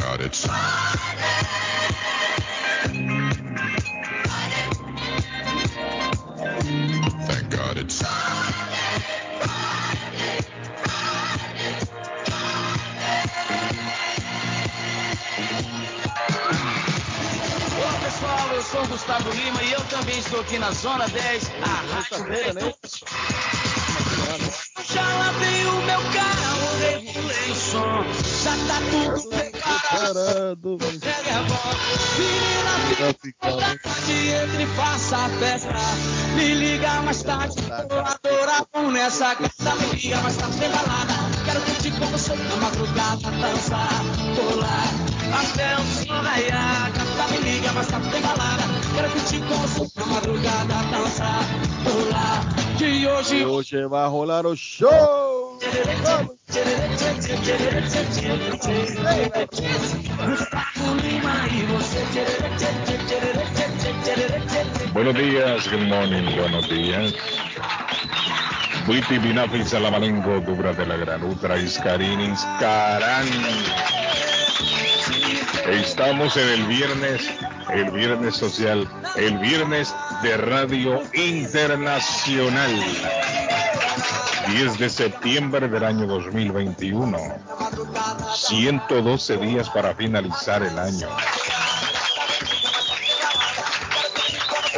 God it's Thank God it's Olá pessoal, eu sou Gustavo Lima e eu também estou aqui na Zona 10, a Rádio né? Já lavei o meu carro, regulei o som, já tá tudo Preparado. Pega a bola, menina, fica vontade, entre e faça a festa. Me liga mais tarde, vou adorar bom nessa gata. Me liga mais tarde, tem balada. Quero curtir com você na madrugada, dançar, pular. Até o sol raiar, gata, me liga mais tarde, tem balada. Quero curtir com você na madrugada, dançar, pular. Que hoje E hoje vai rolar o show! Buenos días, good morning, buenos días. Buiti Binafi Salamalengo, Dubra de la Granutra, Iscarinis, Carán. Estamos en el viernes, el viernes social, el viernes de Radio Internacional. 10 de septiembre del año 2021. 112 días para finalizar el año.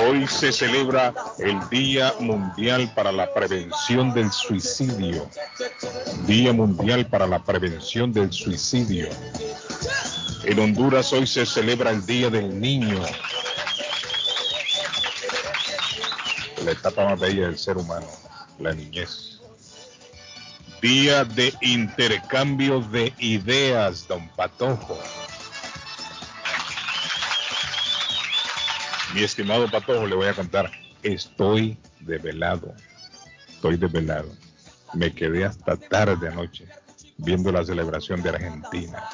Hoy se celebra el Día Mundial para la Prevención del Suicidio. Día Mundial para la Prevención del Suicidio. En Honduras hoy se celebra el Día del Niño. La etapa más bella del ser humano, la niñez. Día de intercambio de ideas, don Patojo. Mi estimado Patojo, le voy a contar, estoy desvelado, estoy desvelado. Me quedé hasta tarde anoche viendo la celebración de Argentina.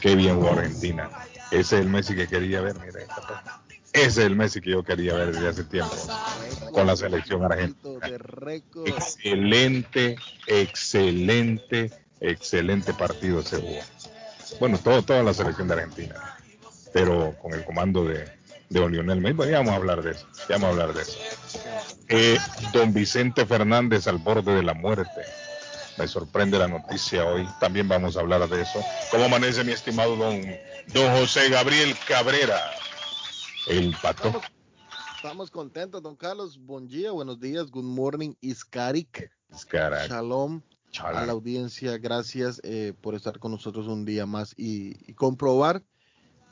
Qué bien Argentina. Ese es el Messi que quería ver, mira, Patojo. Ese es el Messi que yo quería ver desde hace tiempo con la selección argentina. Excelente, excelente, excelente partido se jugó. Bueno, todo, toda la selección de Argentina, pero con el comando de, de don Lionel Messi, bueno, ya vamos a hablar de eso, ya vamos a hablar de eso. Eh, don Vicente Fernández al borde de la muerte. Me sorprende la noticia hoy, también vamos a hablar de eso. ¿Cómo amanece mi estimado don, don José Gabriel Cabrera? El pato. Estamos, estamos contentos, don Carlos. Buen día, buenos días, good morning, Iskarik. Cara, Shalom a la audiencia. Gracias eh, por estar con nosotros un día más y, y comprobar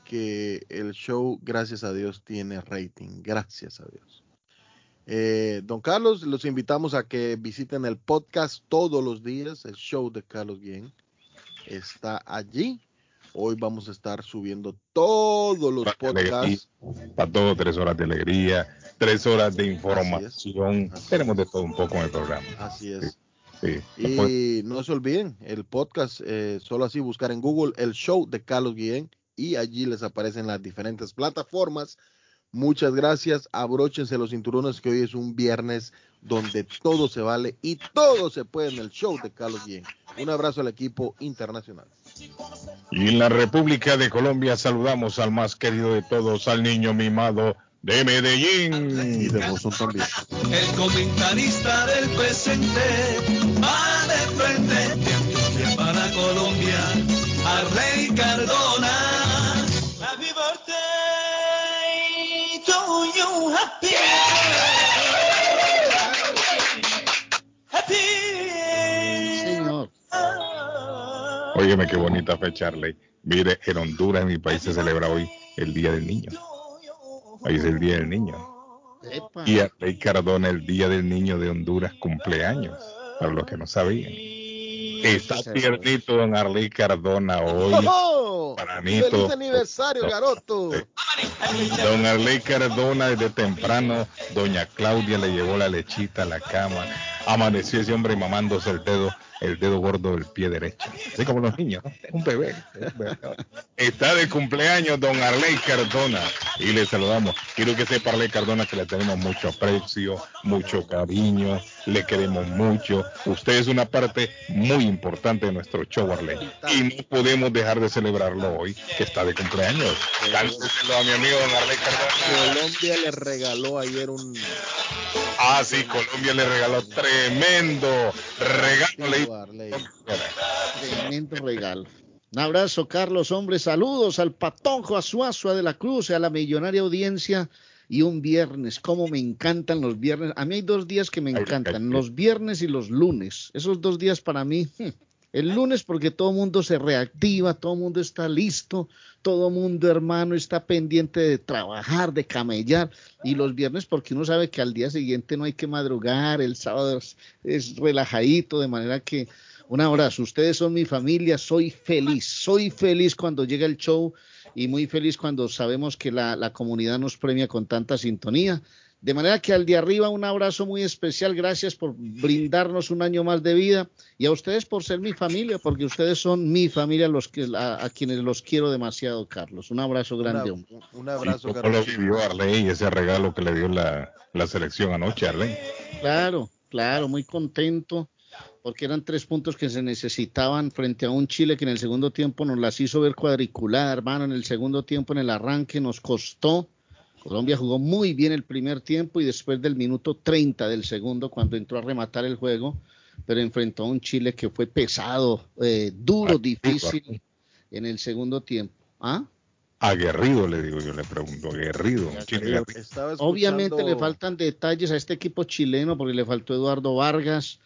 que el show, gracias a Dios, tiene rating. Gracias a Dios. Eh, don Carlos, los invitamos a que visiten el podcast todos los días. El show de Carlos Guillén está allí. Hoy vamos a estar subiendo todos los podcasts. Para todo, tres horas de alegría, tres horas de información. Así. Tenemos de todo un poco en el programa. Así es. Sí. Y no se olviden, el podcast, eh, solo así buscar en Google el show de Carlos Guillén y allí les aparecen las diferentes plataformas. Muchas gracias, abróchense los cinturones que hoy es un viernes donde todo se vale y todo se puede en el show de Carlos Guillén. Un abrazo al equipo internacional. Y en la República de Colombia saludamos al más querido de todos, al niño mimado de Medellín. Y de Boston también. El comentarista del presente va de frente de Antioquia para Colombia a Rey Cardona. Happy birthday to you, happy Happy Óyeme qué bonita fecha, Arley. Mire, en Honduras, en mi país, se celebra hoy el Día del Niño. Hoy es el Día del Niño. Epa. Y Arley Cardona, el Día del Niño de Honduras, cumpleaños. Para los que no sabían. Está tiernito don Arley Cardona hoy. ¡Oh! Paranito. ¡Feliz aniversario, Garoto! Don Arley Cardona desde temprano, doña Claudia le llevó la lechita a la cama. amaneció ese hombre mamándose el dedo, el dedo gordo del pie derecho. Así como los niños, ¿no? Es un bebé. es un bebé. Está de cumpleaños don Arley Cardona y le saludamos. Quiero que sepa Arley Cardona que le tenemos mucho aprecio, mucho cariño, le queremos mucho. Usted es una parte muy importante de nuestro show Arley y no podemos dejar de celebrarlo hoy que está de cumpleaños. Cánteselo a mi amigo don Arley Cardona. Colombia le regaló ayer un Ah, sí, Colombia le regaló tremendo regalo. Tremendo regalo. Un abrazo, Carlos, hombre. Saludos al Patonjo, a Suazua de la Cruz, a la millonaria audiencia. Y un viernes, cómo me encantan los viernes. A mí hay dos días que me encantan, los viernes y los lunes. Esos dos días para mí. El lunes porque todo el mundo se reactiva, todo el mundo está listo, todo mundo, hermano, está pendiente de trabajar, de camellar. Y los viernes porque uno sabe que al día siguiente no hay que madrugar, el sábado es, relajadito, de manera que un abrazo. Ustedes son mi familia, soy feliz, soy feliz cuando llega el show y muy feliz cuando sabemos que la comunidad nos premia con tanta sintonía. De manera que al de arriba un abrazo muy especial, gracias por brindarnos un año más de vida y a ustedes por ser mi familia, porque ustedes son mi familia los que, a, a quienes los quiero demasiado, Carlos. Un abrazo grande, Una- hombre. un abrazo, ¿Cómo lo Carlos. vivió Arley ese regalo que le dio la, la selección anoche, Arley? Claro, claro, muy contento porque eran tres puntos que se necesitaban frente a un Chile que en el segundo tiempo nos las hizo ver cuadriculada, hermano, en el segundo tiempo en el arranque nos costó. Colombia jugó muy bien el primer tiempo y después del minuto 30 del segundo, cuando entró a rematar el juego, pero enfrentó a un Chile que fue pesado, eh, duro, difícil en el segundo tiempo. ¿Ah? Aguerrido, le digo yo, le pregunto, aguerrido. Obviamente le faltan detalles a este equipo chileno porque le faltó Eduardo Vargas,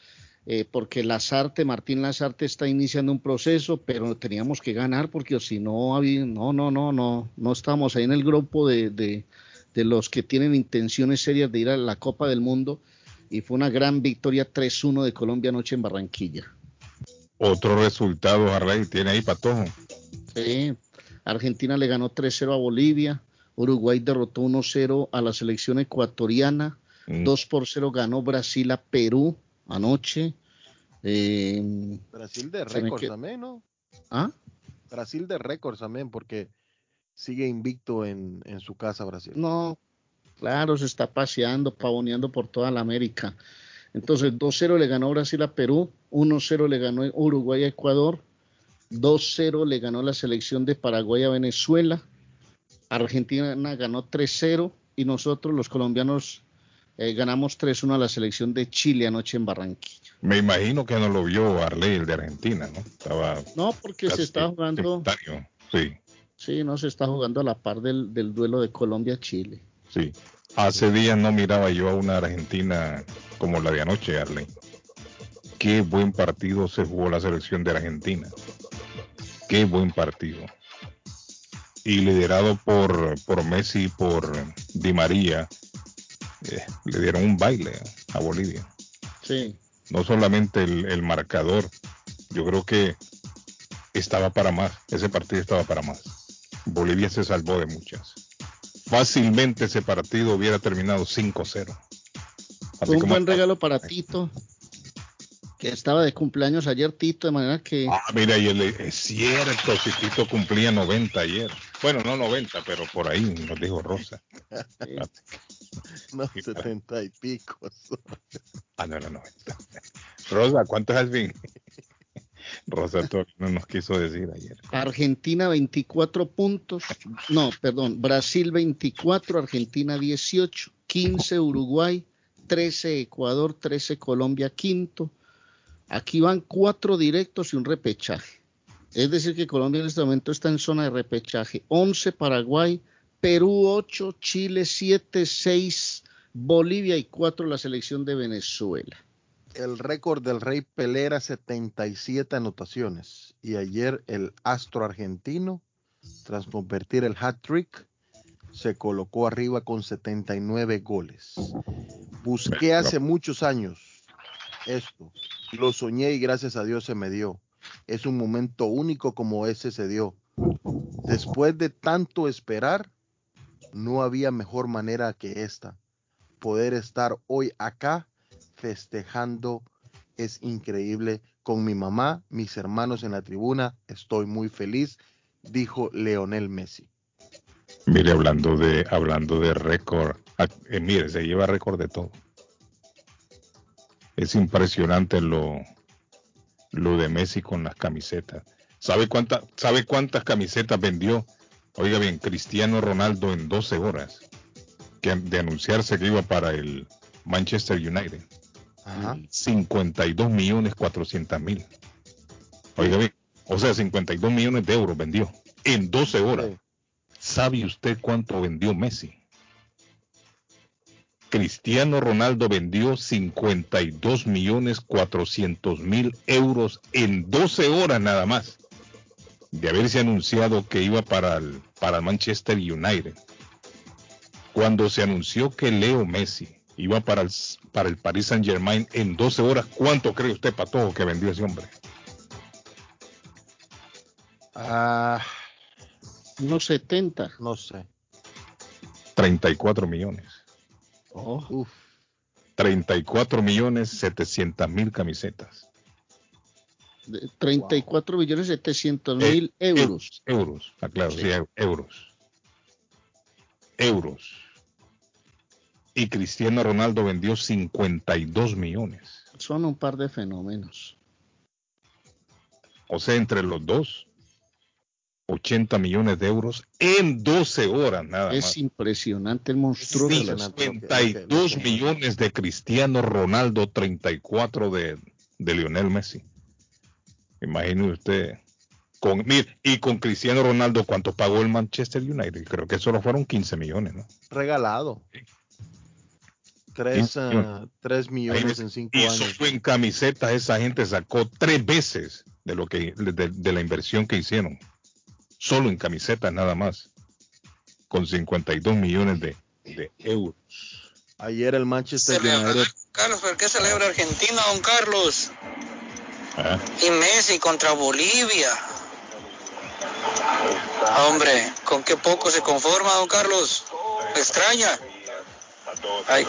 eh, porque Lazarte, Martín Lazarte está iniciando un proceso, pero teníamos que ganar porque si no había, no, no, no, no, no estamos ahí en el grupo de, de, de los que tienen intenciones serias de ir a la Copa del Mundo y fue una gran victoria 3-1 de Colombia anoche en Barranquilla. Otro resultado, Arley, tiene ahí Patojo. Sí, Argentina le ganó 3-0 a Bolivia, Uruguay derrotó 1-0 a la selección ecuatoriana, Mm. 2 por 0 ganó Brasil a Perú anoche. Eh, Brasil de récords también, ¿no? ¿ah? Brasil de récords también, porque sigue invicto en, en su casa Brasil. No, claro, se está paseando, pavoneando por toda la América. Entonces, 2-0 le ganó Brasil a Perú, 1-0 le ganó Uruguay a Ecuador, 2-0 le ganó la selección de Paraguay a Venezuela, Argentina ganó 3-0 y nosotros los colombianos eh, ganamos 3-1 a la selección de Chile anoche en Barranquilla. Me imagino que no lo vio Arley, el de Argentina, ¿no? Estaba No, porque se está jugando. Sí, sí, no se está jugando a la par del, del duelo de Colombia-Chile. sí. Hace días no miraba yo a una Argentina como la de anoche, Arley. Qué buen partido se jugó la selección de Argentina. Qué buen partido. Y liderado por, por Messi y por Di María, eh, le dieron un baile a Bolivia. Sí, no solamente el, el marcador, yo creo que estaba para más, ese partido estaba para más. Bolivia se salvó de muchas. Fácilmente ese partido hubiera terminado 5-0. Así Fue un como- buen regalo para Tito, que estaba de cumpleaños ayer Tito, de manera que Ah, mira, y él, es cierto, si Tito cumplía 90 ayer. Bueno, no 90, pero por ahí nos dijo Rosa. No, setenta y pico. Ah, no era 90. Rosa, ¿cuántos has fin? Rosa todavía no nos quiso decir ayer. Argentina 24 puntos, no, perdón, Brasil 24, Argentina 18, 15 Uruguay, 13 Ecuador, 13 Colombia, quinto. Aquí van cuatro directos y un repechaje. Es decir, que Colombia en este momento está en zona de repechaje. 11 Paraguay, Perú 8, Chile 7, 6 Bolivia y 4 la selección de Venezuela. El récord del Rey Pelé era 77 anotaciones. Y ayer el astro argentino, tras convertir el hat-trick, se colocó arriba con 79 goles. Busqué hace muchos años esto. Lo soñé y gracias a Dios se me dio. Es un momento único como ese se dio. Después de tanto esperar, no había mejor manera que esta. Poder estar hoy acá festejando es increíble con mi mamá, mis hermanos en la tribuna. Estoy muy feliz, dijo Leonel Messi. Mire, hablando de, hablando de récord, ah, eh, mire, se lleva récord de todo. Es impresionante lo, lo de Messi con las camisetas. ¿Sabe, cuánta, ¿Sabe cuántas camisetas vendió? Oiga bien, Cristiano Ronaldo en 12 horas que, de anunciarse que iba para el Manchester United. Ajá. 52 millones 400 mil. Oiga bien, o sea, 52 millones de euros vendió en 12 horas. ¿Sabe usted cuánto vendió Messi? Cristiano Ronaldo vendió 52 millones 400 mil euros en 12 horas nada más de haberse anunciado que iba para el, para el Manchester United. Cuando se anunció que Leo Messi iba para el, para el Paris Saint Germain en 12 horas, ¿cuánto cree usted, Patojo, que vendió ese hombre? Ah, Unos 70. no sé. 34 millones. Oh, Uf, 34 millones 700 mil camisetas. de 34 millones 700 mil Eh, euros. Euros, ah, claro, sí, eu- euros. Euros. Y Cristiano Ronaldo vendió 52 millones. Son un par de fenómenos. O sea, entre los dos, 80 millones de euros en 12 horas nada Es más. impresionante el monstruo de las- impresionante. 52 millones de Cristiano Ronaldo, 34 de, de Lionel Messi. Imagine usted. Con, mire, y con Cristiano Ronaldo, ¿cuánto pagó el Manchester United? Creo que solo fueron 15 millones, ¿no? regalado. Tres, ah, tres millones en cinco Y años. solo en camisetas esa gente sacó tres veces de lo que de, de la inversión que hicieron. Solo en camisetas nada más. Con 52 millones de, de euros. Ayer el Manchester United Carlos, ¿por qué celebra Argentina, don Carlos? Ah, Y Messi contra Bolivia. Hombre, ¿con qué poco se conforma, don Carlos? ¿Le extraña? Ay,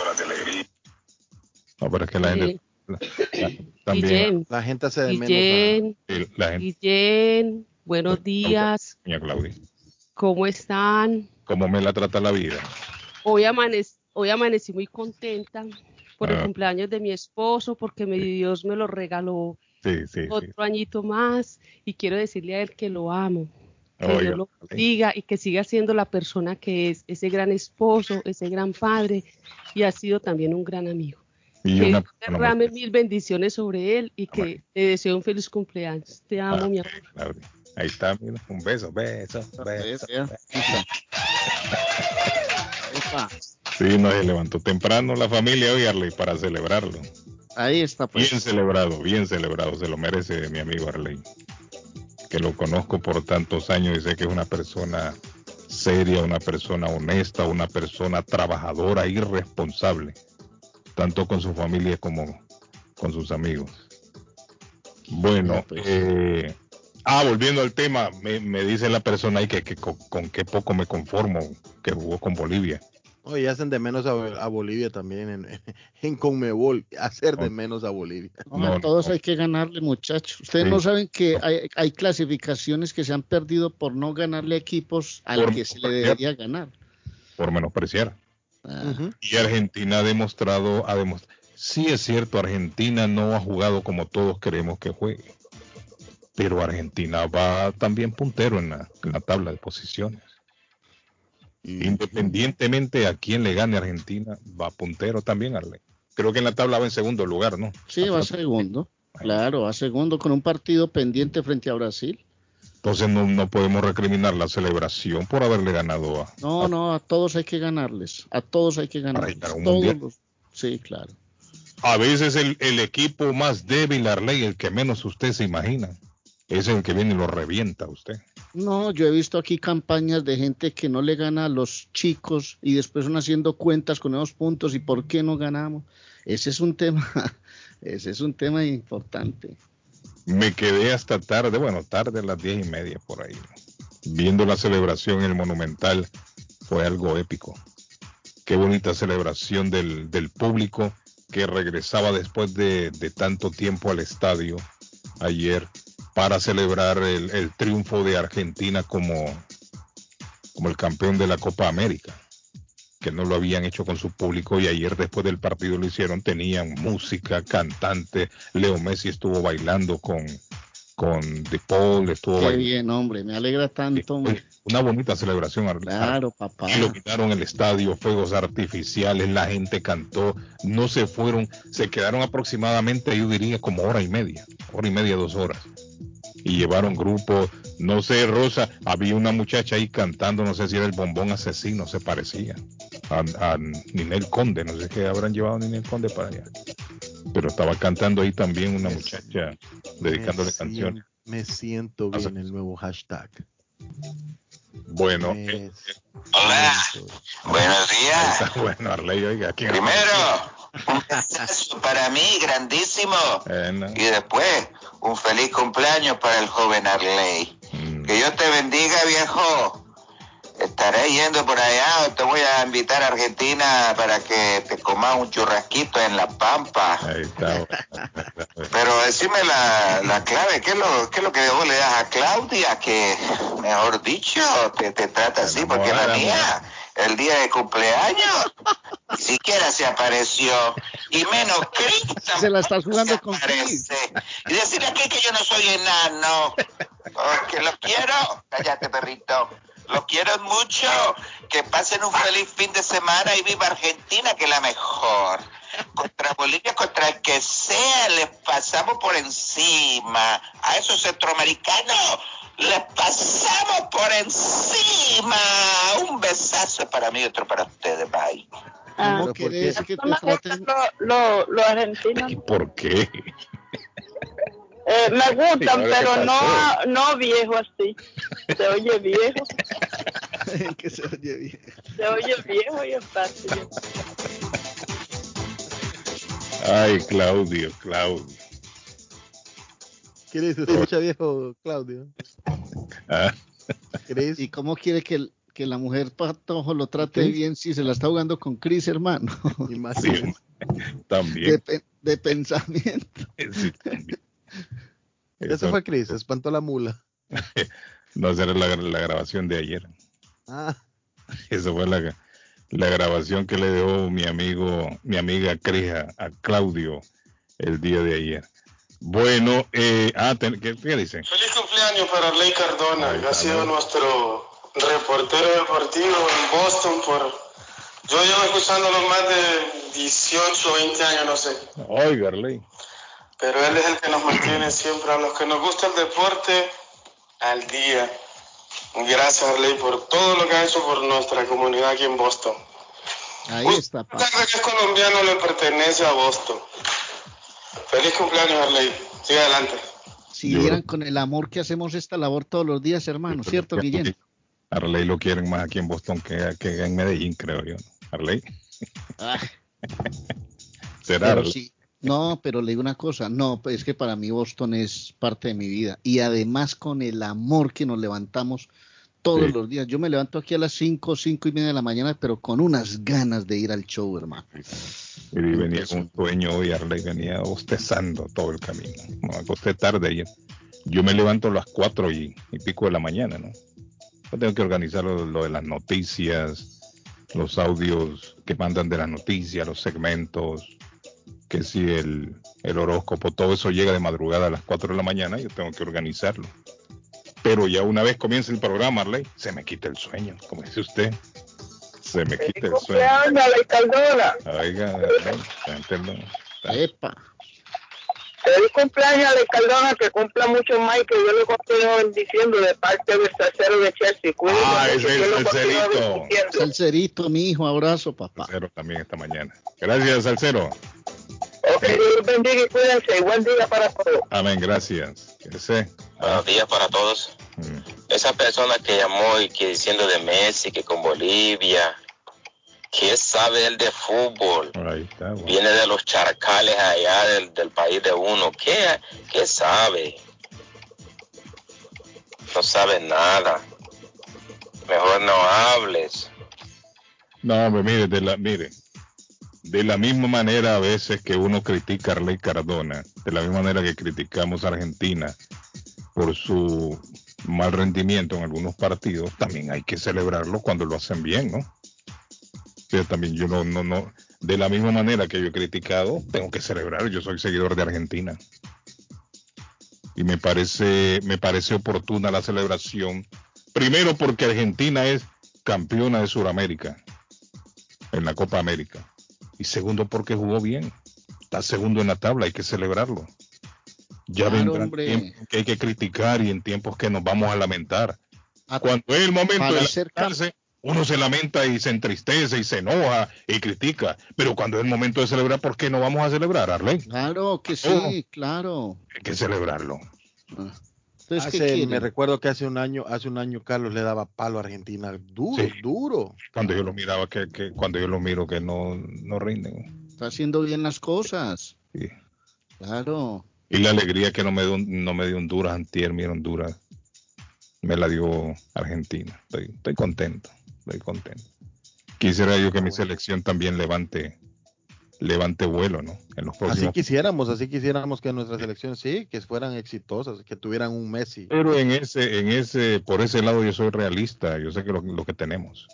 No, pero es que la gente la- la- también Guillén, la gente hace de a- el- la gente, Guillén, buenos días, doña Claudia, ¿cómo están? cómo me la trata la vida. Hoy, amanec- hoy amanecí muy contenta por el Ah. cumpleaños de mi esposo porque me, Dios me lo regaló Sí, sí, sí. otro añito más y quiero decirle a él que lo amo, que Oiga, Dios lo bendiga y que siga siendo la persona que es, ese gran esposo, ese gran padre y ha sido también un gran amigo. y que una derrame mil bendiciones sobre él y que te deseo un feliz cumpleaños. Te amo, Ah, mi amor. Ahí está, mira, un beso, beso, beso. Epa, Sí, no se levantó temprano la familia hoy, Arley, para celebrarlo. Ahí está, pues. Bien celebrado, bien celebrado, se lo merece mi amigo Arley. Que lo conozco por tantos años y sé que es una persona seria, una persona honesta, una persona trabajadora y responsable, tanto con su familia como con sus amigos. Bueno, pues. eh, ah, volviendo al tema, me, me dice la persona ahí que, que con, con qué poco me conformo que jugó con Bolivia. Oye, hacen de menos a, a Bolivia también en, en Conmebol. Hacer de No. menos a Bolivia. No, No, a todos no. hay que ganarle, muchachos. Ustedes Sí. no saben que hay, hay clasificaciones que se han perdido por no ganarle equipos al Por- que se le debería ganar. por menospreciar. Ah. Y Argentina ha demostrado, ha demostrado, sí es cierto, Argentina no ha jugado como todos queremos que juegue, pero Argentina va también puntero en la, en la tabla de posiciones. Independientemente a quién le gane Argentina, va puntero también, Arle. Creo que en la tabla va en segundo lugar, ¿no? Sí, va segundo. Claro, va segundo con un partido pendiente frente a Brasil. Entonces no, no podemos recriminar la celebración por haberle ganado a... No, a- no, a todos hay que ganarles. A todos hay que ganarles. Todos los- Sí, claro. A veces el, el equipo más débil, Arley, el que menos usted se imagina, es el que viene y lo revienta a usted. No, yo he visto aquí campañas de gente que no le gana a los chicos y después van haciendo cuentas con esos puntos y por qué no ganamos. Ese es un tema, ese es un tema importante. Me quedé hasta tarde, bueno, tarde a las diez y media por ahí. Viendo la celebración en el Monumental, fue algo épico. Qué bonita celebración del, del público que regresaba después de, de tanto tiempo al estadio ayer para celebrar el, el triunfo de Argentina como, como el campeón de la Copa América que no lo habían hecho con su público y ayer después del partido lo hicieron, tenían música, cantante, Leo Messi estuvo bailando con, con De Paul, estuvo Qué bailando. bien, hombre, me alegra tanto. hombre. Una bonita celebración. Claro, papá. Iluminaron el estadio, fuegos artificiales, la gente cantó, no se fueron, se quedaron aproximadamente, yo diría, como hora y media, hora y media, dos horas. Y llevaron grupos, no sé, Rosa, había una muchacha ahí cantando, no sé si era el bombón asesino, se parecía a, a Ninel Conde, no sé qué habrán llevado a Ninel Conde para allá. Pero estaba cantando ahí también una muchacha dedicándole me canciones. Me siento bien el nuevo hashtag. Bueno, eh, Hola, buenos días. bueno, Arley, oiga, ¿quién Primero, un besazo para mí, grandísimo. Eh, no. Y después, un feliz cumpleaños para el joven Arley. Mm. Que Dios te bendiga, viejo. Estaré yendo por allá. Te voy a invitar a Argentina para que te comas un churrasquito en La Pampa. Ahí está. Pero decime la, la clave, ¿qué es, lo, ¿qué es lo que vos le das a Claudia? Que, mejor dicho, te, te trata así, porque la mía, el día de cumpleaños, ni siquiera se apareció. Y menos Chris Se la estás jugando con Chris. Y decirle aquí que yo no soy enano. Oh, que lo quiero. Cállate, perrito. Lo quiero mucho. Que pasen un feliz fin de semana y viva Argentina, que es la mejor. Contra Bolivia, contra el que sea, les pasamos por encima. A esos centroamericanos les pasamos por encima. Un besazo para mí y otro para ustedes. Bye. Ah, ¿Cómo que te traten? lo, argentinos. ¿Y por qué? Eh, me ¿Y gustan, pero no, no viejo así. Se oye viejo, que se oye bien. se oye viejo y fácil. Ay, Claudio, Claudio. ¿Qué dices? ¿Se escucha viejo, Claudio? Ah, ¿Crees? ¿Y cómo quiere que, el- que la mujer patojo lo trate bien si se la está jugando con Chris, hermano? sí, Imagínate. De, también. de pensamiento. Sí, también. Eso- fue Chris, espantó la mula. No, esa era la, la grabación de ayer. Ah, Esa fue la, la grabación que le dejó mi amigo, mi amiga Cris a, a Claudio el día de ayer. Bueno, eh, ah, ten- ¿qué, qué dicen? Feliz cumpleaños para Arley Cardona, que ha sido nuestro reportero deportivo en Boston por... Yo llevo escuchándolo más de 18 o 20 años, no sé. Oiga, Arley. Pero él es el que nos mantiene siempre, a los que nos gusta el deporte, al día. Gracias, Arley, por todo lo que ha hecho por nuestra comunidad aquí en Boston. Ahí está, pa. Usted que es colombiano le pertenece a Boston. Feliz cumpleaños, Arley. Sigue adelante. Si vieran con el amor que hacemos esta labor todos los días, hermano, ¿cierto, Guillén? Arley lo quieren más aquí en Boston que, que en Medellín, creo yo. Arley. Ah, Será pero sí. No, pero le digo una cosa, no, pues es que para mí Boston es parte de mi vida. Y además con el amor que nos levantamos todos Sí. los días. Yo me levanto aquí a las 5, cinco y media de la mañana, pero con unas ganas de ir al show, hermano. Y venía con un sueño hoy, Arley venía bostezando todo el camino. Me acosté tarde ayer. Yo me levanto a las cuatro y, y pico de la mañana, ¿no? Yo tengo que organizar lo, lo de las noticias, los audios que mandan de las noticias, los segmentos, que si el, el horóscopo, todo eso llega de madrugada a las 4 de la mañana, yo tengo que organizarlo. Pero ya una vez comienza el programa, Arley, se me quita el sueño, como dice usted. Se me quita el sueño. Cumpleaños, Arley Cardona. Oiga, Epa. Feliz cumpleaños, Arley Cardona, que cumpla mucho más y que yo le continúe bendiciendo de parte del tercero de Chelsea. Cuídate, Ah, es el Salcerito. Salcerito, mi hijo, abrazo, papá. Salcero también esta mañana. Gracias, Salcero. Ok, Dios bendiga y cuídense. Y buen día para todos. Amén, gracias. Ese, Buenos días para todos. mm, Esa persona que llamó y que diciendo de Messi, que con Bolivia, ¿qué sabe él de fútbol? ahí está. bueno. Viene de los charcales allá del, del país de uno. ¿Qué, ¿Qué sabe? No sabe nada. Mejor no hables. No, hombre, mire, de la, mire. De la misma manera a veces que uno critica a Arley Cardona, de la misma manera que criticamos a Argentina por su mal rendimiento en algunos partidos, también hay que celebrarlo cuando lo hacen bien, ¿no? También yo no, no, no, de la misma manera que yo he criticado, tengo que celebrar, yo soy seguidor de Argentina. Y me parece, me parece oportuna la celebración, primero porque Argentina es campeona de Sudamérica en la Copa América. Y segundo porque jugó bien. Está segundo en la tabla, hay que celebrarlo. Ya Claro, hombre. tiempos que hay que criticar y en tiempos que nos vamos a lamentar. A- Cuando es el momento de lamentarse, uno se lamenta y se entristece y se enoja y critica. Pero cuando es el momento de celebrar, ¿por qué no vamos a celebrar, Arley? Claro que sí, Oh. claro. Hay que celebrarlo. Ah. Me recuerdo que hace un año, hace un año Carlos le daba palo a Argentina, duro, Sí. duro. Cuando yo lo miraba, que, que cuando yo lo miro, que no, no rinden. Está haciendo bien las cosas. Sí. Claro. Y la alegría que no me dio, no me dio Honduras antier, mira Honduras, me la dio Argentina. Estoy, estoy contento, estoy contento. Quisiera yo que mi selección también levante, levante vuelo, ¿no? En los Así próximos. quisiéramos, así quisiéramos que nuestras elecciones sí, que fueran exitosas, que tuvieran un Messi. Pero en ese, en ese, por ese lado yo soy realista, yo sé que lo, lo que tenemos.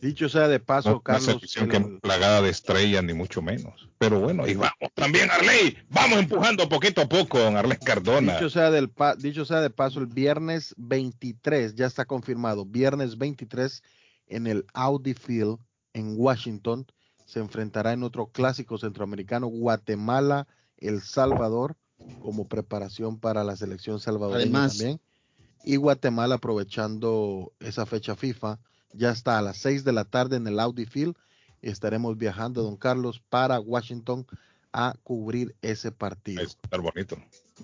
Dicho sea de paso, No una Carlos, selección que el- plagada de estrellas, ni mucho menos. Pero bueno, y vamos también, Arley, vamos empujando poquito a poco Arley Cardona. dicho sea del pa- dicho sea de paso, el viernes 23 ya está confirmado, viernes 23 en el Audi Field en Washington se enfrentará en otro clásico centroamericano Guatemala, El Salvador como preparación para la selección salvadoreña Además- también. Y Guatemala aprovechando esa fecha FIFA ya está a las 6 de la tarde en el Audi Field. Estaremos viajando, don Carlos, para Washington a cubrir ese partido. Eso va a estar bonito.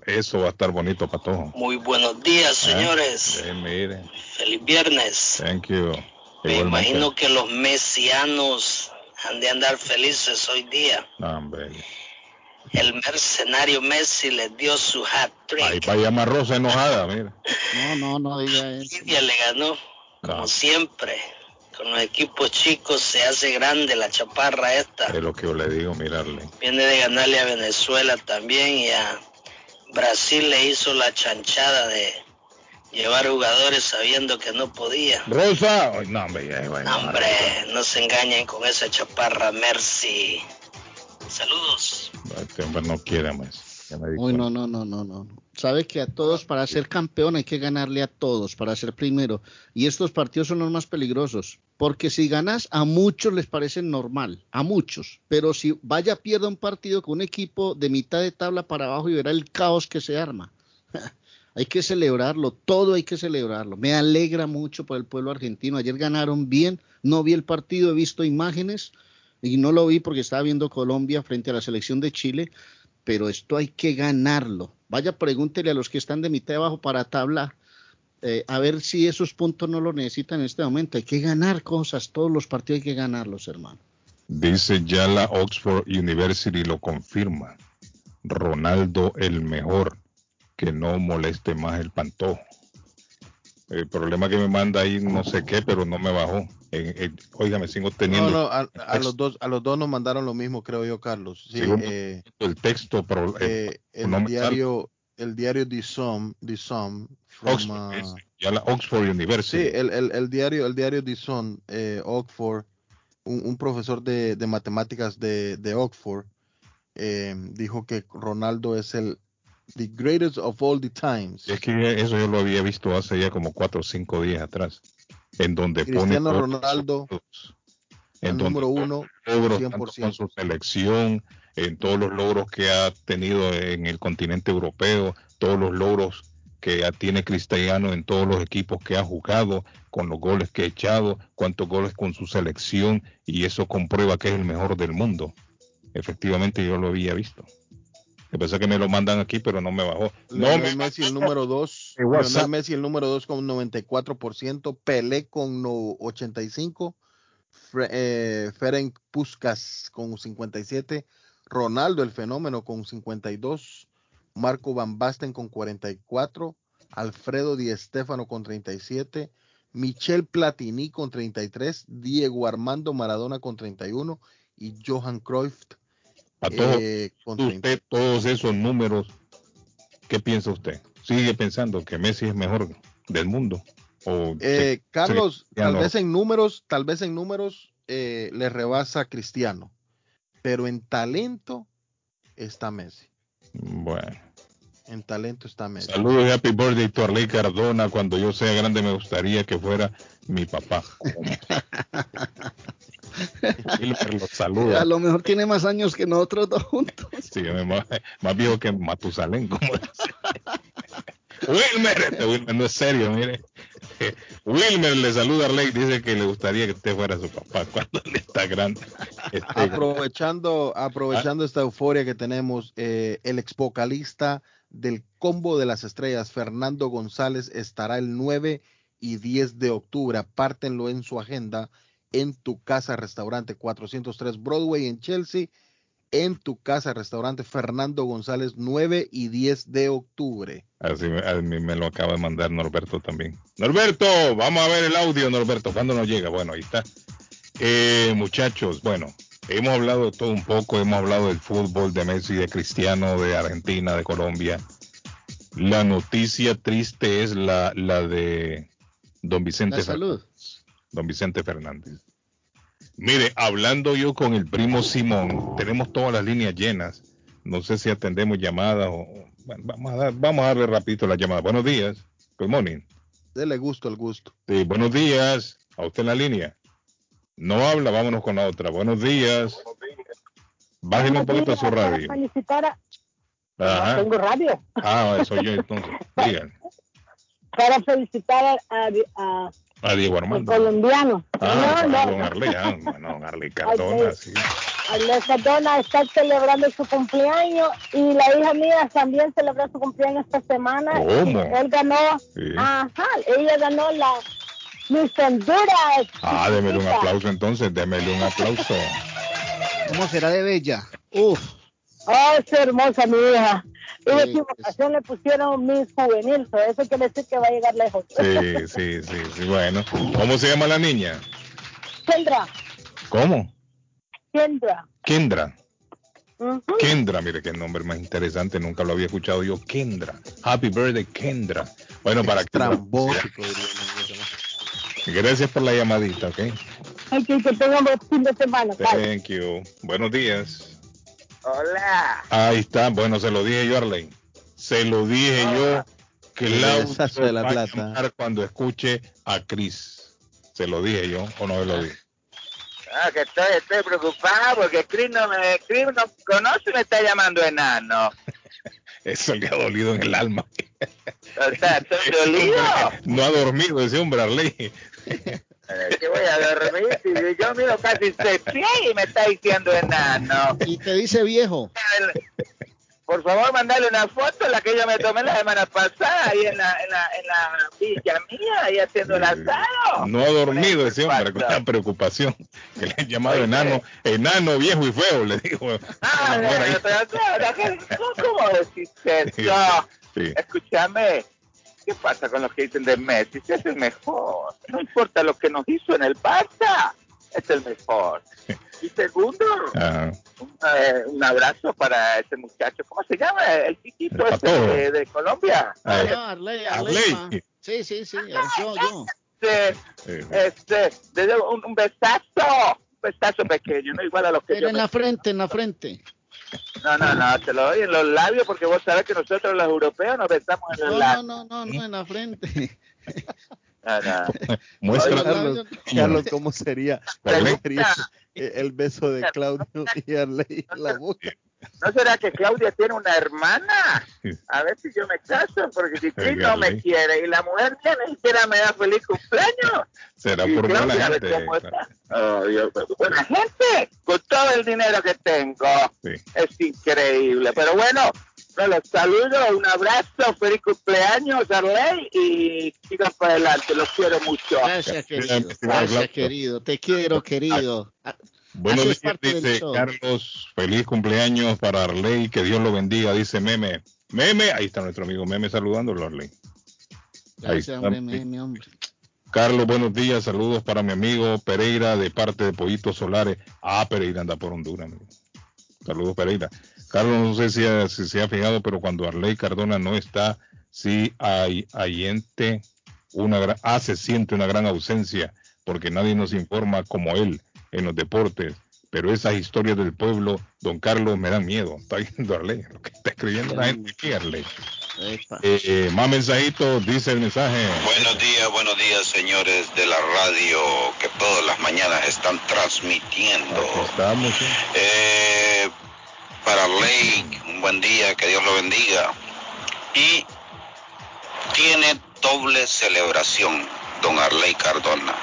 Eso va a estar bonito para todos. Muy buenos días, ¿Eh? señores. Eh, mire, Feliz viernes. thank you. Me Igualmente. imagino que los mesianos han de andar felices hoy día. Hombre. El mercenario Messi les dio su hat Ahí trick. para llamar Rosa enojada, mira. No, no, no diga eso. Lidia le ganó, como No, siempre. Con los equipos chicos se hace grande la chaparra esta. es lo que yo le digo, mirarle. Viene de ganarle a Venezuela también y a Brasil le hizo la chanchada de llevar jugadores sabiendo que no podía. Rosa, Ay, no, hombre, ya iba a No, enojar. hombre, no se engañen con esa chaparra Mercy. Saludos. No, Este hombre no quiere más. Uy, no, no, no, no, no. Sabe que a todos, para ser campeón, hay que ganarle a todos, para ser primero. Y estos partidos son los más peligrosos. Porque si ganas, a muchos les parece normal, a muchos. Pero si vaya pierda un partido con un equipo de mitad de tabla para abajo y verá el caos que se arma. hay que celebrarlo, todo hay que celebrarlo. Me alegra mucho por el pueblo argentino. Ayer ganaron bien, no vi el partido, he visto imágenes y no lo vi porque estaba viendo Colombia frente a la selección de Chile, pero esto hay que ganarlo. Vaya, pregúntele a los que están de mitad de abajo para tabla, eh, a ver si esos puntos no lo necesitan en este momento. Hay que ganar cosas, todos los partidos hay que ganarlos, hermano. Dice ya la Oxford University lo confirma. Ronaldo el mejor, que no moleste más el pantojo. El problema que me manda ahí no sé qué, pero no me bajó. En- en- oiga, me sigo teniendo No, no, a, a los dos, a los dos nos mandaron lo mismo, creo yo, Carlos. Sí, eh, el texto, pero eh, eh, el no diario, el diario The Sun, The from, Oxford, uh, es, ya la Oxford University. sí, el, el, el diario, el diario The Sun, eh, Oxford, un, un profesor de, de matemáticas de, de Oxford, dijo que Ronaldo es el the greatest of all the times. Es que eso yo lo había visto hace ya como cuatro o cinco días atrás, en donde pone Cristiano todos los Ronaldo, el en donde número uno, logros tanto con 100%. su selección, en todos los logros que ha tenido en el continente europeo, todos los logros que ya tiene Cristiano en todos los equipos que ha jugado, con los goles que ha echado, cuántos goles con su selección, y eso comprueba que es el mejor del mundo. Efectivamente yo lo había visto. Yo pensé que me lo mandan aquí, pero no me bajó. No me Messi el número 2, De WhatsApp. Lionel Messi el número 2 con 94%, Pelé con no- 85%, Fre- eh, Ferenc Puskas con 57%, Ronaldo el fenómeno con 52%, Marco Van Basten con 44%, Alfredo Di Stéfano con 37%, Michel Platini con 33%, Diego Armando Maradona con 31% y Johan Cruyff. A todos, eh, con 30. usted, todos esos números, ¿qué piensa usted? ¿Sigue pensando que Messi es mejor del mundo? O Eh, se- Carlos, se- tal no? vez en números, tal vez en números eh, le rebasa a Cristiano, pero en talento está Messi. Bueno. En talento está Messi. Saludos y happy birthday to Arley Cardona. Cuando yo sea grande me gustaría que fuera mi papá. Wilmer los A saluda. lo mejor tiene más años que nosotros dos juntos. Sí, más, más viejo que Matusalén, como. Wilmer, este Wilmer no es serio, mire. Wilmer le saluda a Arley, dice que le gustaría que usted fuera su papá cuando él está grande. Este, Aprovechando, aprovechando esta euforia que tenemos, eh, el ex vocalista del Combo de las Estrellas, Fernando González, estará el 9 y 10 de octubre. Apártenlo en su agenda en tu casa restaurante 403 Broadway en Chelsea. En tu casa restaurante Fernando González 9 y 10 de octubre. Así me, a mí me lo acaba de mandar Norberto también. Norberto, vamos a ver el audio, Norberto. ¿Cuándo nos llega? Bueno, ahí está. Eh, muchachos, bueno, hemos hablado de todo un poco. Hemos hablado del fútbol, de Messi, de Cristiano, de Argentina, de Colombia. La noticia triste es la, la de don Vicente La salud. Fernández. Don Vicente Fernández. Mire, hablando yo con el primo Simón, tenemos todas las líneas llenas. No sé si atendemos llamadas o... bueno, vamos, a dar- vamos a darle rapidito la llamada. Buenos días. Good morning. Dele gusto al gusto. Sí, buenos días. A usted en la línea. No habla, vámonos con la otra. Buenos días. Bájale un poquito su radio. felicitar a... Ajá. Tengo radio. Ah, soy yo entonces. Digan. Para felicitar a, a, a- Diego Armando. colombiano. Ah, no, para don no. Arley. Ah, bueno, don Arley Cardona, sí. Arley Cardona está celebrando su cumpleaños y la hija mía también celebró su cumpleaños esta semana. ¿Cómo? Y Él ganó, Sí. ajá, ella ganó la Miss Honduras. Ah, démele un aplauso entonces, démele un aplauso. ¿Cómo será de bella? Uf. Oh, es hermosa mi hija. Y de Sí, equivocación le pusieron Miss Juvenil, so eso quiere decir que va a llegar lejos. Sí, sí, sí, sí, bueno. ¿Cómo se llama la niña? Kendra, ¿Cómo? Kendra. Kendra. Kendra, mire qué nombre más interesante, nunca lo había escuchado yo. Kendra. Happy birthday, Kendra. Bueno, para que. Gracias por la llamadita, ¿ok? Ok, que tengan buen fin de semana. Bye. Thank you. Buenos días. Hola. Ahí está. Bueno, se lo dije yo, Arlene. Se lo dije yo que El Claudio de la va a plata. llamar cuando escuche a Chris. Se lo dije yo o no se lo dije. Ah, que estoy, estoy preocupado porque Chris no me Chris no conoce y me está llamando enano. Eso le ha dolido en el alma. O sea, estoy dolido. No ha dormido ese hombre, Arley. Eh, que voy a dormir si yo mido casi seis pies y me está diciendo enano. Y te dice viejo. Por favor, mandale una foto, la que yo me tomé la semana pasada, ahí en la, en la, en la villa mía, ahí haciendo el asado. No ha dormido ese hombre con la preocupación que le han llamado enano, enano viejo y feo, le dijo. Ah, ¿Cómo decís eso? Sí. Escúchame, ¿qué pasa con los que dicen de Messi? Si es el mejor. No importa lo que nos hizo en el Barça, es el mejor. Y segundo, un, eh, un abrazo para ese muchacho. ¿Cómo se llama? El chiquito El este patojo. de, de Colombia. Ah, Ah, Arley, Arley. Arley. ma. Sí, sí, sí. Yo, yo. Este, este, desde un, un besazo, un besazo pequeño, no igual a los que Pero yo en me- la frente, en la frente. No, no, no, te lo doy en los labios porque vos sabés que nosotros los europeos nos besamos en los No, labios. no, no, no, no, en la frente. No, no. Muestra. Carlos, Carlos, ¿cómo sería, cómo Arley. sería el beso de Claudio y Arley en la boca? ¿No será que Claudia tiene una hermana? A ver si yo me caso, porque si Chris no me quiere y la mujer mía ni siquiera me da feliz cumpleaños. Será Y por buena Claudia, gente. ¿ves cómo está? Oh, Dios, buena gente, con todo el dinero que tengo. Sí. Es increíble. Pero bueno, no, los saludo, un abrazo, feliz cumpleaños, Arley, y sigan para adelante, los quiero mucho. Gracias, querido. Gracias, querido. Te quiero, querido. Buenos días, dice. Carlos. Feliz cumpleaños para Arley. Que Dios lo bendiga, dice Meme. Meme, ahí está nuestro amigo Meme saludándolo, Arley. Ahí Gracias, está. hombre, mi, mi hombre. Carlos, buenos días. Saludos para mi amigo Pereira de parte de Pollitos Solares. Ah, Pereira anda por Honduras. amigo. Saludos, Pereira. Carlos, no sé si, ha- si se ha fijado, pero cuando Arley Cardona no está, sí hay hayente una gran, ah, se siente una gran ausencia, porque nadie nos informa como él en los deportes. Pero esas historias del pueblo, don Carlos, me dan miedo. Está viendo Arley, lo que está escribiendo la gente aquí, Arley. Eh, eh, más mensajitos, dice el mensaje. Buenos días, buenos días, señores de la radio que todas las mañanas están transmitiendo. Aquí estamos. ¿sí? Eh, para Ley, un buen día, que Dios lo bendiga. Y tiene doble celebración, don Arley Cardona.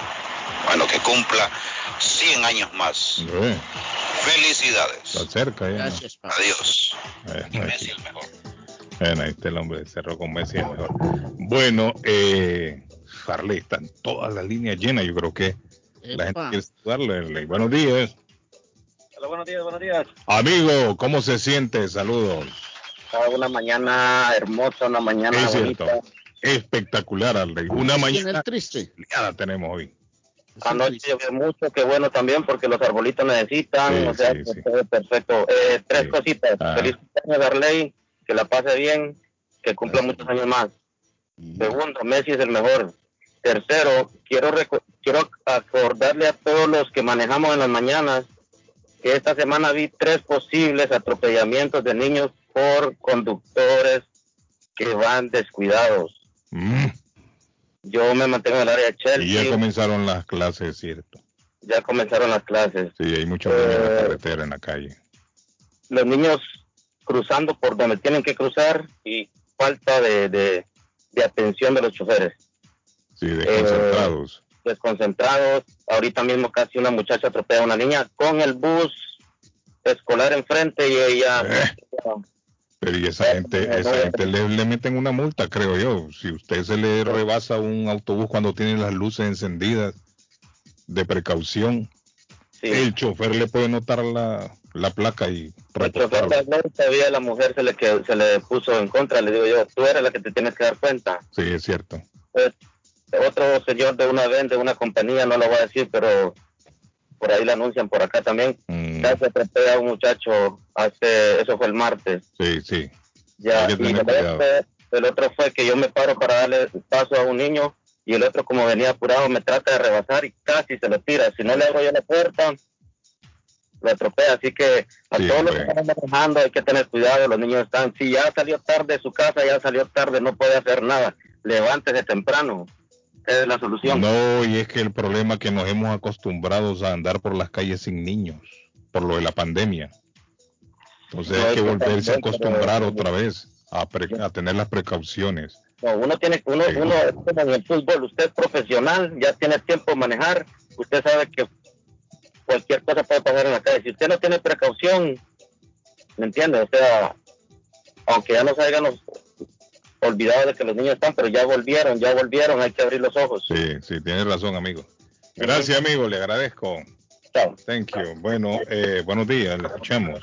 Bueno, que cumpla 100 años más. Felicidades. está cerca ya. Gracias, papá. Adiós. Y Messi el mejor. Bueno, ahí está el hombre, cerró con Messi es mejor. Bueno, eh, Farley, están todas las líneas llenas, yo creo que la gente quiere saludarle. Buenos días. Hola, buenos días, buenos días. Amigo, ¿cómo se siente? Saludos. Ah, Una mañana hermosa, una mañana Es cierto. bonita. Espectacular, Arley. Una ¿Quién mañana triste? ya tenemos hoy. Anoche llovió mucho, qué bueno también porque los arbolitos necesitan, Sí, o sea, sí, que sí. todo perfecto. Eh, tres cositas. Ah. Feliz cumpleaños, Darley, que la pase bien, que cumpla muchos años más. Segundo, Messi es el mejor. Tercero, quiero quiero acordarle a todos los que manejamos en las mañanas que esta semana vi tres posibles atropellamientos de niños por conductores que van descuidados. Mm, Yo me mantengo en el área de Chelsea. y ya comenzaron las clases, ¿cierto? ya comenzaron las clases. Sí, hay muchos niños en la Eh, carretera, en la calle. Los niños cruzando por donde tienen que cruzar y falta de, de, de atención de los choferes. Sí, desconcentrados. Desconcentrados. Ahorita mismo casi una muchacha atropella a una niña con el bus escolar enfrente y ella... Eh. Pero y esa gente, esa gente le, le meten una multa, creo yo. Si usted se le rebasa un autobús cuando tiene las luces encendidas de precaución, Sí. el chofer le puede notar la, la placa y El chofer reportarlo. de Atlanta, todavía la mujer se le, que, se le puso en contra. Le digo yo, tú eres la que te tienes que dar cuenta. Sí, es cierto. Pues, otro señor de una vez, de una compañía, no lo voy a decir, pero por ahí lo anuncian por acá también. Mm, Casi atropella a un muchacho hace, eso fue el martes. sí, sí. Ya, y el otro, el otro fue que yo me paro para darle paso a un niño y el otro como venía apurado me trata de rebasar y casi se lo tira. Si no le abro yo la puerta, lo atropella. Así que a Sí, todos los que están manejando hay que tener cuidado. Los niños están, si ya salió tarde de su casa, ya salió tarde, no puede hacer nada. Levántese temprano. La solución. No, y es que el problema es que nos hemos acostumbrado a andar por las calles sin niños, por lo de la pandemia. Entonces No, hay que volverse a acostumbrar pero- otra vez a, pre- a tener las precauciones. No, uno tiene, uno, Sí. uno es como en el fútbol, usted es profesional, ya tiene tiempo de manejar, usted sabe que cualquier cosa puede pasar en la calle. Si usted no tiene precaución, ¿me entiende? O sea, aunque ya nos hayan olvidado de que los niños están, pero ya volvieron, ya volvieron, hay que abrir los ojos. Sí, sí, tiene razón, amigo. Gracias, amigo, le agradezco. Chao. Thank you. Bueno, eh, buenos días, le escuchamos.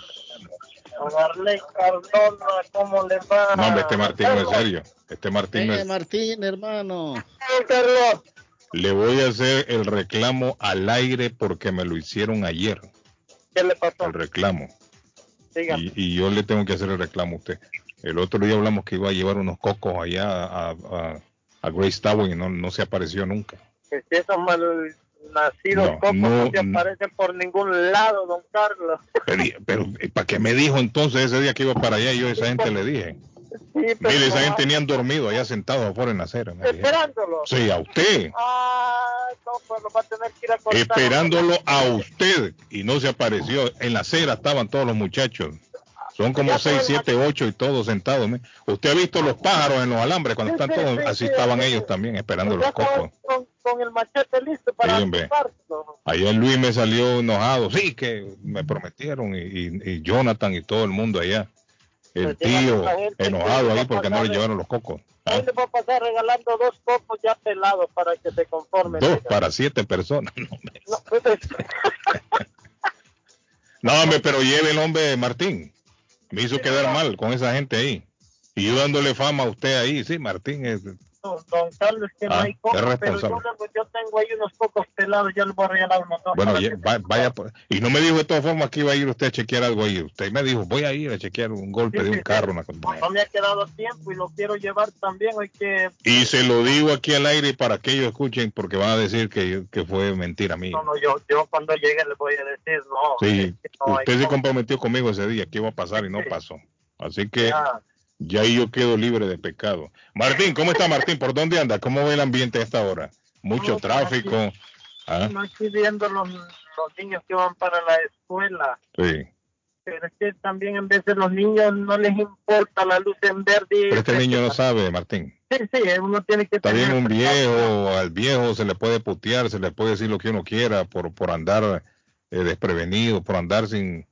Arley Cardona, ¿cómo le va? No, hombre, este Martín no es serio. Este Martín no Eh, es... Martín, hermano. Carlos. Le voy a hacer el reclamo al aire porque me lo hicieron ayer, ¿Qué le pasó? el reclamo. Y, y yo le tengo que hacer el reclamo a usted. El otro día hablamos que iba a llevar unos cocos allá a, a, a Grace Tower y no, no se apareció nunca. Que esos mal nacidos No, cocos no no, se aparecen por ningún lado, don Carlos. Pero, pero ¿para qué me dijo entonces ese día que iba para allá? Yo a esa gente le dije. Mire, esa gente tenían dormido allá sentados afuera en la acera. Esperándolo. Sí, a usted. Ah, no, pues lo va a tener que ir a cortar. Esperándolo a usted. Y no se apareció. En la acera estaban todos los muchachos. Son como seis, siete, ocho y todos sentados. ¿me? Usted ha visto los pájaros en los alambres cuando Sí, están sí, todos. sí, Así sí, estaban ellos también esperando los cocos. con, con el machete listo para. Ayer Luis me salió enojado. Sí, que me prometieron. Y, y- y Jonathan y todo el mundo allá. El Pues tío enojado ahí porque no le llevaron los cocos. ¿ah? Le va a pasar regalando dos copos ya pelados para que se conformen. Dos para siete personas. No, hombre. No, pues, No, hombre, pero lleve el hombre Martín. Me hizo quedar mal con esa gente ahí. Y yo dándole fama a usted ahí. Sí, Martín es- don, don Carlos, que no Ah, hay coco, pero yo, le- tengo ahí unos cocos pelados, yo les voy a regalar unos dos. Bueno, ya- va- vaya, por- y no me dijo de todas formas que iba a ir usted a chequear algo ahí. Usted me dijo, voy a ir a chequear un golpe de un carro, una cosa. no me ha quedado tiempo y lo quiero llevar también, hay que... Y se lo digo aquí al aire para que ellos escuchen, porque van a decir que, que fue mentira mía. No, no, yo, yo cuando llegue les voy a decir, no. Sí, es que no hay usted se comprometió conmigo ese día que iba a pasar y no pasó. Así que Ya. Ya ahí yo quedo libre de pecado. Martín, ¿cómo está Martín? ¿Por dónde anda? ¿Cómo ve el ambiente a esta hora? Mucho No, tráfico. ¿Ah? No estoy viendo los, los niños que van para la escuela. Sí. Pero es que también en de los niños no les importa la luz en verde. Pero este niño no sabe, Martín. Sí, sí, uno tiene que Está bien un viejo, al viejo se le puede putear, se le puede decir lo que uno quiera por, por andar eh, desprevenido, por andar sin,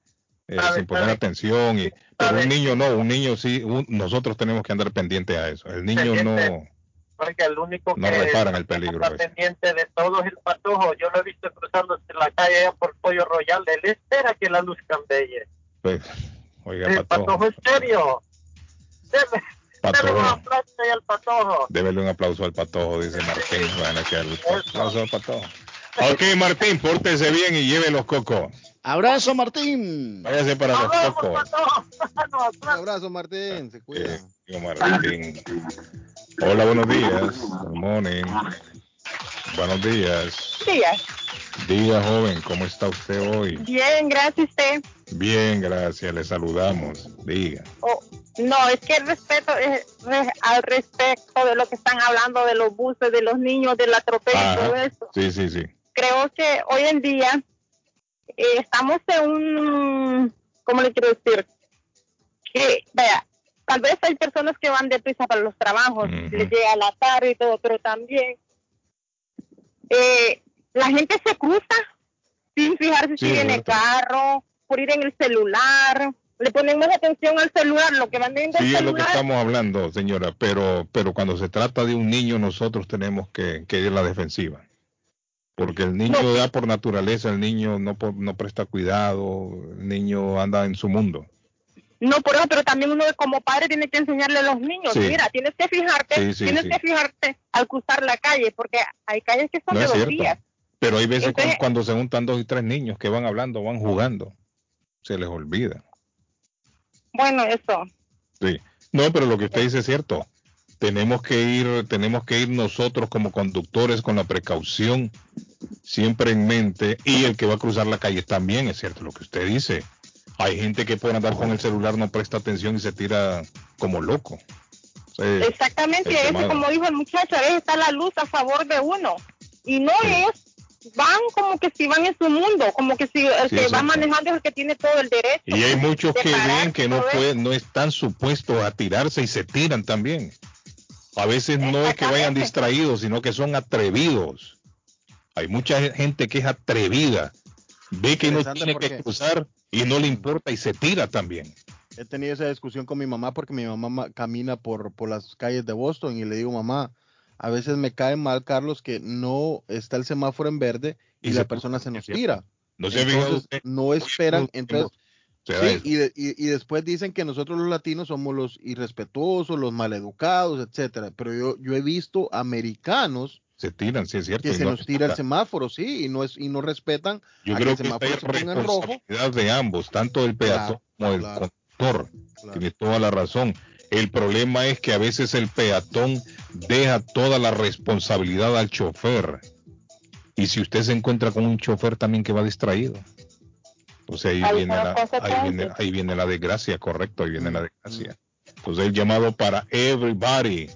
eh, sin poner atención. Y, pero un niño no, un niño sí, un- nosotros tenemos que andar pendientes a eso. El niño no, Oiga, el único no que reparan el peligro. está pendiente de todo es el patojo. Yo lo he visto cruzando la calle allá por Pollo Royal. Él espera que la luz cambie. Pues, oiga, El Patojo, patojo es serio. Debe, un aplauso al patojo. débele un aplauso al Patojo, dice Martín. Bueno, que el aplauso al Patojo. Ok, Martín, pórtese bien y lleve los cocos. Abrazo, Martín. Váyase para los cocos. Un abrazo, Martín. Se cuida. Martín. Hola, buenos días. Good morning. Buenos días. días. Día joven, ¿cómo está usted hoy? Bien, gracias usted. Bien, gracias, le saludamos. Diga. Oh, no, es que el respeto es re- al respecto de lo que están hablando de los buses, de los niños, del atropello y todo eso. Sí, sí, sí. Creo que hoy en día eh, estamos en un, ¿cómo le quiero decir? Que, vea, tal vez hay personas que van deprisa para los trabajos, les llega la tarde y todo, pero también eh, la gente se cruza sin fijarse Sí, si viene cierto. carro, por ir en el celular, le ponen más atención al celular, lo que van viendo Sí, el es lo que celular. estamos hablando, señora, pero, pero cuando se trata de un niño, nosotros tenemos que, que ir a la defensiva. Porque el niño ya por naturaleza, el niño no, no presta cuidado, el niño anda en su mundo. No, por eso, pero también uno como padre tiene que enseñarle a los niños, Sí. mira, tienes que fijarte, Sí, sí, tienes que fijarte al cruzar la calle, porque hay calles que son No de dos días. Pero hay veces Entonces- cuando se juntan dos y tres niños que van hablando, van jugando, se les olvida. Bueno, eso. Sí. No, pero lo que usted dice es cierto. Tenemos que ir, tenemos que ir nosotros como conductores con la precaución siempre en mente y el que va a cruzar la calle también es cierto lo que usted dice. Hay gente que por andar con el celular no presta atención y se tira como loco. Sí, Exactamente, eso como dijo el muchacho, a veces está la luz a favor de uno. Y no ellos van como que si van en su mundo, como que si el Sí, que es va manejando es el que tiene todo el derecho. Y hay muchos que ven que no pueden, no están supuestos a tirarse y se tiran también. A veces no es que vayan distraídos, sino que son atrevidos. Hay mucha gente que es atrevida, ve que no tiene que cruzar y no le importa y se tira también. He tenido esa discusión con mi mamá porque mi mamá ma- camina por, por las calles de Boston y le digo, mamá, a veces me cae mal, Carlos, que no está el semáforo en verde y, Y la persona se nos tira. No se Entonces, no esperan, entonces, sí, y, de- y- y después dicen que nosotros los latinos somos los irrespetuosos, los maleducados, etcétera. Pero yo, yo he visto americanos Se tiran, sí es cierto. que se no nos tira el semáforo, sí, y no es y no respetan Yo creo que que el responsabilidad de ambos, tanto del peatón como del conductor. Tiene toda la razón. El problema es que a veces el peatón deja toda la responsabilidad al chofer. Y si usted se encuentra con un chofer también que va distraído, pues ahí Ahí viene, la, ahí, viene, ahí viene la desgracia, correcto, ahí viene la desgracia. Entonces el llamado para everybody,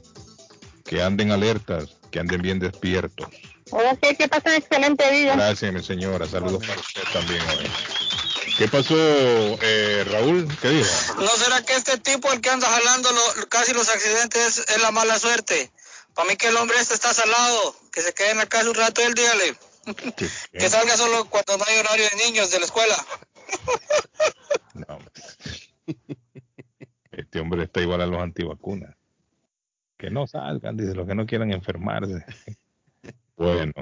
que anden alertas, que anden bien despiertos. Ahora sí, que pasen excelente día. Gracias, mi señora. Saludos para usted también hoy. ¿Qué pasó, eh, Raúl? ¿Qué dijo? ¿No será que este tipo, el que anda jalando lo- casi los accidentes, es, la mala suerte? Para mí que el hombre este está salado, que se quede en la casa un rato el dígale. Que salga solo cuando no hay horario de niños de la escuela. Este hombre está igual a los antivacunas. Que no salgan, dice, los que no quieran enfermarse. Bueno.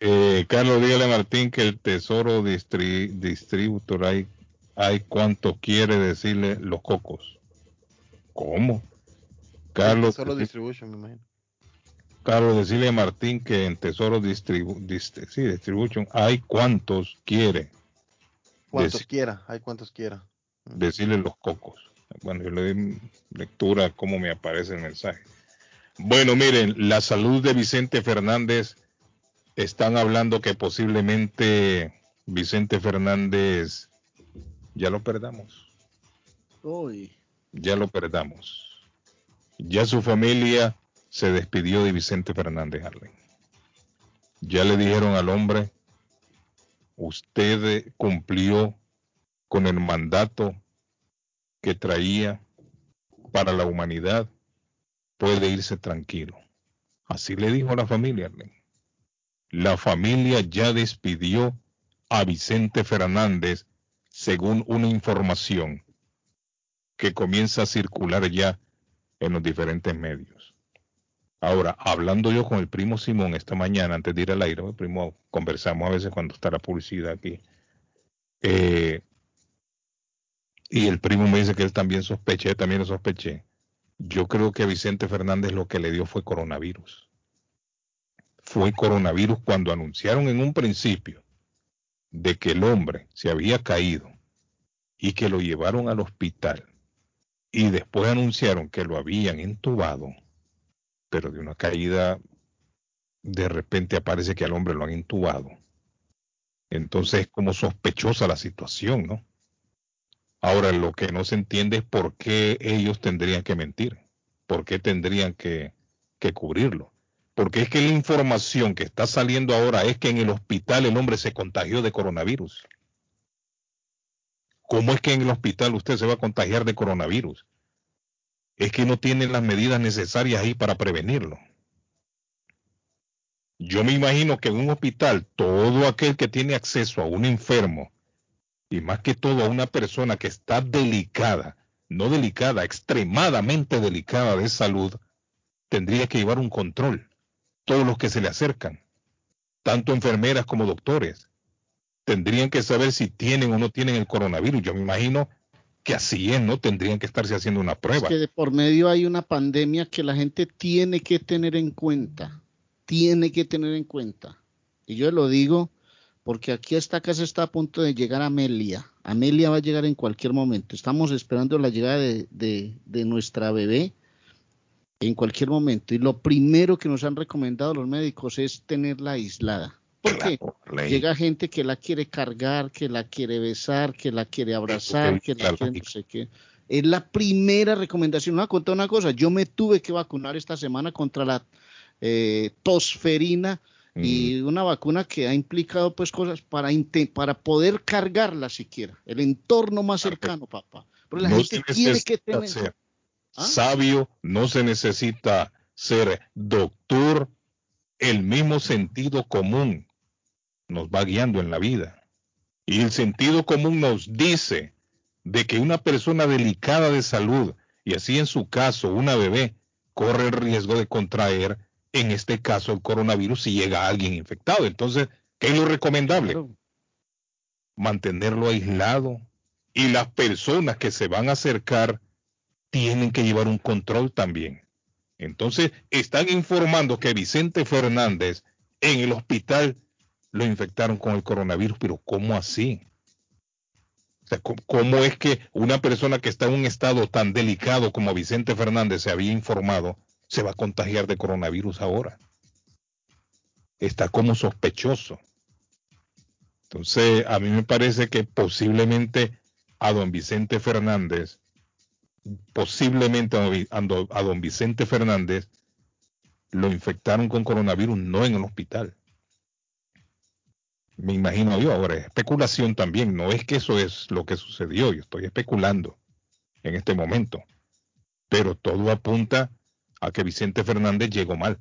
Eh, Carlos, dígale a Martín que el Tesoro distri- Distributor hay, hay cuánto quiere decirle los cocos. ¿Cómo? Carlos, Solo distribution, me imagino. Carlos, decirle a Martín que en Tesoro Distribu dist sí, Distribution hay cuantos quiere. Cuantos Dec quiera, hay cuantos quiera. Decirle los cocos. Bueno, yo le doy lectura a cómo me aparece el mensaje. Bueno, miren, la salud de Vicente Fernández, están hablando que posiblemente Vicente Fernández ya lo perdamos. Uy. Ya lo perdamos. Ya su familia se despidió de Vicente Fernández Arlen. Ya le dijeron al hombre, usted cumplió con el mandato que traía para la humanidad, puede irse tranquilo. Así le dijo la familia. Arlen. La familia ya despidió a Vicente Fernández según una información que comienza a circular ya en los diferentes medios. Ahora, hablando yo con el primo Simón esta mañana antes de ir al aire, el primo conversamos a veces cuando está la publicidad aquí, eh, y el primo me dice que él también sospeché, también lo sospeché. Yo creo que a Vicente Fernández lo que le dio fue coronavirus. Fue coronavirus cuando anunciaron en un principio de que el hombre se había caído y que lo llevaron al hospital y después anunciaron que lo habían entubado, pero de una caída de repente aparece que al hombre lo han intubado. Entonces es como sospechosa la situación, ¿no? Ahora lo que no se entiende es por qué ellos tendrían que mentir, por qué tendrían que, que cubrirlo. Porque es que la información que está saliendo ahora es que en el hospital el hombre se contagió de coronavirus. ¿Cómo es que en el hospital usted se va a contagiar de coronavirus? Es que no tienen las medidas necesarias ahí para prevenirlo. Yo me imagino que en un hospital todo aquel que tiene acceso a un enfermo, y más que todo a una persona que está delicada, no delicada, extremadamente delicada de salud, tendría que llevar un control todos los que se le acercan, tanto enfermeras como doctores, tendrían que saber si tienen o no tienen el coronavirus. Yo me imagino que así es, ¿no? Tendrían que estarse haciendo una prueba. Es que de por medio hay una pandemia que la gente tiene que tener en cuenta, tiene que tener en cuenta. Y yo lo digo porque aquí esta casa está a punto de llegar a Amelia. Amelia va a llegar en cualquier momento. Estamos esperando la llegada de, de, de nuestra bebé en cualquier momento. Y lo primero que nos han recomendado los médicos es tenerla aislada. Porque llega gente que la quiere cargar, que la quiere besar, que la quiere abrazar, que la quiere no sé qué. Es la primera recomendación. Voy a contar una cosa. Yo me tuve que vacunar esta semana contra la eh, tosferina y mm. una vacuna que ha implicado pues cosas para, para poder cargarla siquiera. El entorno más cercano, papá. Pero la gente tiene que tener... ¿Ah? Sabio no se necesita ser doctor, el mismo sentido común nos va guiando en la vida. Y el sentido común nos dice de que una persona delicada de salud, y así en su caso una bebé, corre el riesgo de contraer, en este caso, el coronavirus si llega a alguien infectado. Entonces, ¿qué es lo recomendable? Mantenerlo aislado. Y las personas que se van a acercar tienen que llevar un control también. Entonces, están informando que Vicente Fernández en el hospital lo infectaron con el coronavirus, pero ¿cómo así? ¿cómo es que una persona que está en un estado tan delicado como Vicente Fernández se había informado, se va a contagiar de coronavirus ahora? Está como sospechoso. Entonces, a mí me parece que posiblemente a don Vicente Fernández posiblemente a don Vicente Fernández lo infectaron con coronavirus no en el hospital. Me imagino yo, ahora especulación también, no es que eso es lo que sucedió, yo estoy especulando en este momento, pero todo apunta a que Vicente Fernández llegó mal.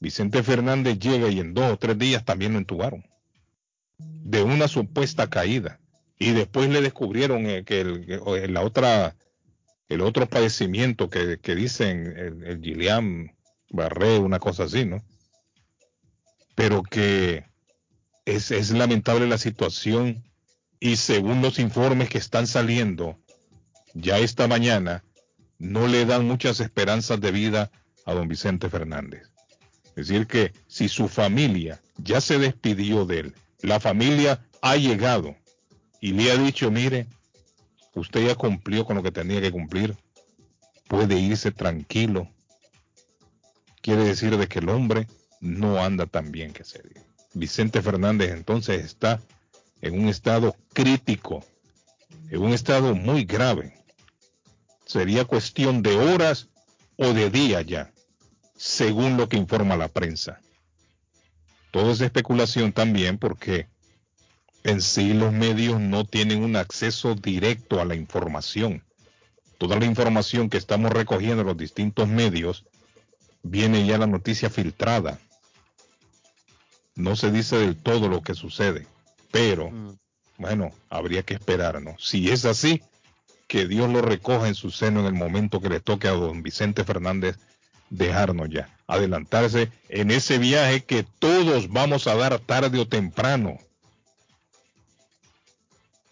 Vicente Fernández llega y en dos o tres días también lo entubaron de una supuesta caída y después le descubrieron eh, que el, la otra el otro padecimiento que, dicen el, el Gillian Barré, una cosa así, ¿no? Pero que es, lamentable la situación y según los informes que están saliendo ya esta mañana, no le dan muchas esperanzas de vida a don Vicente Fernández. Es decir, que si su familia ya se despidió de él, la familia ha llegado y le ha dicho, mire, usted ya cumplió con lo que tenía que cumplir, puede irse tranquilo. Quiere decir de que el hombre no anda tan bien que se diga. Vicente Fernández entonces está en un estado crítico, en un estado muy grave. Sería cuestión de horas o de días ya, según lo que informa la prensa. Todo es especulación también porque en sí los medios no tienen un acceso directo a la información. Toda la información que estamos recogiendo en los distintos medios viene ya la noticia filtrada. No se dice del todo lo que sucede, pero mm. bueno, habría que esperarnos. Si es así, que Dios lo recoja en su seno en el momento que le toque a don Vicente Fernández dejarnos ya, adelantarse en ese viaje que todos vamos a dar tarde o temprano.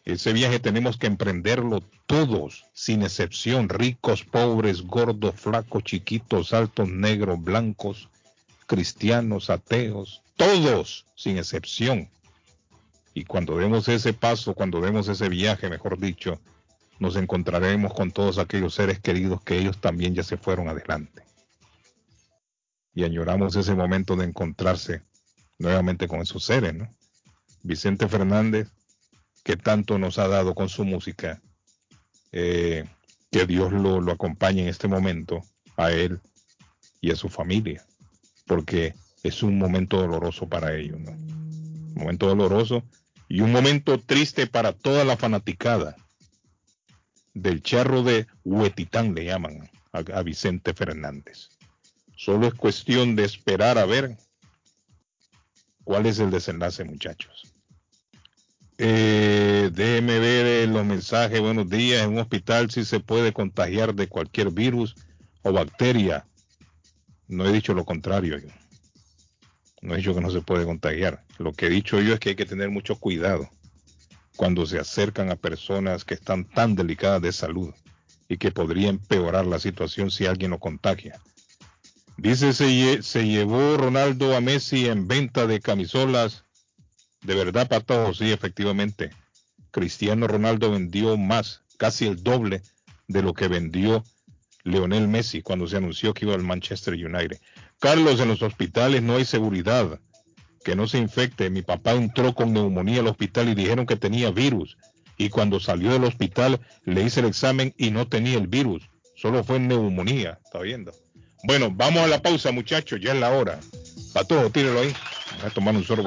Ese viaje tenemos que emprenderlo todos, sin excepción, ricos, pobres, gordos, flacos, chiquitos, altos, negros, blancos, cristianos, ateos, todos, sin excepción. Y cuando demos ese paso, cuando demos ese viaje, mejor dicho, nos encontraremos con todos aquellos seres queridos que ellos también ya se fueron adelante. Y añoramos ese momento de encontrarse nuevamente con esos seres, ¿no? Vicente Fernández que tanto nos ha dado con su música. Eh, que Dios lo, lo acompañe en este momento a él y a su familia, porque es un momento doloroso para ellos, Un momento doloroso y un momento triste para toda la fanaticada del charro de Huetitán, le llaman a Vicente Fernández. Solo es cuestión de esperar a ver cuál es el desenlace, muchachos. Eh, déjeme ver los mensajes. Buenos días. En un hospital sí se puede contagiar de cualquier virus o bacteria. No he dicho lo contrario. No he dicho que no se puede contagiar. Lo que he dicho yo es que hay que tener mucho cuidado cuando se acercan a personas que están tan delicadas de salud y que podría empeorar la situación si alguien lo contagia. Dice se, se llevó Ronaldo a Messi en venta de camisolas de verdad, Patojo, sí, efectivamente. Cristiano Ronaldo vendió más, casi el doble de lo que vendió Leonel Messi cuando se anunció que iba al Manchester United. Carlos, en los hospitales no hay seguridad. Que no se infecte. Mi papá entró con neumonía al hospital y dijeron que tenía virus. Y cuando salió del hospital le hice el examen y no tenía el virus. Solo fue neumonía. ¿Está viendo? Bueno, vamos a la pausa, muchachos. Ya es la hora. Patojo, tírelo ahí.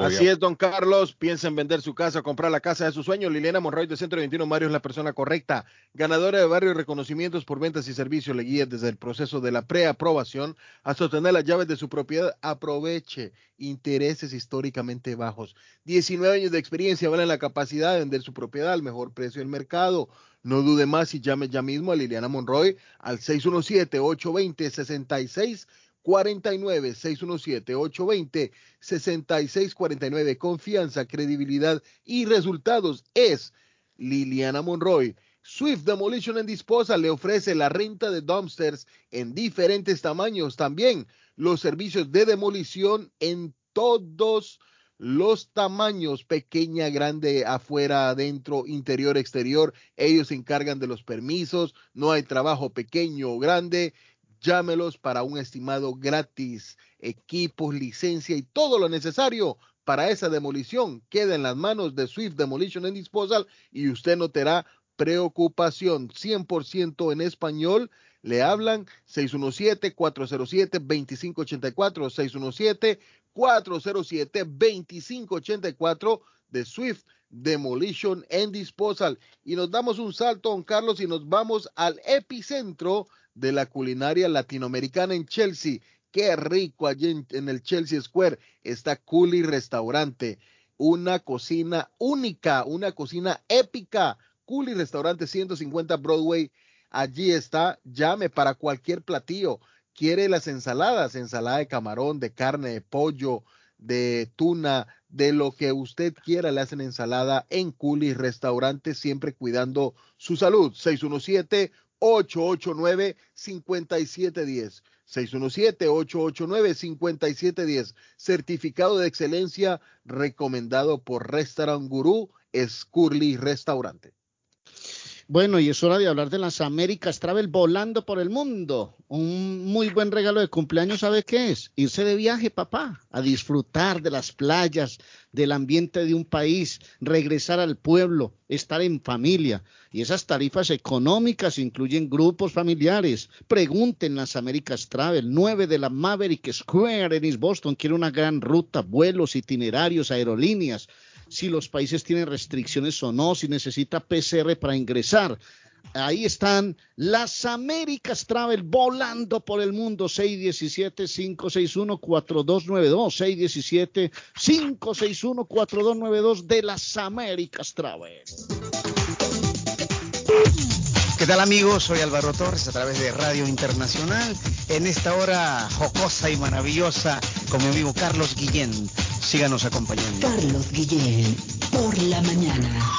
Así es, don Carlos. Piensa en vender su casa, comprar la casa de su sueño. Liliana Monroy de Centro 21 Mario es la persona correcta. Ganadora de varios reconocimientos por ventas y servicios. Le guía desde el proceso de la preaprobación hasta obtener las llaves de su propiedad. Aproveche intereses históricamente bajos. 19 años de experiencia valen la capacidad de vender su propiedad al mejor precio del mercado. No dude más y llame ya mismo a Liliana Monroy al 617-820-66 49 617 820 6649. Confianza, credibilidad y resultados es Liliana Monroy. Swift Demolition and Disposal le ofrece la renta de dumpsters en diferentes tamaños. También los servicios de demolición en todos los tamaños, pequeña, grande, afuera, adentro, interior, exterior. Ellos se encargan de los permisos. No hay trabajo pequeño o grande. Llámelos para un estimado gratis, equipos, licencia y todo lo necesario para esa demolición. Queda en las manos de Swift Demolition and Disposal y usted no tendrá preocupación 100% en español. Le hablan 617-407-2584, 617-407-2584 de Swift Demolition and Disposal. Y nos damos un salto, don Carlos, y nos vamos al epicentro de la culinaria latinoamericana en Chelsea. Qué rico allí en, el Chelsea Square está Culi Restaurante. Una cocina única, una cocina épica. Culi Restaurante 150 Broadway. Allí está. Llame para cualquier platillo. Quiere las ensaladas, ensalada de camarón, de carne, de pollo, de tuna, de lo que usted quiera, le hacen ensalada en Culi Restaurante, siempre cuidando su salud. 617 889-5710. 617-889-5710. Certificado de excelencia recomendado por Restaurant Gurú, Scurly Restaurante. Bueno, y es hora de hablar de las Américas Travel volando por el mundo. Un muy buen regalo de cumpleaños, ¿sabe qué es? Irse de viaje, papá, a disfrutar de las playas, del ambiente de un país, regresar al pueblo, estar en familia. Y esas tarifas económicas incluyen grupos familiares. Pregunten las Américas Travel, 9 de la Maverick Square en East Boston. Quiere una gran ruta, vuelos, itinerarios, aerolíneas si los países tienen restricciones o no, si necesita PCR para ingresar. Ahí están las Américas Travel volando por el mundo. 617-561-4292. 617-561-4292 de las Américas Travel. ¿Qué tal amigos? Soy Álvaro Torres a través de Radio Internacional. En esta hora jocosa y maravillosa con mi amigo Carlos Guillén. Síganos acompañando. Carlos Guillén, por la mañana.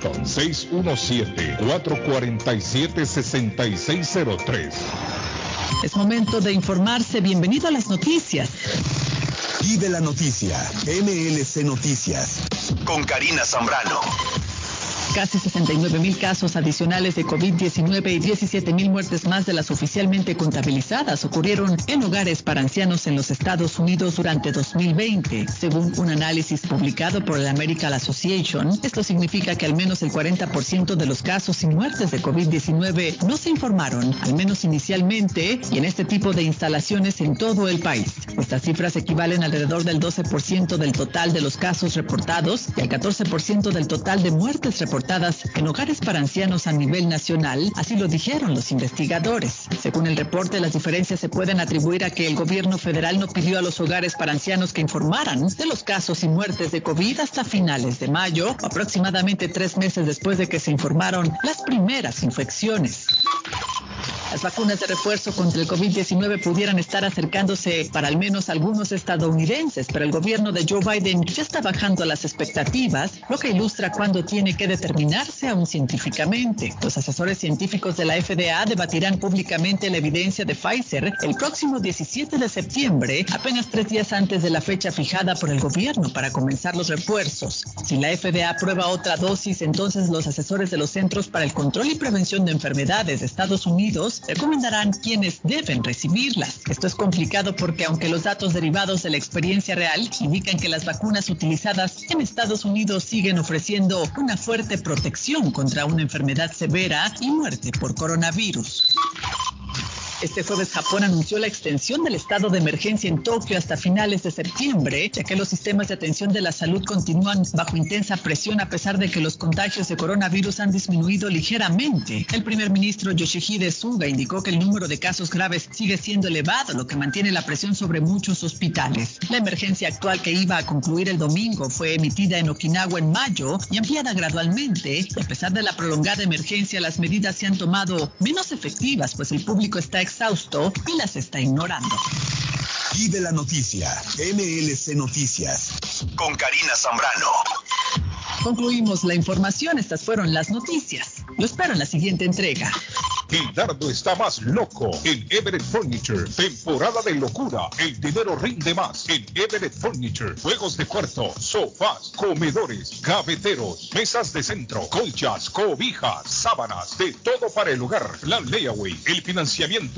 617-447-6603. Es momento de informarse. Bienvenido a las noticias. Y de la noticia, MLC Noticias, con Karina Zambrano. Casi 69 mil casos adicionales de COVID-19 y 17 mil muertes más de las oficialmente contabilizadas ocurrieron en hogares para ancianos en los Estados Unidos durante 2020, según un análisis publicado por la American Association. Esto significa que al menos el 40% de los casos y muertes de COVID-19 no se informaron, al menos inicialmente, y en este tipo de instalaciones en todo el país. Estas cifras equivalen alrededor del 12% del total de los casos reportados y al 14% del total de muertes reportadas en hogares para ancianos a nivel nacional, así lo dijeron los investigadores. Según el reporte, las diferencias se pueden atribuir a que el gobierno federal no pidió a los hogares para ancianos que informaran de los casos y muertes de COVID hasta finales de mayo, aproximadamente tres meses después de que se informaron las primeras infecciones. Las vacunas de refuerzo contra el COVID-19 pudieran estar acercándose para al menos algunos estadounidenses, pero el gobierno de Joe Biden ya está bajando las expectativas, lo que ilustra cuándo tiene que determinarse aún científicamente. Los asesores científicos de la FDA debatirán públicamente la evidencia de Pfizer el próximo 17 de septiembre, apenas tres días antes de la fecha fijada por el gobierno para comenzar los refuerzos. Si la FDA aprueba otra dosis, entonces los asesores de los Centros para el Control y Prevención de Enfermedades de Estados Unidos recomendarán quienes deben recibirlas. Esto es complicado porque aunque los datos derivados de la experiencia real indican que las vacunas utilizadas en Estados Unidos siguen ofreciendo una fuerte protección contra una enfermedad severa y muerte por coronavirus. Este jueves Japón anunció la extensión del estado de emergencia en Tokio hasta finales de septiembre, ya que los sistemas de atención de la salud continúan bajo intensa presión a pesar de que los contagios de coronavirus han disminuido ligeramente. El primer ministro Yoshihide Suga indicó que el número de casos graves sigue siendo elevado, lo que mantiene la presión sobre muchos hospitales. La emergencia actual que iba a concluir el domingo fue emitida en Okinawa en mayo y ampliada gradualmente. a pesar de la prolongada emergencia, las medidas se han tomado menos efectivas, pues el público está exhausto y las está ignorando. Y de la noticia, MLC Noticias, con Karina Zambrano. Concluimos la información, estas fueron las noticias. Lo espero en la siguiente entrega. El dardo está más loco en Everett Furniture. Temporada de locura. El dinero rinde más en Everett Furniture. Juegos de cuarto, sofás, comedores, gaveteros, mesas de centro, colchas, cobijas, sábanas, de todo para el hogar. Plan layaway, el financiamiento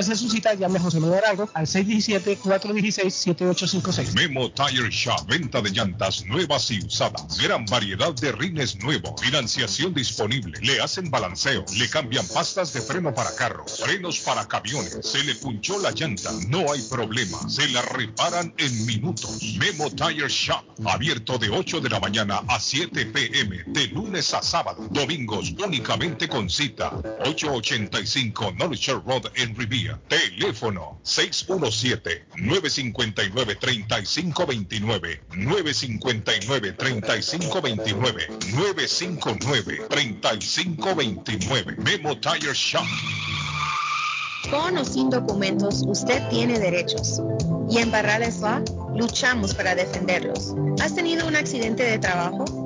hacer su cita, llame a José Manuel Arango al 617-416-7856. Memo Tire Shop, venta de llantas nuevas y usadas. Gran variedad de rines nuevos. Financiación disponible. Le hacen balanceo. Le cambian pastas de freno para carros. Frenos para camiones. Se le punchó la llanta. No hay problema. Se la reparan en minutos. Memo Tire Shop. Abierto de 8 de la mañana a 7 pm. De lunes a sábado. Domingos únicamente con cita. 885 Knowledge Road en Teléfono 617-959-3529. 959-3529. 959-3529. Memo Tire Shop. Con o sin documentos, usted tiene derechos. Y en Barrales Law luchamos para defenderlos. ¿Has tenido un accidente de trabajo?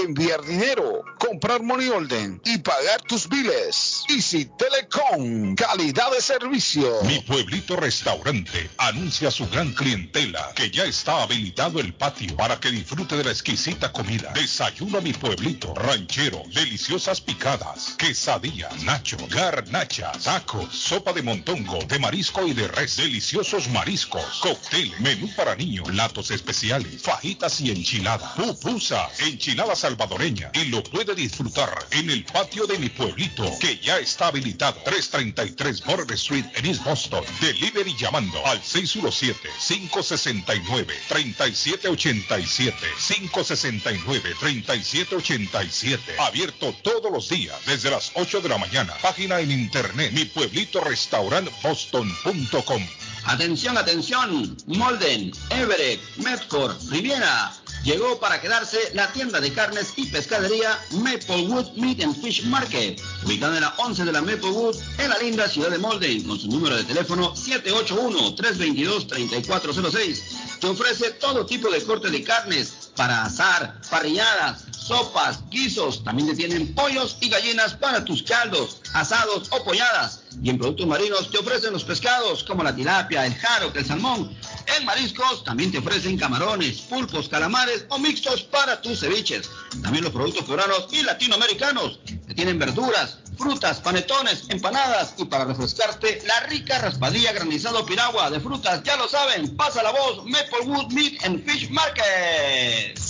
enviar dinero, comprar money order y pagar tus biles. Easy Telecom, calidad de servicio. Mi pueblito restaurante anuncia su gran clientela que ya está habilitado el patio para que disfrute de la exquisita comida. Desayuno a mi pueblito ranchero, deliciosas picadas, quesadillas, nacho, garnacha, tacos, sopa de montongo, de marisco y de res, deliciosos mariscos, cóctel, menú para niños, platos especiales, fajitas y enchiladas, pupusa, enchilada salvadoreña y lo puede disfrutar en el patio de mi pueblito que ya está habilitado 333 Border Street en East Boston. Delivery llamando al 617-569-3787. 569-3787. Abierto todos los días desde las 8 de la mañana. Página en internet mi pueblito restaurant boston.com. Atención, atención, Molden, Everett, Medford, Riviera. Llegó para quedarse la tienda de carnes y pescadería Maplewood Meat and Fish Market, ubicada en la 11 de la Maplewood, en la linda ciudad de Molden, con su número de teléfono 781-322-3406. Te ofrece todo tipo de corte de carnes para asar, parrilladas, sopas, guisos. También te tienen pollos y gallinas para tus caldos, asados o polladas. Y en productos marinos te ofrecen los pescados como la tilapia, el jaro, el salmón. En mariscos también te ofrecen camarones, pulpos, calamares o mixtos para tus ceviches. También los productos peruanos y latinoamericanos. Te tienen verduras, frutas, panetones, empanadas y para refrescarte la rica raspadilla granizado piragua de frutas. Ya lo saben, pasa la voz, Maplewood Meat and Fish Market.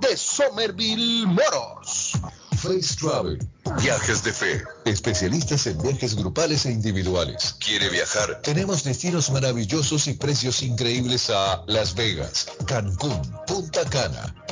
de Somerville Motors. Face Travel. Viajes de fe. Especialistas en viajes grupales e individuales. ¿Quiere viajar? Tenemos destinos maravillosos y precios increíbles a Las Vegas, Cancún, Punta Cana,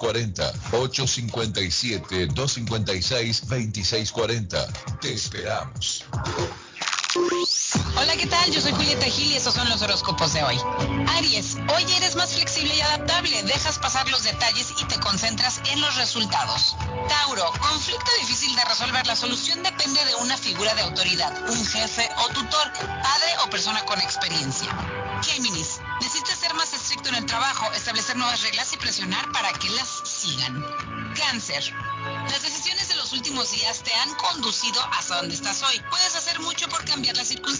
857-256-2640. Te esperamos. Hola, ¿qué tal? Yo soy Julieta Gil y estos son los horóscopos de hoy. Aries, hoy eres más flexible y adaptable, dejas pasar los detalles y te concentras en los resultados. Tauro, conflicto difícil de resolver, la solución depende de una figura de autoridad, un jefe o tutor, padre o persona con experiencia. Géminis, necesitas ser más estricto en el trabajo, establecer nuevas reglas y presionar para que las sigan. Cáncer, las decisiones de los últimos días te han conducido hasta donde estás hoy. Puedes hacer mucho por cambiar las circunstancias,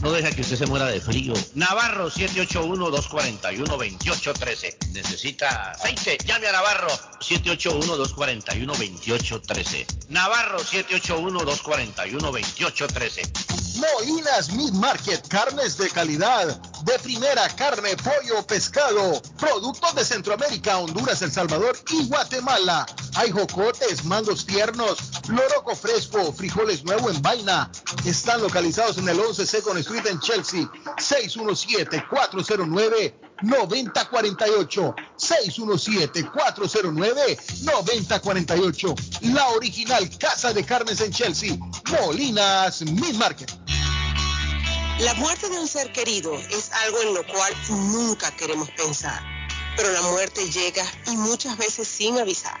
no deja que usted se muera de frío. Navarro 781-241-2813. Necesita aceite. Llame a Navarro 781-241-2813. Navarro 781-241-2813. Molinas Meat Market, carnes de calidad, de primera carne, pollo, pescado, productos de Centroamérica, Honduras, El Salvador y Guatemala. Hay jocotes, mandos tiernos, loroco fresco, frijoles nuevo en vaina. Están localizados en el 11 Second Street en Chelsea, 617-409-9048. 617-409-9048. La original Casa de Carnes en Chelsea, Molinas Meat Market. La muerte de un ser querido es algo en lo cual nunca queremos pensar, pero la muerte llega y muchas veces sin avisar.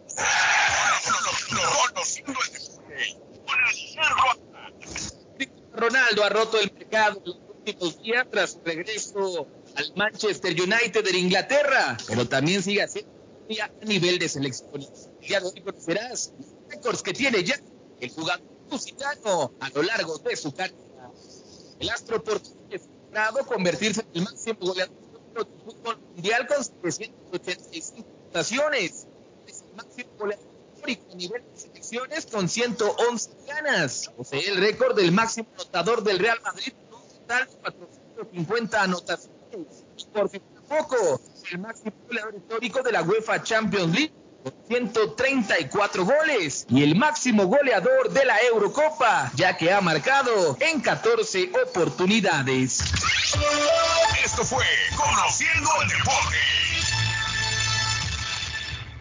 Ronaldo ha roto el mercado en los últimos días tras su regreso al Manchester United de Inglaterra, pero también sigue haciendo a nivel de selecciones. Ya hoy conocerás los récords que tiene ya el jugador lusitano a lo largo de su carrera. El astro portugués ha convertirse en el máximo goleador del fútbol mundial con 785 anotaciones. Máximo goleador histórico a nivel de selecciones con 111 ganas. Posee el récord del máximo anotador del Real Madrid con un total de 450 anotaciones. Y por fuera poco, el máximo goleador histórico de la UEFA Champions League con 134 goles y el máximo goleador de la Eurocopa, ya que ha marcado en 14 oportunidades. Esto fue Conociendo el Deporte.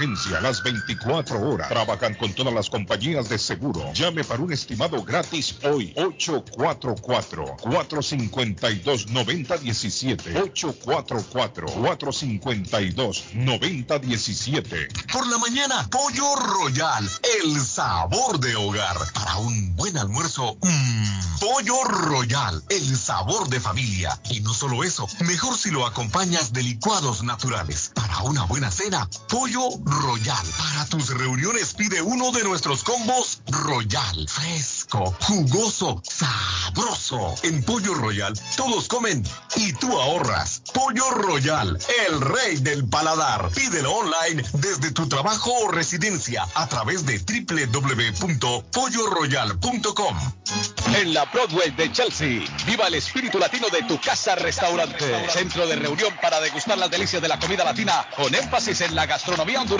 las 24 horas. Trabajan con todas las compañías de seguro. Llame para un estimado gratis hoy. 844-452-9017. 844-452-9017. Por la mañana, Pollo Royal, el sabor de hogar. Para un buen almuerzo, mmm, Pollo Royal, el sabor de familia. Y no solo eso, mejor si lo acompañas de licuados naturales. Para una buena cena, Pollo Royal. Para tus reuniones pide uno de nuestros combos Royal. Fresco, jugoso, sabroso. En Pollo Royal todos comen y tú ahorras. Pollo Royal, el rey del paladar. Pídelo online desde tu trabajo o residencia a través de www.polloroyal.com. En la Broadway de Chelsea, viva el espíritu latino de tu casa restaurante. Centro de reunión para degustar las delicias de la comida latina con énfasis en la gastronomía hondureña,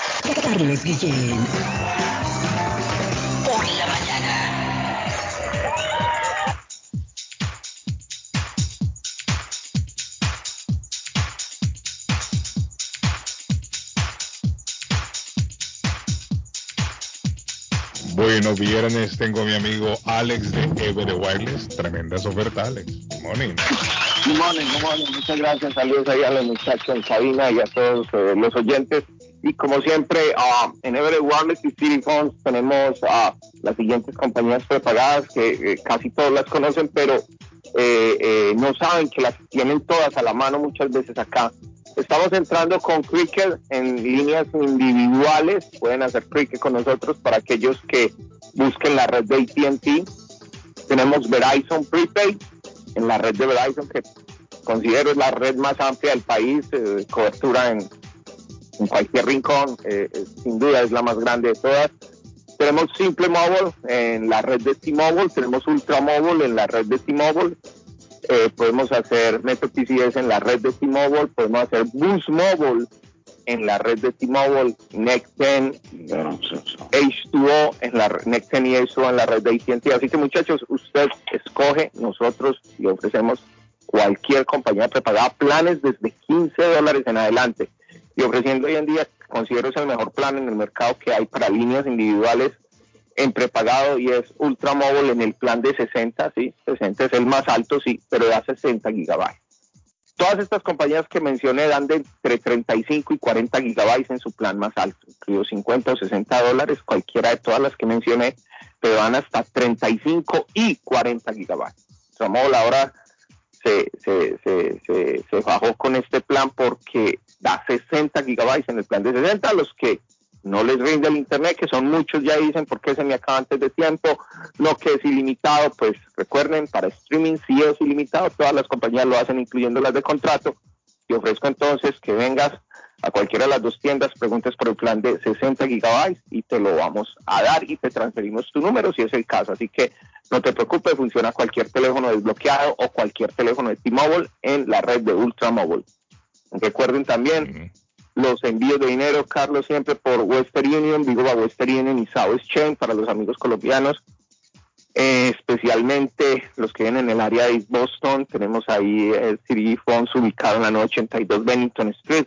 Carlos Guillén. Por la mañana. Bueno, viernes tengo a mi amigo Alex de Everett Wireless. Tremendas ofertas, Alex. Morning. Good morning, good morning. Muchas gracias. Saludos ahí a los muchachos en cabina y a todos eh, los oyentes. Y como siempre, ah, en Everett Wireless y City Phones tenemos ah, las siguientes compañías prepagadas que eh, casi todos las conocen, pero eh, eh, no saben que las tienen todas a la mano muchas veces acá. Estamos entrando con Cricket en líneas individuales. Pueden hacer Cricket con nosotros para aquellos que busquen la red de ATT. Tenemos Verizon Prepaid en la red de Verizon, que considero es la red más amplia del país, eh, cobertura en, en cualquier rincón, eh, eh, sin duda es la más grande de todas. Tenemos Simple Mobile en la red de T-Mobile, tenemos Ultra Mobile en la red de T-Mobile, eh, podemos hacer Metro PCS en la red de T-Mobile, podemos hacer Boost Mobile en la red de T-Mobile, Next Gen, H2O en la re- Next Gen y H2O en la red de AT&T. Así que muchachos, usted escoge, nosotros le ofrecemos cualquier compañía prepagada, planes desde 15 dólares en adelante y ofreciendo hoy en día considero es el mejor plan en el mercado que hay para líneas individuales en prepagado y es Ultra Mobile en el plan de 60, sí, 60 es el más alto, sí, pero da 60 gigabytes. Todas estas compañías que mencioné dan de entre 35 y 40 gigabytes en su plan más alto, incluido 50 o 60 dólares, cualquiera de todas las que mencioné, pero dan hasta 35 y 40 gigabytes. Ultra Mobile ahora se, se, se, se, se bajó con este plan porque da 60 gigabytes en el plan de 60, los que no les rinde el internet, que son muchos ya dicen por qué se me acaba antes de tiempo, lo que es ilimitado, pues recuerden, para streaming sí es ilimitado, todas las compañías lo hacen incluyendo las de contrato, y ofrezco entonces que vengas a cualquiera de las dos tiendas, preguntes por el plan de 60 gigabytes y te lo vamos a dar y te transferimos tu número si es el caso, así que no te preocupes, funciona cualquier teléfono desbloqueado o cualquier teléfono de T-Mobile en la red de Ultra Mobile. Recuerden también los envíos de dinero, Carlos, siempre por Western Union, digo a Western Union y South Chain para los amigos colombianos, eh, especialmente los que vienen en el área de Boston. Tenemos ahí el CD Funds ubicado en la 982 Bennington Street.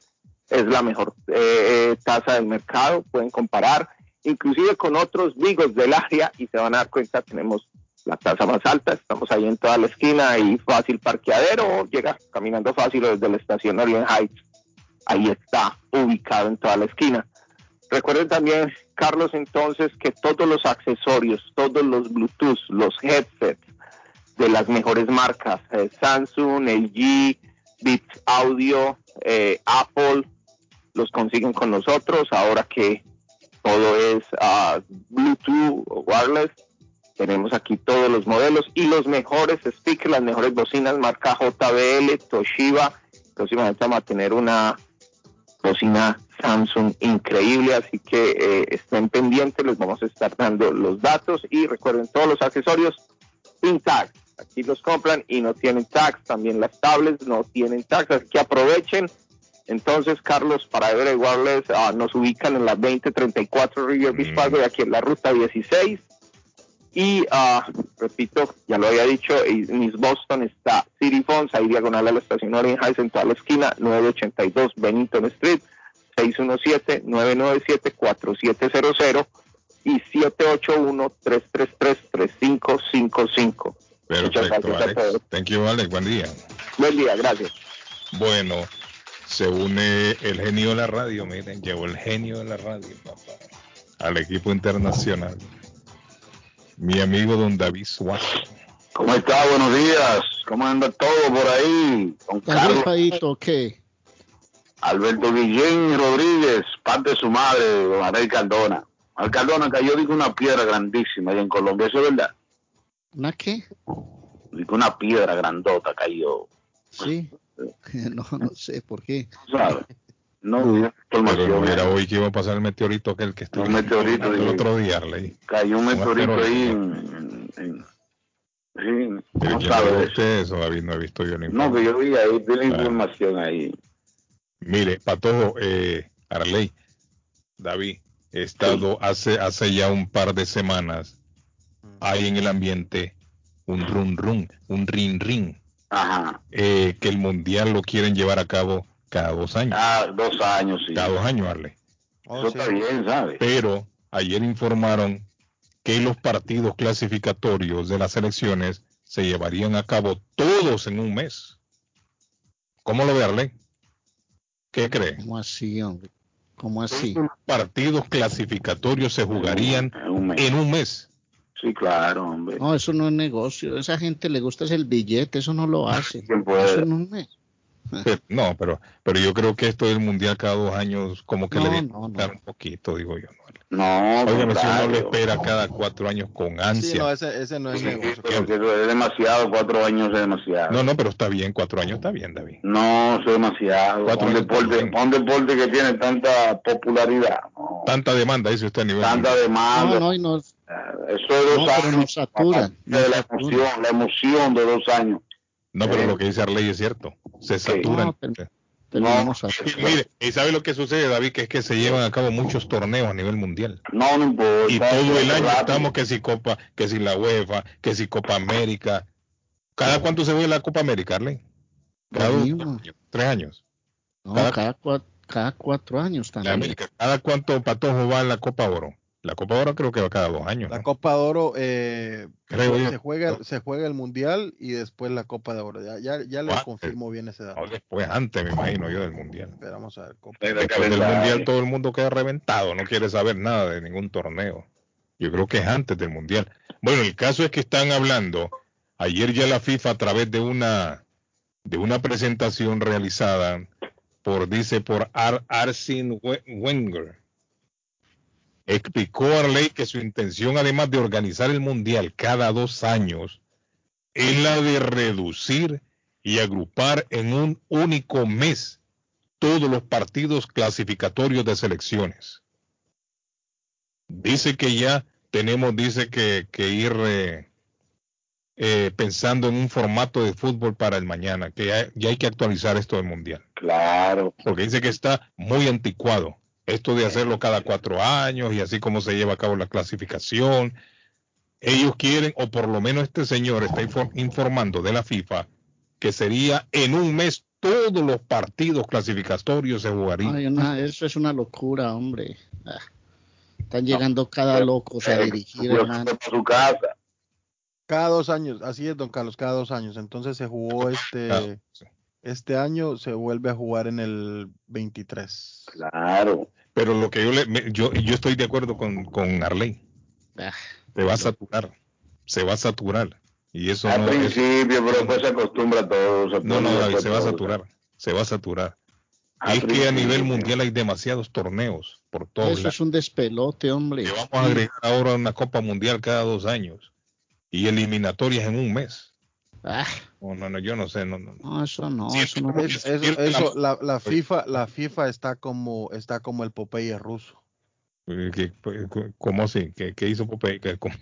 Es la mejor eh, eh, tasa del mercado, pueden comparar, inclusive con otros vigos del área y se van a dar cuenta, tenemos la tasa más alta, estamos ahí en toda la esquina y fácil parqueadero, llega caminando fácil desde la estación Orient Heights ahí está ubicado en toda la esquina. Recuerden también, Carlos, entonces que todos los accesorios, todos los Bluetooth, los headsets de las mejores marcas, eh, Samsung, LG, Beats Audio, eh, Apple, los consiguen con nosotros ahora que todo es uh, Bluetooth o wireless. Tenemos aquí todos los modelos y los mejores speakers, las mejores bocinas marca JBL, Toshiba. Próximamente vamos a tener una cocina Samsung increíble, así que eh, estén pendientes, les vamos a estar dando los datos y recuerden todos los accesorios sin tags. Aquí los compran y no tienen tags, también las tablets no tienen tags, así que aprovechen. Entonces, Carlos, para averiguarles, uh, nos ubican en la 2034 River Beach Parkway, aquí en la ruta 16. Y uh, repito, ya lo había dicho, en East Boston está City Funds, ahí diagonal a la estación Orange Heights en toda la esquina, 982 Bennington Street, 617-997-4700 y 781-333-3555. Perfecto, Alex. Thank you, Alex. Buen día. Buen día, gracias. Bueno, se une el genio de la radio, miren, llevó el genio de la radio, papá, al equipo internacional mi amigo don David Suazo. ¿Cómo está? Buenos días. ¿Cómo anda todo por ahí? Don Carlos. ¿qué? Alberto Guillén Rodríguez, parte de su madre, don Anel Cardona. Al Cardona cayó, digo, una piedra grandísima ahí en Colombia, ¿eso es verdad? ¿Una qué? Digo, una piedra grandota cayó. Sí. no, no sé por qué. ¿Sabes? No, Pero no era hoy que iba a pasar el meteorito que el que estuvo un meteorito el otro día leí. Cayó un meteorito ahí en, en, sí, no sabe usted eso, David, no he visto yo ningún No, que yo vi ahí, tiene la información ahí. Mire, Patojo, eh, Arley, David, he estado hace, hace ya un par de semanas ahí en el ambiente un run run, un rin rin, Ajá. Eh, que el mundial lo quieren llevar a cabo cada dos años. Ah, dos años, sí. Cada dos años, Arle. Oh, Eso está bien, ¿sabes? Pero ayer informaron que los partidos clasificatorios de las elecciones se llevarían a cabo todos en un mes. ¿Cómo lo ve, Arle? ¿Qué cree? ¿Cómo así, hombre? ¿Cómo así? Los partidos clasificatorios se jugarían en un mes. Sí, claro, hombre. No, eso no es negocio. A esa gente le gusta el billete, eso no lo hace. Eso en un mes. No, pero, pero yo creo que esto del mundial cada dos años, como que le debe no, un poquito, digo yo. No, Oigan, si uno le espera cada cuatro años con ansia. Sí, no, ese, ese no es negocio. es demasiado, cuatro años es demasiado. No, no, pero está bien, cuatro años está bien, David. No, es demasiado. Cuatro un, deporte, un deporte que tiene tanta popularidad. Tanta demanda, dice usted a nivel. Tanta demanda. No, no, no. Eso es dos años. de la emoción, la emoción de dos años. No, pero lo que dice Arley es cierto. Se saturan. No, mire, ¿y sabe lo que sucede, David? Que es que se llevan a cabo muchos torneos a nivel mundial. No, no importa. Y todo el año estamos que si Copa, que si la UEFA, que si Copa América. ¿Cada cuánto se ve la Copa América, Arley? Cada dos, tres años. No, cada, cuatro, Cada cuatro años también. ¿Cada cuánto Patojo va en la Copa Oro? La Copa Oro creo que va cada dos años. La Copa de Oro eh, se, juega, se juega el Mundial y después la Copa de Oro. Ya, ya, ya le confirmo bien ese dato. después, antes me imagino yo del Mundial. Esperamos a ver. Después del Mundial todo el mundo queda reventado, no quiere saber nada de ningún torneo. Yo creo que es antes del Mundial. Bueno, el caso es que están hablando, ayer ya la FIFA a través de una, de una presentación realizada por, dice, por Ar Arsene Wenger, explicó a ley que su intención, además de organizar el Mundial cada dos años, es la de reducir y agrupar en un único mes todos los partidos clasificatorios de selecciones. Dice que ya tenemos, dice que, que ir eh, eh, pensando en un formato de fútbol para el mañana, que ya, ya, hay que actualizar esto del mundial. Claro. Porque dice que está muy anticuado. Esto de hacerlo cada cuatro años y así como se lleva a cabo la clasificación. Ellos quieren, o por lo menos este señor está informando de la FIFA, que sería en un mes todos los partidos clasificatorios se jugarían. eso es una locura, hombre. Ah. Están llegando cada loco a dirigir, Su casa. Cada dos años, así es, don Carlos, cada dos años. Entonces se jugó este, este año, se vuelve a jugar en el 23. Claro. Pero lo que yo le, yo, yo estoy de acuerdo con, con Arley. Ah. se va a saturar, se va a saturar. Y eso Al principio, pero después se acostumbra a todo. no, no, se va a saturar, se va a saturar es que a nivel mundial hay demasiados torneos por todo. Eso es un despelote, hombre. vamos a agregar ahora una Copa Mundial cada dos años y eliminatorias en un mes. Ah. no, no, yo no sé, no, no. no eso no, eso no. eso, la, la, FIFA, la FIFA está como, está como el Popeye ruso. ¿Cómo así? ¿Qué, qué hizo Popeye? ¿Cómo?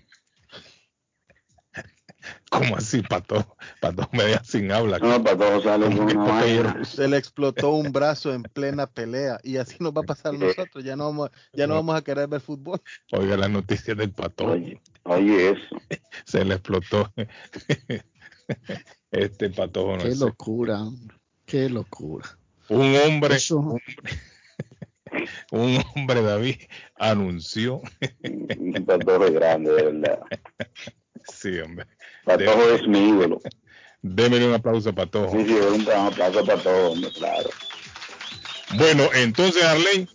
¿Cómo así, Pato? Pato media sin habla. No, Pato sale Se le explotó un brazo en plena pelea y así nos va a pasar a nosotros. Ya no vamos, ya no vamos a querer ver fútbol. Oiga la noticia del Pato. Oye, oye eso. Se le explotó este Pato. Qué locura, qué locura. Un hombre, un hombre, un hombre David anunció. un Pato grande, de verdad. Sí, hombre. Patojo es mi ídolo. Démele un aplauso a Patojo. Sí, sí, un aplauso a Patojo, claro. Bueno, entonces, Arlene,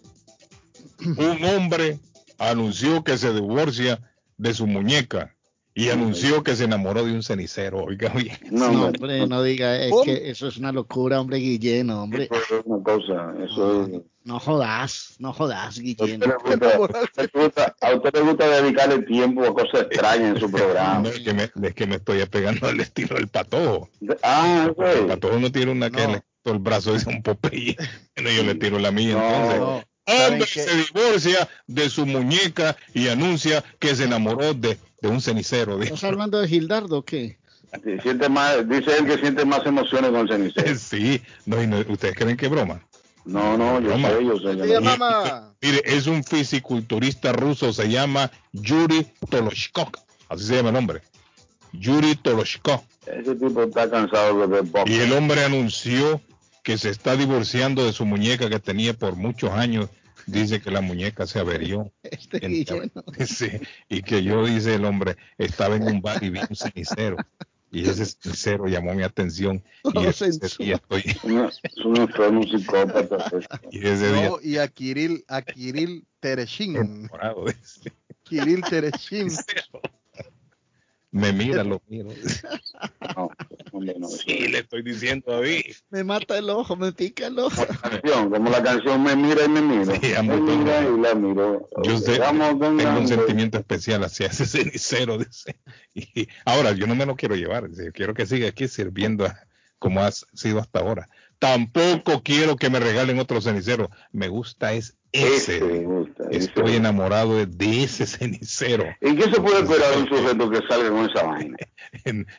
un hombre anunció que se divorcia de su muñeca y anunció que se enamoró de un cenicero. Oiga, oiga. No, hombre, no diga, es que eso es una locura, hombre, Guillén, hombre. Eso es una cosa, eso es no jodas, no jodas, Guillén. A usted le gusta, dedicarle tiempo a cosas extrañas en su programa. es, que me, es que me estoy pegando al estilo del patojo. Ah, sí. El patojo no tiene una que le todo el brazo de un Popeye. No, yo le tiro la mía entonces. Hombre se divorcia de su muñeca y anuncia que se enamoró de, de un cenicero. ¿Estás hablando de Gildardo o qué? siente más, dice él que siente más emociones con el cenicero. Sí, no, ¿ustedes creen que es broma? No, no, yo sé, yo sé. Mire, es un fisiculturista ruso, se llama Yuri Toloshkov. Así se llama el nombre. Yuri Toloshkov. Ese tipo está cansado de ver Y el hombre anunció que se está divorciando de su muñeca que tenía por muchos años. Dice que la muñeca se averió. Este sí, y que yo, dice el hombre, estaba en un bar y vi un cenicero y ese sincero llamó mi atención y, ese día estoy un psicópata y ese día no, y a Kirill a Kirill Tereshin Kirill Tereshin me mira, lo miro. No, no, sí, le estoy diciendo a David. Me mata el ojo, me pica el ojo. como la canción me mira y me mira. Sí, me mira y la miro. Yo sé, tengo un sentimiento especial hacia ese cenicero. Dice. Y ahora, yo no me lo quiero llevar. Quiero que siga aquí sirviendo como ha sido hasta ahora. Tampoco quiero que me regalen otro cenicero. Me gusta es ese. Estoy enamorado de, ese cenicero. ¿Y qué se puede esperar un sujeto que salga con esa vaina?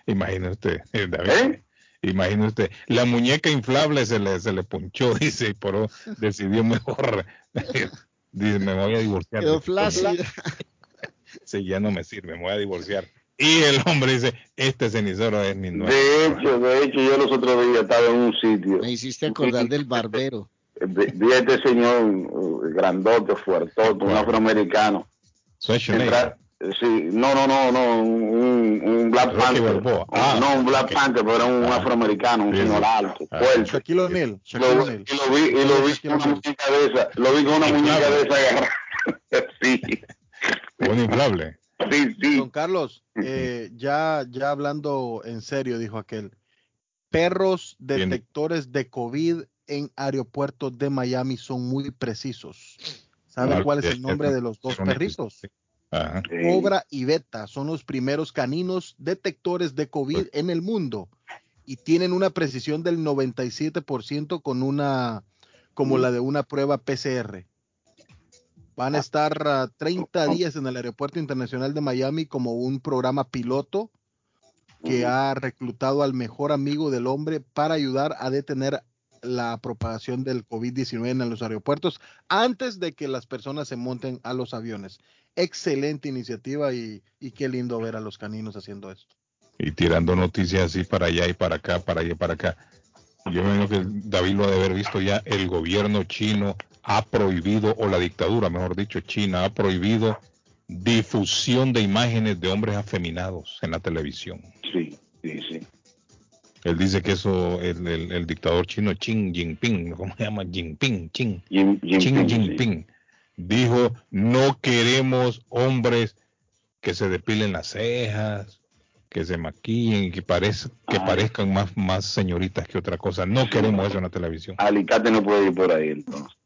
Imagina usted, eh, David. ¿Eh? Imagina usted, la muñeca inflable se le, se le punchó, dice, y por decidió mejor, dice, me voy a divorciar. Quedó sí, ya no me sirve, me voy a divorciar. Y el hombre dice, este cenicero es mi nuevo. De hecho, de hecho, yo los otros días estaba en un sitio. Me hiciste acordar del barbero. Vi a este señor uh, grandote, fuertote, un afroamericano. Entrar- sí, no, no, no, no, un, un Black Rocky Panther. Un- Ah, no, un Black. Panther, pero era un afroamericano, un señor sí. alto, Ah. fuerte. Shaquille O'Neal. Y lo vi, y lo vi con una muñeca de esa, lo vi con una muñeca de esa agarrada. sí, Un inflable. sí, sí. Don Carlos, eh, ya, ya hablando en serio, dijo aquel, perros Bien. detectores de COVID en aeropuertos de Miami son muy precisos. ¿Sabe Ah, cuál es el nombre de los dos perritos? Ajá. Cobra y Beta. Son los primeros caninos detectores de COVID en el mundo. Y tienen una precisión del 97% con una como la de una prueba PCR. Van a estar ah, 30 días en el Aeropuerto Internacional de Miami como un programa piloto que ha reclutado al mejor amigo del hombre para ayudar a detener la propagación del COVID-19 en los aeropuertos antes de que las personas se monten a los aviones. Excelente iniciativa y, y qué lindo ver a los caninos haciendo esto. y tirando noticias así para allá y para acá, para allá y para acá. Yo me imagino que David lo ha de haber visto ya, el gobierno chino ha prohibido, o la dictadura, mejor dicho, China, ha prohibido difusión de imágenes de hombres afeminados en la televisión. Sí, sí, sí. Él dice que eso, el, el- el dictador chino Xi Jinping, ¿cómo se llama? Jinping, Xi, Jin- Xi Jinping, sí. Dijo, no queremos hombres que se depilen las cejas, que se maquillen, que, parez- que Ay. parezcan más, más señoritas que otra cosa. No queremos eso en la televisión. Alicate no puede ir por ahí entonces.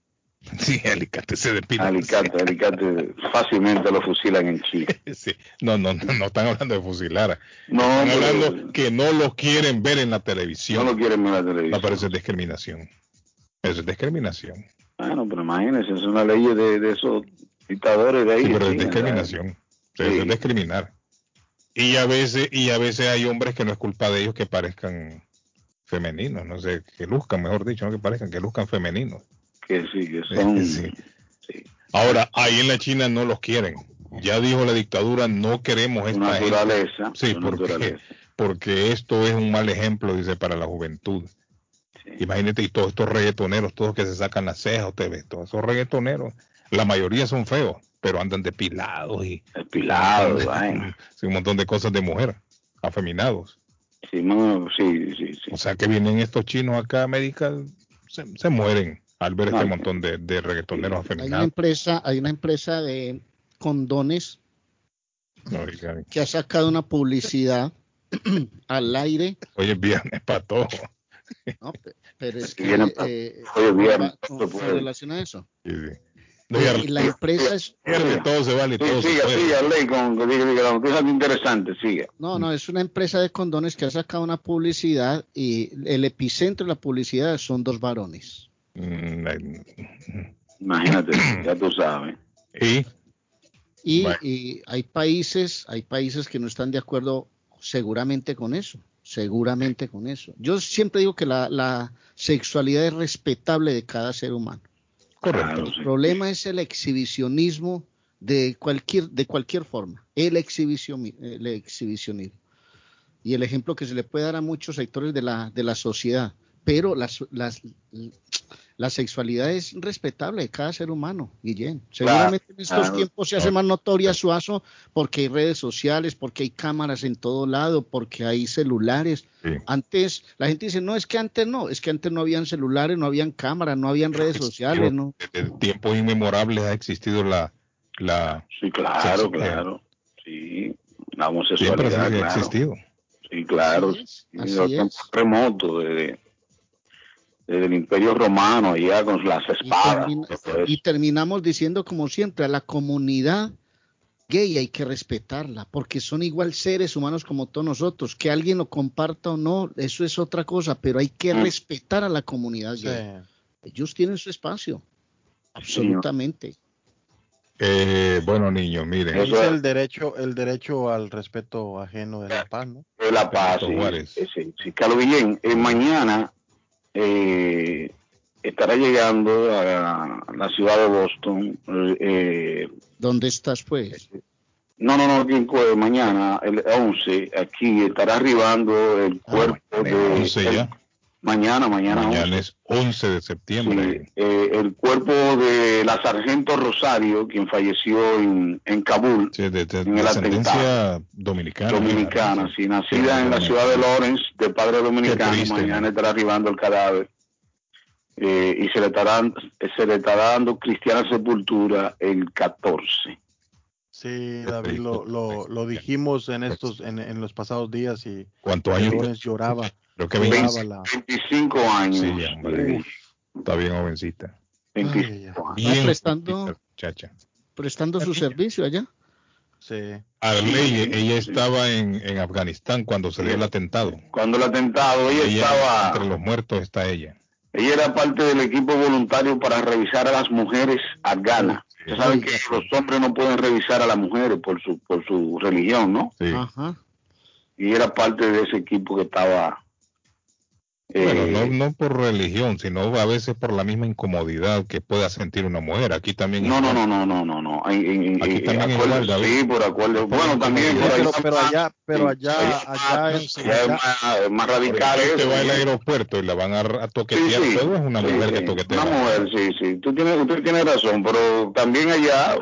Sí, Alicante se depila. Alicate, Alicate fácilmente lo fusilan en Chile. Sí. No, no, no, no están hablando de fusilar. No, están pero- hablando que no lo quieren ver en la televisión. No lo quieren ver en la No, televisión. pero eso es discriminación. Eso es discriminación. Bueno, pero imagínense, es una ley de, de esos dictadores de ahí. Sí, pero es discriminación. Sí. Eso es discriminar. Y a veces, y a veces hay hombres que no es culpa de ellos que parezcan femeninos, no sé, que luzcan, mejor dicho, no que parezcan, que luzcan femeninos. Que sí, que son... Sí. Ahora, ahí en la China no los quieren. Ya dijo la dictadura, no queremos esta gente. naturaleza. Sí, porque, naturaleza. porque esto es un mal ejemplo, dice, para la juventud. Imagínate, y todos estos reggaetoneros, todos que se sacan las cejas, usted ve, todos esos reggaetoneros, la mayoría son feos, pero andan depilados y Depilados, un montón de- vaina. sí, un montón de cosas de mujer, afeminados. Sí, no, sí, sí, sí. O sea que vienen estos chinos acá a América, se, se mueren al ver este montón de, de reggaetoneros Hay una afeminados. empresa, hay una empresa de condones No, que ha sacado una publicidad al aire. Hoy es viernes para todo. No, pe- pero es que eh, hoy es viernes, va- con, no con puede. relación a eso. Sí, sí. Y la empresa es todo se vale, Sí, todo se siga, siga, ley, con, la noticia es interesante, siga. No, no, es una empresa de condones que ha sacado una publicidad y el epicentro de la publicidad son dos varones. Mm, ay, Imagínate, ya tú sabes. Y Y, Bueno. y hay países, hay países que no están de acuerdo seguramente con eso, seguramente con eso. Yo siempre digo que la, la sexualidad es respetable de cada ser humano. correcto. El problema es el exhibicionismo de cualquier, de cualquier forma, el, exhibición, el exhibicionismo. Y el ejemplo que se le puede dar a muchos sectores de la, de la sociedad, pero las, las, la sexualidad es respetable de cada ser humano, Guillén. Seguramente en estos claro. tiempos se hace más notoria su aso porque hay redes sociales, porque hay cámaras en todo lado, porque hay celulares. Sí. Antes, la gente dice, no, es que antes no, es que antes no habían celulares, no habían cámaras, no habían redes sociales, ¿no? Desde tiempos inmemorables ha existido la, la Sí, claro, claro. Sí, la siempre homosexualidad, ha claro. existido. Sí, claro. Así es, Sí, así los es. tiempos remotos, desde, desde el Imperio Romano, allá con las Y, espadas. termina- y terminamos diciendo como siempre, a la comunidad gay hay que respetarla, porque son igual seres humanos como todos nosotros. Que alguien lo comparta o no, eso es otra cosa, pero hay que Mm. respetar a la comunidad Sí. gay. Ellos tienen su espacio, absolutamente. Eh, bueno, niños, miren. Es. el derecho, el derecho al respeto ajeno de la paz, ¿no? de La Paz. Sí, sí, sí. Carlos Guillén, eh, mañana eh, estará llegando a la ciudad de Boston. eh, ¿Dónde estás, pues? no, no, no, aquí mañana, el 11, aquí estará arribando el cuerpo el de 11 el, Mañana, mañana. Mañana es 11 de septiembre. Sí, eh, el cuerpo de la sargento Rosario, quien falleció en, en Kabul, Sí, de, de- en de el ascendencia atentado. dominicana. dominicana, sí, nacida en la ciudad de Lawrence, de padre dominicano, triste, mañana estará arribando el cadáver. Eh, y se le, estará, se le estará dando cristiana sepultura el 14. Sí, David, lo, lo, lo dijimos en estos, en, en los pasados días y ¿Cuántos años? Lorenz lloraba. Creo que lloraba 20. la- 25 años. Sí, hombre. Está bien jovencita. Ah, prestando, Chacha. prestando su servicio allá. Sí. Arley, ella estaba en, en Afganistán cuando se dio el atentado. Cuando el atentado, ella, estaba, Entre los muertos está ella. ella era parte del equipo voluntario para revisar a las mujeres afganas. Ustedes saben que los hombres no pueden revisar a las mujeres por su, por su religión, ¿no? Ajá. Y era parte de ese equipo que estaba... Bueno, eh, no, no por religión, sino a veces por la misma incomodidad que pueda sentir una mujer. Aquí también. No, no, no, no, no, no, no. Aquí también igual, David. sí, por acuerdo. Bueno, también por ahí pero, está allá, pero allá, allá es, ya es allá- más, más radical Usted eso. va al aeropuerto y la van a, a toquetear. Sí, sí. todo es una Sí, mujer sí. que toquetea. Una mujer, sí, sí. Tú tienes, usted tiene razón, pero también allá,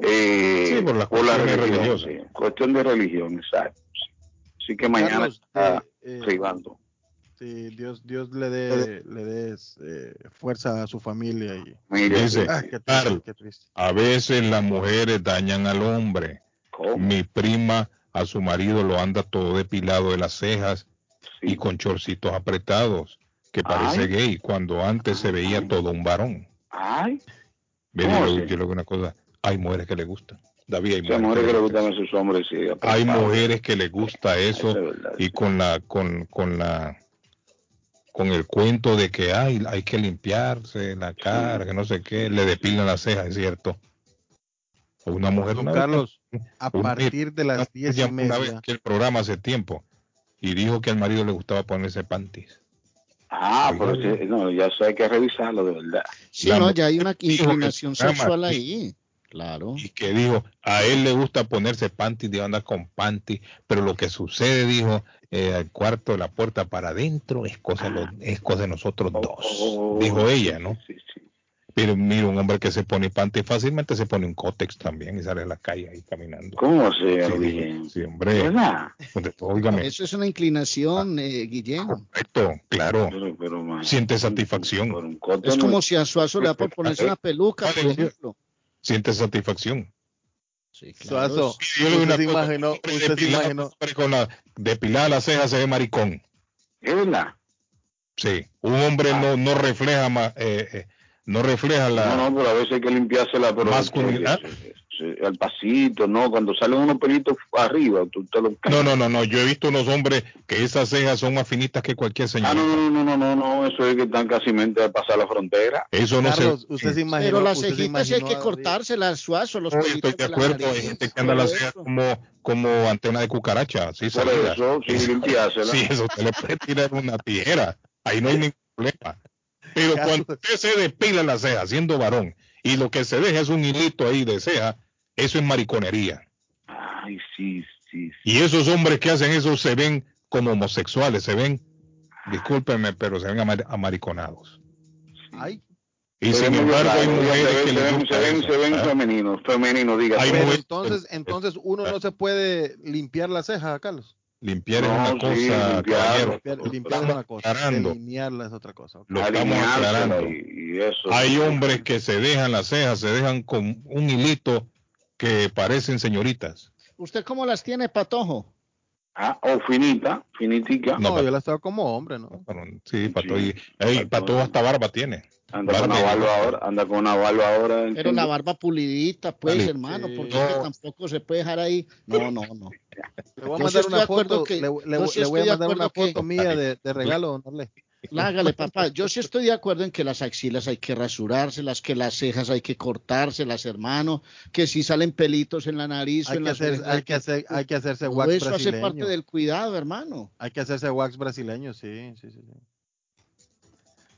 eh, Sí, por las la cuestiones religión, religiosas. sí. cuestión de religión, exacto. Así que mañana Carlos, está eh, eh, arribando. Sí, Dios, Dios le dé, le dé eh, fuerza a su familia y Mire, Dice, Ah, qué triste, Carl, qué triste. a veces las mujeres dañan al hombre. Mi prima a su marido lo anda todo depilado de las cejas y con chorcitos apretados, que parece Ay. gay, cuando antes se veía todo un varón. Ay, ¿Cómo yo, yo le digo una cosa, hay mujeres que le gustan. David, hay hay mujeres que le gustan a sus hombres, sí. hay mujeres que les gusta eso Eso es verdad, y con la con, con la con el cuento de que hay hay que limpiarse la cara que no sé qué le depilan las cejas es cierto una mujer Don una vez- Carlos, a partir de las mujer diez y llamó una vez media, que el programa hace tiempo y dijo que al marido le gustaba ponerse panties Ah, pero sí, no, ya eso hay que revisarlo, de verdad. Sí, La no, mujer ya hay una inclinación sexual ahí. Claro. y que dijo a él le gusta ponerse panties de andar con panties pero lo que sucede dijo eh, al cuarto de la puerta para adentro es cosa de los- es cosa de nosotros dos dijo ella no pero mira un hombre que se pone panties fácilmente se pone un cótex también y sale a la calle ahí caminando. ¿Cómo así, sí, Guillén? sí, hombre. ¿Verdad? Óigame. Eso es una inclinación, eh, Guillén. correcto claro. Pero, pero, man, siente satisfacción. Es no- como si a Suazo le da por ponerse una peluca, por ejemplo. siente satisfacción Sí, Suazo, Yo usted una se imaginó, usted se imaginó, con la depilada la ceja se ve maricón ¿Es verdad? Sí, un hombre no, no refleja ma- eh, eh, no refleja la No, no, pero a veces hay que limpiársela, pero masculinidad. sí, sí, sí, al pasito, ¿no? Cuando salen unos pelitos arriba, tú te lo No, no, no, no, yo he visto unos hombres que esas cejas son más finitas que cualquier señor. Ah, no, no, no, no, no, no, eso es que están casi mente a pasar la frontera. Eso no Carlos, se usted se imaginó, Pero las cejitas sí hay que cortárselas, Suazo, los No, estoy de acuerdo, hay gente que anda las cejas como, como antena de cucaracha, sí, Por salidas. eso, sí, limpiársela. Sí, eso se le puede tirar una tijera, ahí no hay ningún problema. Pero cuando usted se depila la ceja siendo varón y lo que se deja es un hilito ahí de ceja, eso es mariconería. Ay, sí, sí, sí. Y esos hombres que hacen eso se ven como homosexuales, se ven, discúlpenme, pero se ven amar- amariconados. Ay, Y Pero sin embargo hay mujeres se que se ven, se ven, se ven femeninos, femeninos, diga. Entonces, entonces uno no se puede limpiar la ceja, Carlos. Limpiar es una sí, cosa, limpiar, caballero. Limpiar, es una cosa, aclarando, delinearla es otra cosa. lo estamos aclarando. Y, y eso. Hay hombres que se dejan las cejas, se dejan con un hilito que parecen señoritas. ¿Usted cómo las tiene, Patojo? Ah, o finita, finitica. No, No, yo la estaba como hombre, ¿no? Pero, sí, pato, Sí. y, ey, pato hasta barba tiene. Anda con una Barba. barba ahora, anda con una barba ahora. Pero ¿entiendes? la barba pulidita, pues, Vale. hermano, Sí. porque es que No. tampoco se puede dejar ahí. No, no, no. Le voy a mandar una foto, que- le, le- yo sí le voy a estoy de mandar una acuerdo que- foto mía de, de regalo, don Arle. Hágale, papá. Yo sí estoy de acuerdo en que las axilas hay que rasurárselas, que las cejas hay que cortárselas, hermano, que si salen pelitos en la nariz Hay en que, las hacer, orejas, hay, que hacer, hay que hacerse todo wax eso hace parte del cuidado, hermano. Hay que hacerse wax brasileño, sí, sí, sí. sí.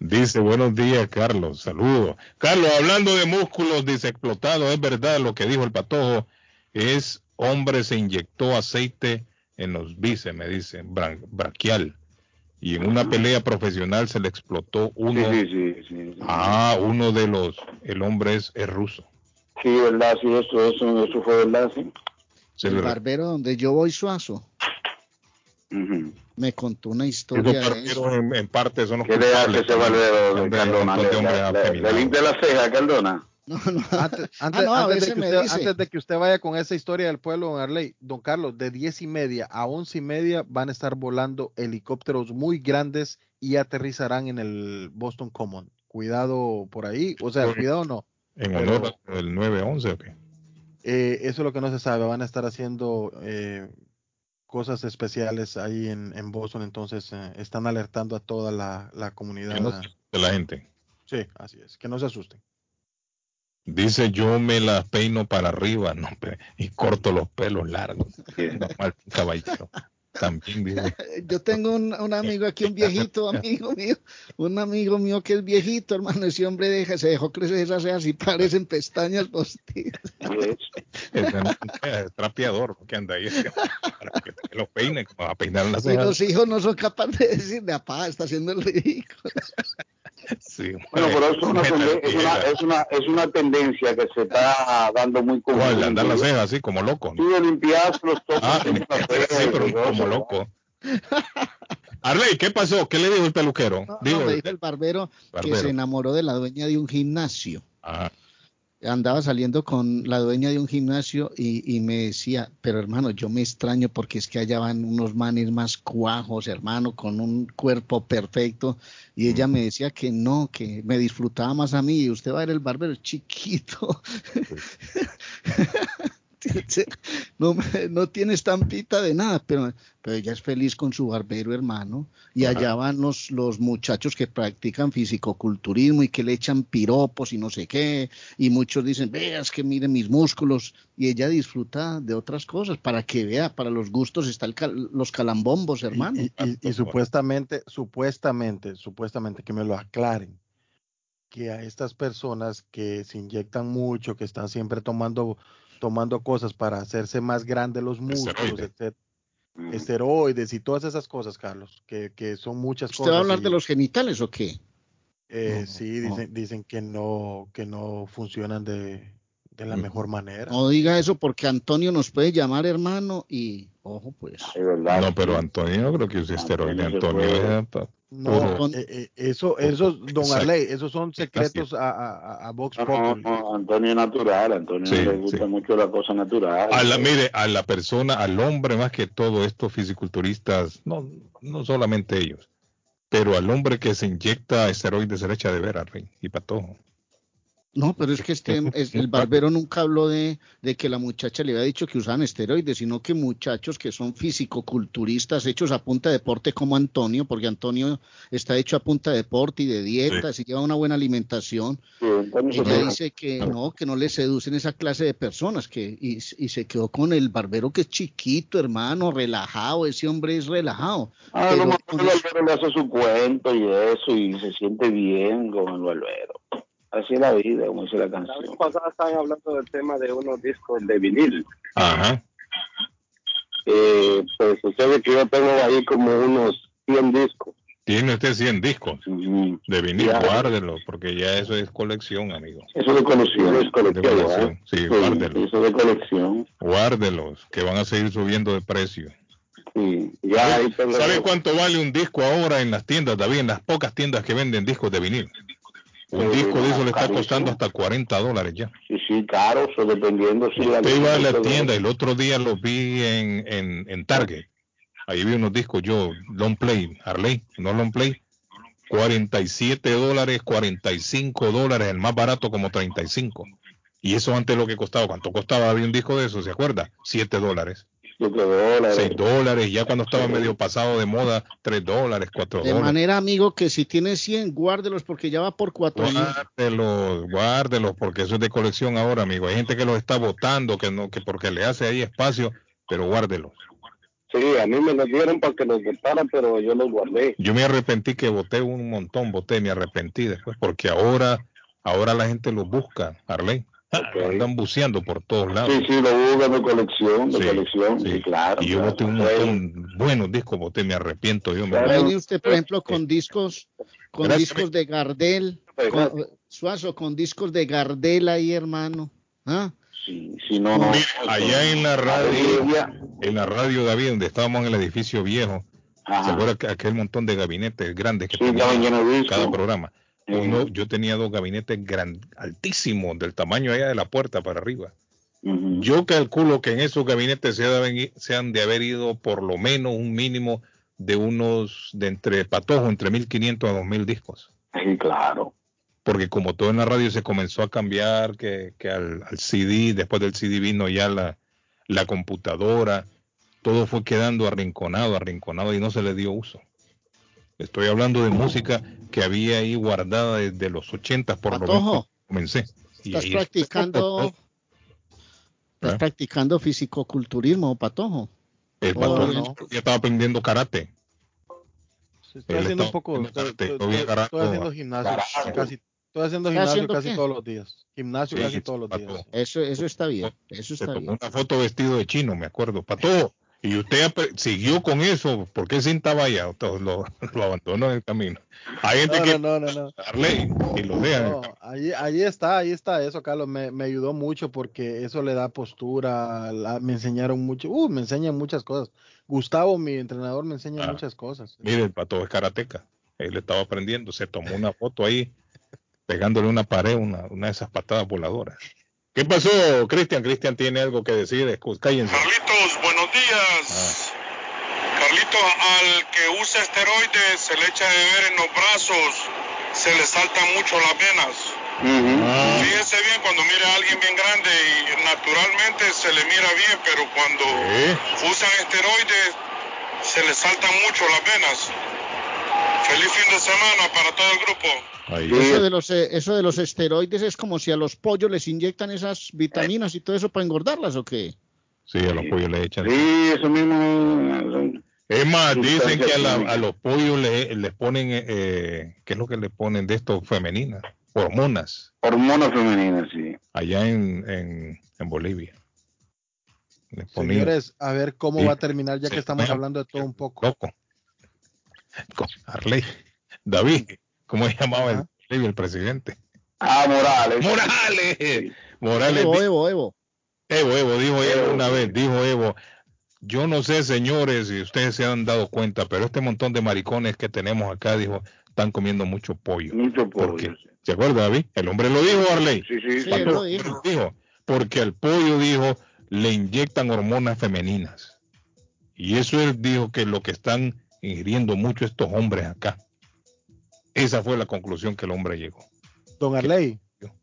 Dice, buenos días, Carlos. Saludos. Carlos, hablando de músculos desexplotados, es verdad lo que dijo el patojo. Es hombre se inyectó aceite en los bíceps, me dice, braquial. Y en una pelea profesional se le explotó uno. Sí, sí, sí, sí, sí. Ah, uno de los, el hombre es, es ruso. Sí, verdad, sí, eso, eso, eso fue verdad, sí. Se el le- barbero donde yo voy suazo me contó una esos historia de eso. en, en parte son los ¿Qué le hace ese barbero Cardona? ¿Le, le- le- limpia la ceja a Cardona? Antes, antes- Ah, no, antes de que usted, antes de que usted vaya con esa historia del pueblo, don Arley, don Carlos, de 10 y media a 11 y media van a estar volando helicópteros muy grandes y aterrizarán en el Boston Common. Cuidado por ahí, o sea, cuidado no. En Pero- honor al 9-11, ¿o qué? Eh, eso es lo que no se sabe. Van a estar haciendo eh, cosas especiales ahí en, en Boston, entonces eh, están alertando a toda la, la comunidad. Que no se asuste la gente. Sí, así es, que no se asusten. Dice yo me las peino para arriba, no, y corto los pelos largos. Normal, caballero. También dice. Yo tengo un, un amigo aquí, un viejito amigo mío, un amigo mío que es viejito, hermano. Ese hombre deja, se dejó crecer esas cejas y parecen pestañas postizas. Es trapeador que anda ahí para que te los peine, como a peinar las Y cejas. los hijos no son capaces de decirle, papá, está haciendo el ridículo. Sí, Bueno, pero eso es una, es, una, es, una, es una tendencia que se está dando muy común. Andar las cejas así como loco. Sí, de limpiarse los toques. Ah, sí, y pero todo como loco. Arley, ¿qué pasó? ¿Qué le dijo el peluquero? No, Digo, me dijo el barbero, que se enamoró de la dueña de un gimnasio. Ajá. Andaba saliendo con la dueña de un gimnasio y, y me decía, pero hermano, yo me extraño porque es que allá van unos manes más cuajos, hermano, con un cuerpo perfecto. Y ella me decía que no, que me disfrutaba más a mí. Y usted va a ver el barbero chiquito. No, me- no tiene estampita de nada, pero, pero ella es feliz con su barbero, hermano. Y allá van los, los muchachos que practican fisicoculturismo y que le echan piropos y no sé qué. Y muchos dicen, veas que mire mis músculos. Y ella disfruta de otras cosas para que vea, para los gustos están los calambombos, hermano. Y, y- y supuestamente, supuestamente, supuestamente que me lo aclaren, que a estas personas que se inyectan mucho, que están siempre tomando, tomando cosas para hacerse más grandes los músculos, Esteroides. etc- esteroides y todas esas cosas, Carlos, que, que son muchas ¿Usted cosas. va a hablar y, de los genitales o qué? eh, No, sí, no. dicen, dicen que no, que no funcionan de, de la Mm. mejor manera. No diga eso porque Antonio nos puede llamar hermano y, ojo pues. Es verdad. No, pero Antonio no creo que use esteroide. Antonio Antonio es pa- No, puro- eh, eh, eso, eso, don Exacto. Arley, esos son secretos a, a, a- Vox No, no, Populi. no, Antonio es natural, Antonio Sí, le gusta sí. mucho la cosa natural. A la, mire, a la persona, al hombre más que todo, estos fisiculturistas, no, no solamente ellos, pero al hombre que se inyecta esteroides se le echa de ver, Arley, y para todo. No, pero es que este, es- el barbero nunca habló de, de que la muchacha le había dicho que usaban esteroides, sino que muchachos que son físico-culturistas hechos a punta de deporte como Antonio, porque Antonio está hecho a punta de deporte y de dietas y lleva una buena alimentación. Sí, Ella dice que no, que no le seducen esa clase de personas, que y, y se quedó con el barbero que es chiquito, hermano, relajado, ese hombre es relajado. Ah, pero con el barbero le hace su cuento y eso, y se siente bien con el barbero. Así es la vida, como dice la La vez canción. pasada estaban hablando del tema de unos discos de vinil. Ajá. Eh, pues sucede que yo tengo ahí como unos 100 discos. Tiene usted 100 discos de vinil, Ya. guárdelos, porque ya eso es colección, amigo. Eso de colección, es De colección, colección, ¿eh? sí, guárdelos. Eso de colección. Guárdelos, que van a seguir subiendo de precio. Sí, ya. ¿Sabe cuánto vale un disco ahora en las tiendas, David? En las pocas tiendas que venden discos de vinil. Un disco de eso le está costando hasta 40 dólares ya. Sí, sí, caro, eso dependiendo si la Yo iba a la tienda y el otro día lo vi en, en, en Target. Ahí vi unos discos yo, long play, Harley, no long play. 47 dólares, 45 dólares, el más barato como 35. Y eso antes lo que costaba, ¿cuánto costaba? Había un disco de eso, ¿se acuerda? 7 dólares. Dólares. 6 dólares, ya cuando estaba medio pasado de moda, 3 dólares, 4 De dólares. manera, amigo, que si tiene 100, guárdelos porque ya va por 4 mil. Guárdelos, guárdelos, porque eso es de colección ahora, amigo. Hay gente que los está votando, que no, que porque le hace ahí espacio, pero guárdelos. Sí, a mí me los dieron para que los botaran, pero yo los guardé. Yo me arrepentí que voté un montón, voté, me arrepentí después, porque ahora, ahora la gente los busca, Arley. Andan buceando por todos lados. Sí, sí, lo buscan de colección, de Sí, colección, sí. sí, claro. Y yo claro. boté un montón buenos discos, boté, me arrepiento yo. me- Viene usted, por ejemplo, con discos, con Gracias. discos de Gardel, con, Suazo, con discos de Gardel ahí, hermano. ¿Ah? Sí, sí, no, no. Mira, allá en la radio, en la radio David, donde estábamos en el edificio viejo, ¿se acuerda que aquel montón de gabinetes grandes que Sí, cada programa? Uno, yo tenía dos gabinetes gran, altísimos, del tamaño allá de la puerta para arriba. Yo calculo que en esos gabinetes se, han de- se han de haber ido por lo menos un mínimo de unos, de entre patojos, entre 1500 a 2000 discos. Sí, claro. Porque como todo en la radio se comenzó a cambiar, que, que al, al CD, después del CD vino ya la, la computadora, todo fue quedando arrinconado, arrinconado y no se le dio uso. Estoy hablando de música que había ahí guardada desde los 80 por lo Patojo. menos cuando comencé. Y ¿Estás ahí- practicando, estás ¿Eh? practicando fisicoculturismo, patojo? El Oh, patrón no. ya estaba aprendiendo karate. Estoy Él haciendo un poco, estoy, karate, estoy- estoy- haciendo a- gimnasio, casi, estoy haciendo ¿Está gimnasio haciendo casi qué? todos los días. Gimnasio Sí, casi todos los días. Eso, eso está bien, eso Se está tomó bien. una foto vestido de chino, me acuerdo. Pato, y usted siguió con eso, ¿por qué cinta vaya? Lo, lo abandonó en el camino. Hay gente No, que no, no, no, darle y lo deja. ahí, ahí está, ahí está eso, Carlos. Me, me ayudó mucho porque eso le da postura. la- me enseñaron mucho, uh, me enseñan muchas cosas. Gustavo, mi entrenador, me enseña Ah. muchas cosas. Mire, el pato es karateca. Él estaba aprendiendo, se tomó una foto ahí, pegándole una pared, una, una de esas patadas voladoras. ¿Qué pasó, Cristian? Cristian tiene algo que decir. Cállense. Carlitos, al que usa esteroides se le echa de ver en los brazos, se le saltan mucho las venas. Fíjese bien cuando mira a alguien bien grande y naturalmente se le mira bien, pero cuando usan esteroides se le saltan mucho las venas. Feliz fin de semana para todo el grupo. Eso de, los, eh, eso de los esteroides es como si a los pollos les inyectan esas vitaminas y todo eso para engordarlas o qué? Sí, a los pollos le echan. Sí, eso mismo. Es más, dicen que a, la- químicas. a los pollos le- les ponen, eh, ¿qué es lo que le ponen de esto? Femeninas, hormonas, Hormonas femeninas, sí. allá en, en, en Bolivia. Señores, a ver cómo Sí. va a terminar ya Sí, que estamos hablando de todo un poco. loco. Con Arley. David, ¿cómo se llamaba el, el presidente? Ah, Morales. Morales. Morales. Evo, Evo, Evo. Evo, Evo, dijo Evo una vez, dijo Evo, yo no sé, señores, si ustedes se han dado cuenta, pero este montón de maricones que tenemos acá, dijo, están comiendo mucho pollo. Mucho pollo. Porque, ¿Se acuerda, David? El hombre lo dijo, Arley. Sí, sí, Sí, lo dijo. dijo, porque al pollo dijo, le inyectan hormonas femeninas. Y eso él dijo que lo que están ingiriendo mucho estos hombres acá. Esa fue la conclusión que el hombre llegó. Don Arley,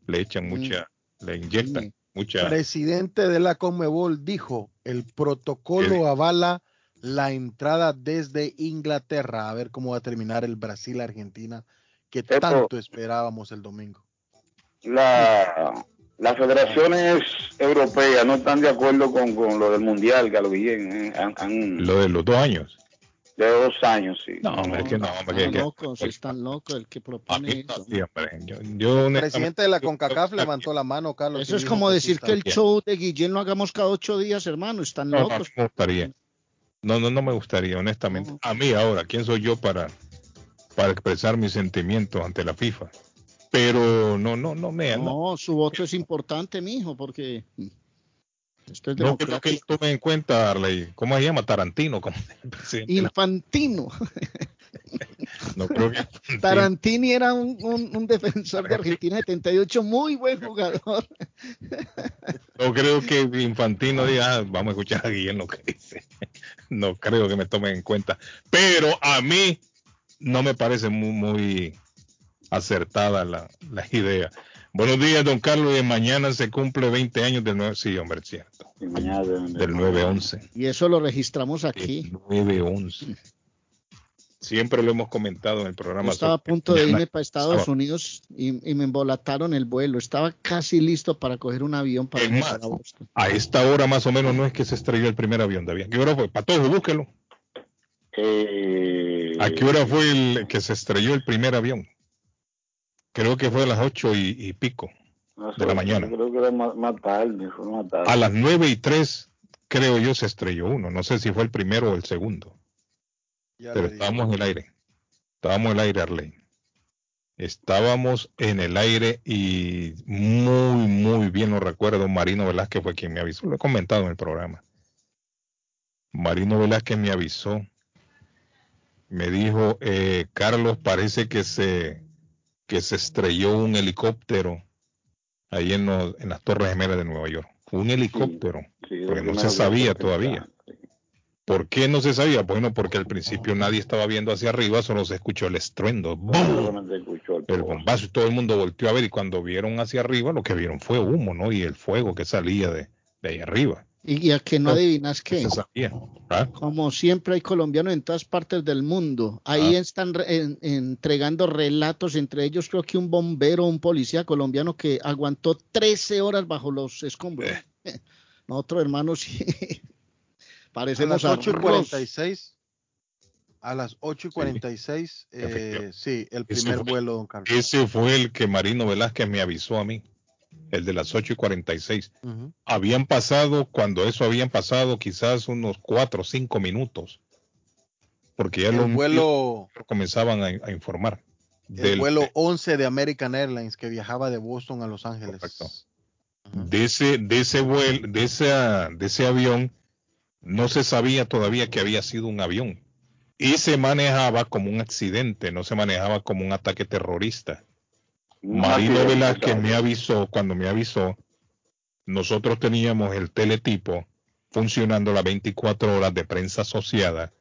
Le echan mucha, le inyectan mucha. presidente de la Conmebol dijo, el protocolo avala la entrada desde Inglaterra. A ver cómo va a terminar el Brasil-Argentina que Epo. tanto esperábamos el domingo. La, las federaciones europeas no están de acuerdo con, con lo del mundial, Galo Guillén. eh, han- han- Lo de los dos años. De dos años, sí. No, hombre, es que no, hombre, que- Están que- locos, están locos el que propone eso. Sí, hombre, yo, yo El presidente de la CONCACAF levantó la mano, Carlos. Eso es como que decir que el show de Guillén lo hagamos cada ocho días, hermano. Están No, locos. no me gustaría. No, no, no me gustaría, honestamente. A mí ahora, ¿quién soy yo para, para expresar mis sentimientos ante la FIFA? Pero no, no, no me. No, No, su voto es importante, mijo, porque esto es no creo que tome en cuenta, Arley. ¿Cómo se llama? Tarantino, como Infantino. No creo que. Tarantini era un, un- un defensor de Argentina 78, muy buen jugador. No creo que Infantino diga, "Ah, vamos a escuchar a Guillén lo que dice. No creo que me tomen en cuenta. Pero a mí no me parece muy, muy acertada la, la idea. Buenos días, don Carlos. Y mañana se cumple 20 años del 9. Sí, hombre, es cierto. Del 9-11. Y eso lo registramos aquí. 9-11. Siempre lo hemos comentado en el programa. Yo estaba a punto de irme para Estados. Unidos y, y me embolataron el vuelo. Estaba casi listo para coger un avión para Es más, para Boston. A esta hora más o menos no es que se estrelló el primer avión, David. ¿A qué hora fue? Patojo, búsquelo. Eh, ¿A qué hora fue el que se estrelló el primer avión? Creo que fue a las ocho y, y pico. de la mañana. Creo que era más, tarde, fue más tarde. A las 9 y 3, creo yo, se estrelló uno. No sé si fue el primero o el segundo. Pero estábamos en el aire. Estábamos en el aire, Arley. Estábamos en el aire y muy, muy bien lo recuerdo. Marino Velázquez fue quien me avisó. Lo he comentado en el programa. Marino Velázquez me avisó. Me dijo, eh, Carlos, parece que se, que se estrelló un helicóptero ahí en, en las Torres Gemelas de Nueva York. Un helicóptero, porque no se sabía todavía. ¿Por qué no se sabía? Bueno, porque al principio nadie estaba viendo hacia arriba, solo se escuchó el estruendo, el bombazo y todo el mundo volteó a ver y cuando vieron hacia arriba lo que vieron fue humo, ¿no? Y el fuego que salía de, de ahí arriba. Y a que no adivinas qué. ¿ah? Como siempre hay colombianos en todas partes del mundo. Ahí ah. están entregando relatos, entre ellos creo que un bombero, un policía colombiano que aguantó 13 horas bajo los escombros. Eh. Nosotros hermanos sí. Parecemos a las 8 y 46. A las 8 y 46, sí, eh, sí el primer vuelo, don Carlos. Ese fue el que Marino Velázquez me avisó a mí, el de las 8 y 46. Habían pasado, cuando eso habían pasado, quizás unos 4 o 5 minutos. Porque ya el los vuelo, comenzaban a, informar. El del, vuelo 11 de American Airlines que viajaba de Boston a Los Ángeles. De ese, de ese vuelo, de ese, de ese avión no se sabía todavía que había sido un avión y se manejaba como un accidente, no se manejaba como un ataque terrorista. Marino Velázquez me avisó, cuando me avisó, nosotros teníamos el teletipo funcionando las 24 horas de prensa asociada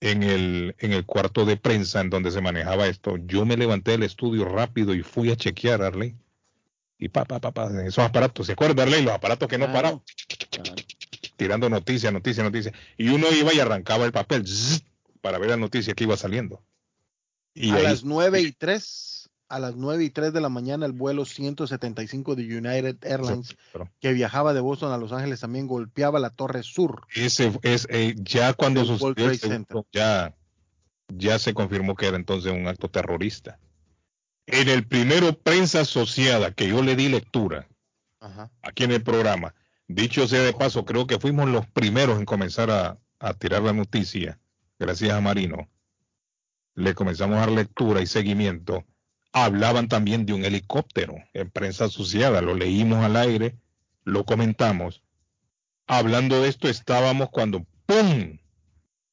en el, en el cuarto de prensa en donde se manejaba esto. Yo me levanté del estudio rápido y fui a chequear, Arley. Y pa, pa, pa, pa, esos aparatos, ¿se acuerdan, Arley? Los aparatos que no paraban tirando noticias, noticias, noticias. Y uno iba y arrancaba el papel para ver la noticia que iba saliendo. Y a las 9 y 3, a las 9 y 3 de la mañana, el vuelo 175 de United Airlines, que viajaba de Boston a Los Ángeles, también golpeaba la Torre Sur. Ese es eh, ya cuando sucedió ya, ya se confirmó que era entonces un acto terrorista. En el primero prensa asociada que yo le di lectura, aquí en el programa, Dicho sea de paso, creo que fuimos los primeros en comenzar a, tirar la noticia, gracias a Marino. Le comenzamos a dar lectura y seguimiento. Hablaban también de un helicóptero en prensa asociada, lo leímos al aire, lo comentamos. Hablando de esto estábamos cuando ¡pum!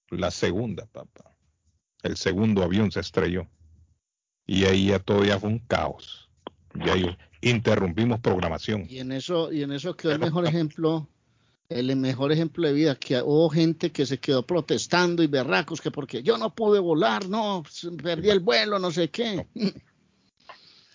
La segunda, papá. El segundo avión se estrelló. Y ahí ya todo ya fue un caos. Y ahí, interrumpimos programación. Y en eso, y en eso quedó el mejor ejemplo, el mejor ejemplo de vida, que hubo gente que se quedó protestando y berracos, que porque yo no pude volar, no, perdí el vuelo, no sé qué.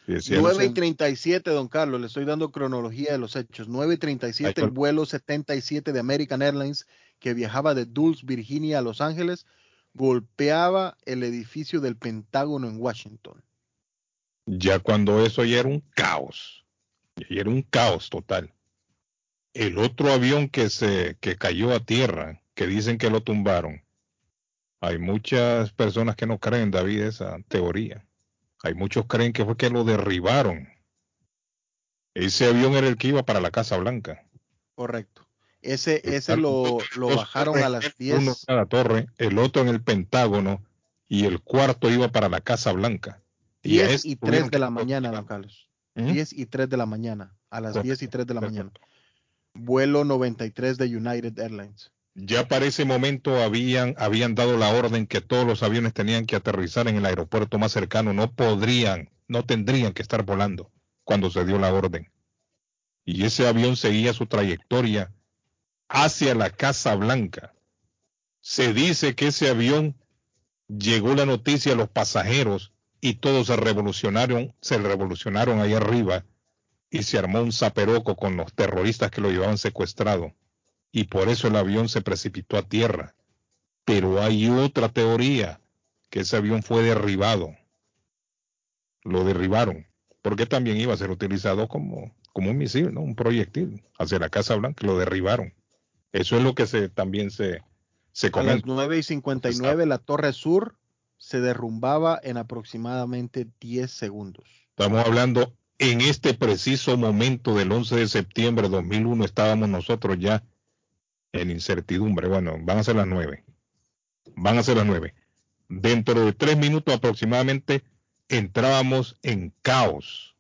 9 y 37, don Carlos, le estoy dando cronología de los hechos. 9 y 37, el vuelo 77 de American Airlines que viajaba de Dulce, Virginia a Los Ángeles, golpeaba el edificio del Pentágono en Washington. Ya cuando eso ya era un caos, ya era un caos total. El otro avión que se que cayó a tierra, que dicen que lo tumbaron, hay muchas personas que no creen, David, esa teoría. Hay muchos creen que fue que lo derribaron. Ese avión era el que iba para la Casa Blanca. Correcto. Ese, ese lo, lo bajaron a las 10. Uno cada torre, el otro en el Pentágono y el cuarto iba para la Casa Blanca. 10 y 3 de la mañana, don Carlos. 10 y 3 de la mañana, a las 10 y 3 de la mañana. Vuelo 93 de United Airlines. Ya para ese momento habían, habían dado la orden que todos los aviones tenían que aterrizar en el aeropuerto más cercano, no podrían, no tendrían que estar volando cuando se dio la orden. Y ese avión seguía su trayectoria hacia la Casa Blanca. Se dice que ese avión llegó la noticia a los pasajeros y todos se revolucionaron, se revolucionaron ahí arriba y se armó un zaperoco con los terroristas que lo llevaban secuestrado y por eso el avión se precipitó a tierra. Pero hay otra teoría, que ese avión fue derribado. Lo derribaron, porque también iba a ser utilizado como, como un misil, ¿no? un proyectil hacia la Casa Blanca, lo derribaron. Eso es lo que se, también se, se comenta. A las 9 y 59 la Torre Sur se derrumbaba en aproximadamente 10 segundos. Estamos hablando en este preciso momento del 11 de septiembre de 2001 estábamos nosotros ya en incertidumbre. Bueno, van a ser las nueve. Van a ser las nueve. Dentro de tres minutos aproximadamente entrábamos en caos.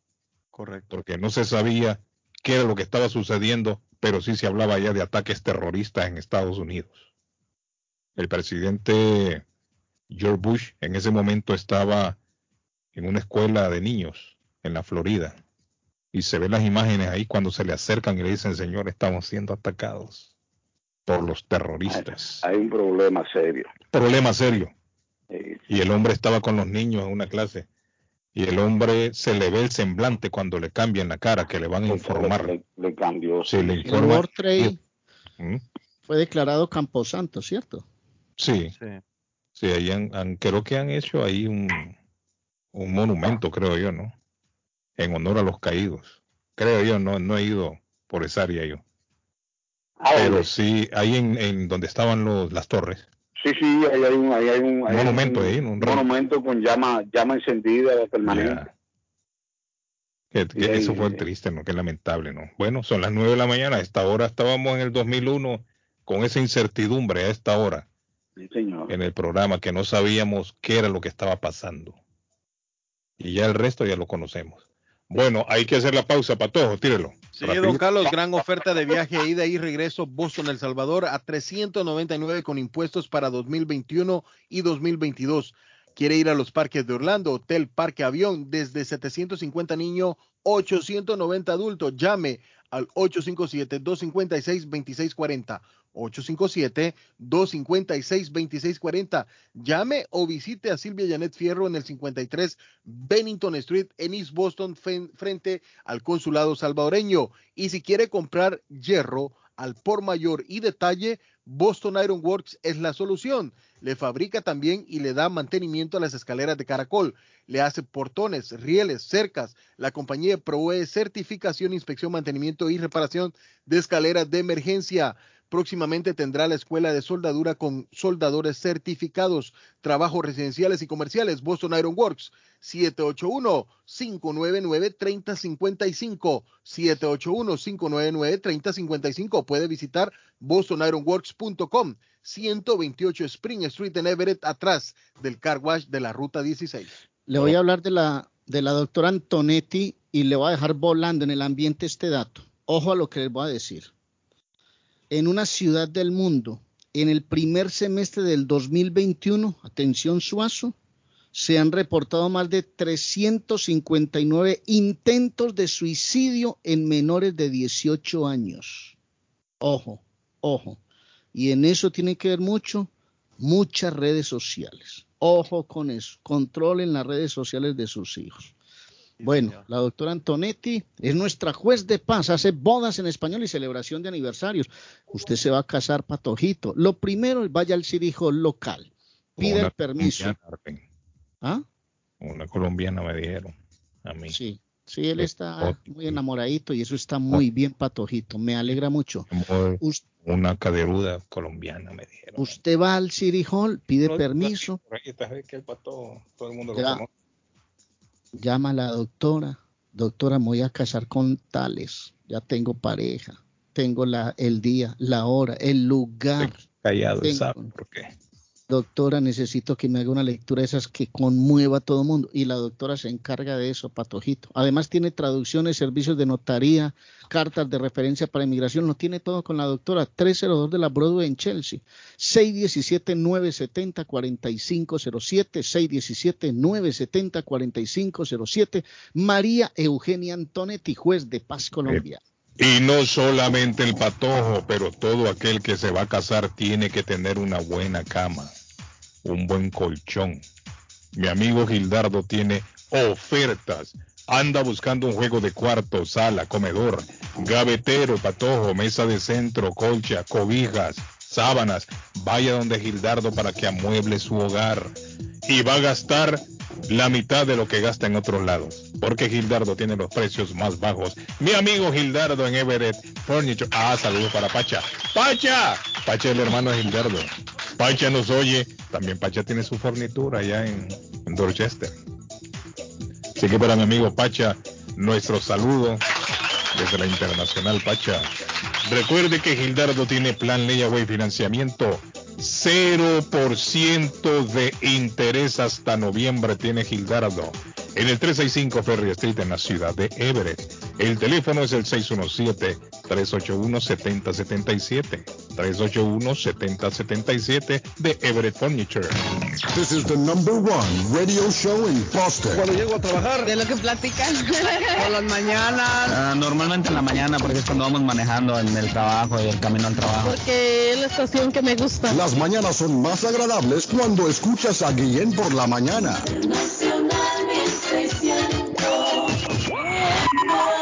Correcto. Porque no se sabía qué era lo que estaba sucediendo, pero sí se hablaba ya de ataques terroristas en Estados Unidos. El presidente George Bush en ese momento estaba en una escuela de niños en la Florida y se ven las imágenes ahí cuando se le acercan y le dicen, Señor, estamos siendo atacados por los terroristas. Hay un problema serio. Problema serio. Y el hombre estaba con los niños en una clase y el hombre se le ve el semblante cuando le cambian la cara, que le van a informar. Le, cambió. Se le El informa. Trade ¿Mm? fue declarado Camposanto, ¿cierto? Sí, Sí. sí, ahí han, han- creo que han hecho ahí un, un monumento, creo yo, ¿no? En honor a los caídos. Creo yo, no, no he ido por esa área yo. Pero sí, ahí en, en donde estaban los, las torres. Sí, sí, ahí hay un, ahí hay un, ahí hay Monumento un- ahí, un monumento con llama, llama encendida permanente. Que, eso fue triste, ¿no? Qué lamentable, ¿no? Bueno, son las nueve de la mañana. A esta hora estábamos en el 2001 con esa incertidumbre a esta hora Sí, señor. en el programa que no sabíamos qué era lo que estaba pasando. Y ya el resto ya lo conocemos. Bueno, hay que hacer la pausa, Patojo, tírelo. Sí, Rapidito. don Carlos, gran oferta de viaje, ida y regreso Boston, El Salvador a 399 con impuestos para 2021 y 2022. Quiere ir a los parques de Orlando, Hotel Parque Avión, desde 750 niños, 890 adultos. Llame al 857-256-2640. 857-256-2640. Llame o visite a Silvia Janet Fierro en el 53 Bennington Street en East Boston, frente al consulado salvadoreño. Y si quiere comprar hierro al por mayor y detalle, Boston Iron Works es la solución. Le fabrica también y le da mantenimiento a las escaleras de caracol. Le hace portones, rieles, cercas. La compañía provee certificación, inspección, mantenimiento y reparación de escaleras de emergencia. Próximamente tendrá la escuela de soldadura con soldadores certificados, trabajos residenciales y comerciales. Boston Iron Works, 781-599-3055. 781-599-3055. Puede visitar bostonironworks.com. 128 Spring Street en Everett, atrás del car wash de la ruta 16. Le voy a hablar de la, de la doctora Antonetti y le voy a dejar volando en el ambiente este dato. Ojo a lo que les voy a decir. En una ciudad del mundo, en el primer semestre del 2021, atención Suazo, se han reportado más de 359 intentos de suicidio en menores de 18 años. Ojo, ojo. Y en eso tiene que ver mucho, muchas redes sociales. Ojo con eso. Controlen las redes sociales de sus hijos. Bueno, la doctora Antonetti es nuestra juez de paz, hace bodas en español y celebración de aniversarios. Usted se va a casar, patojito. Lo primero, vaya al cirijo local, pide Una el permiso. ¿Ah? Una colombiana me dijeron a mí. Sí, sí, él está muy enamoradito y eso está muy bien, patojito. Me alegra mucho. Una caderuda colombiana me dijeron. Usted va al City Hall, pide No, permiso, Por ahí está, que el pato, todo el mundo lo Ya. conoce. Llama a la doctora. Doctora, me voy a casar con tales. Ya tengo pareja. Tengo la, el día, la hora, el lugar. Callado, Tengo- ¿sabe por qué? Doctora, necesito que me haga una lectura de esas que conmueva a todo el mundo. Y la doctora se encarga de eso, patojito. Además tiene traducciones, servicios de notaría, cartas de referencia para inmigración. Lo tiene todo con la doctora. 302 de la Broadway en Chelsea. 617-970-4507. 617-970-4507. María Eugenia Antonetti, juez de Paz Colombia. Y no solamente el patojo, pero todo aquel que se va a casar tiene que tener una buena cama, un buen colchón. Mi amigo Gildardo tiene ofertas. Anda buscando un juego de cuarto, sala, comedor, gavetero, patojo, mesa de centro, colcha, cobijas, sábanas. Vaya donde Gildardo para que amueble su hogar. Y va a gastar la mitad de lo que gasta en otros lados. Porque Gildardo tiene los precios más bajos. Mi amigo Gildardo en Everett Furniture. Ah, saludos para Pacha. ¡Pacha! Pacha es el hermano de Gildardo. Pacha nos oye. También Pacha tiene su fornitura allá en, en Dorchester. Así que para mi amigo Pacha, nuestro saludo desde la Internacional Pacha. Recuerde que Gildardo tiene plan Layaway Financiamiento 0% de interés hasta noviembre tiene Gildardo. En el 365 Ferry Street en la ciudad de Everett. El teléfono es el 617-381-7077. 381-7077 de Everett Furniture. This is the number one radio show in Boston. Cuando llego a trabajar. De lo que platican. Por las mañanas. Ah, normalmente en la mañana porque es cuando vamos manejando en el trabajo y el camino al trabajo. Porque es la estación que me gusta. Las mañanas son más agradables cuando escuchas a Guillén por la mañana. Nacional 1600.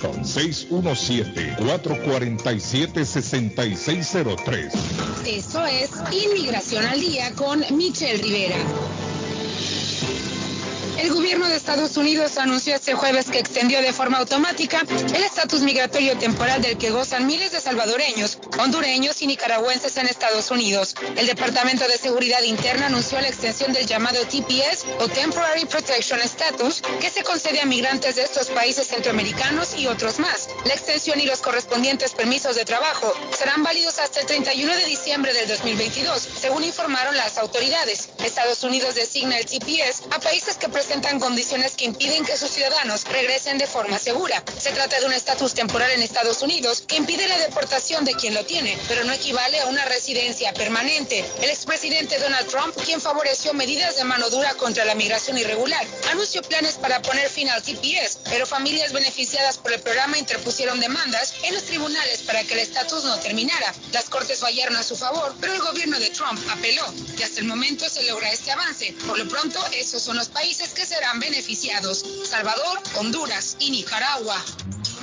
617-447-6603. Eso es Inmigración al Día con Michelle Rivera. El gobierno de Estados Unidos anunció este jueves que extendió de forma automática el estatus migratorio temporal del que gozan miles de salvadoreños, hondureños y nicaragüenses en Estados Unidos. El Departamento de Seguridad Interna anunció la extensión del llamado TPS o Temporary Protection Status que se concede a migrantes de estos países centroamericanos y otros más. La extensión y los correspondientes permisos de trabajo serán válidos hasta el 31 de diciembre del 2022, según informaron las autoridades. Estados Unidos designa el TPS a países que presentan condiciones que impiden que sus ciudadanos regresen de forma segura. Se trata de un estatus temporal en Estados Unidos que impide la deportación de quien lo tiene, pero no equivale a una residencia permanente. El expresidente Donald Trump, quien favoreció medidas de mano dura contra la migración irregular, anunció planes para poner fin al TPS, pero familias beneficiadas por el programa interpusieron demandas en los tribunales para que el estatus no terminara. Las cortes fallaron a su favor, pero el gobierno de Trump apeló y hasta el momento se logra este avance. Por lo pronto, esos son los países que serán beneficiados. Salvador, Honduras y Nicaragua.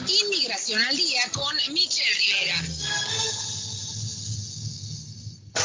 Inmigración al día con Michelle Rivera.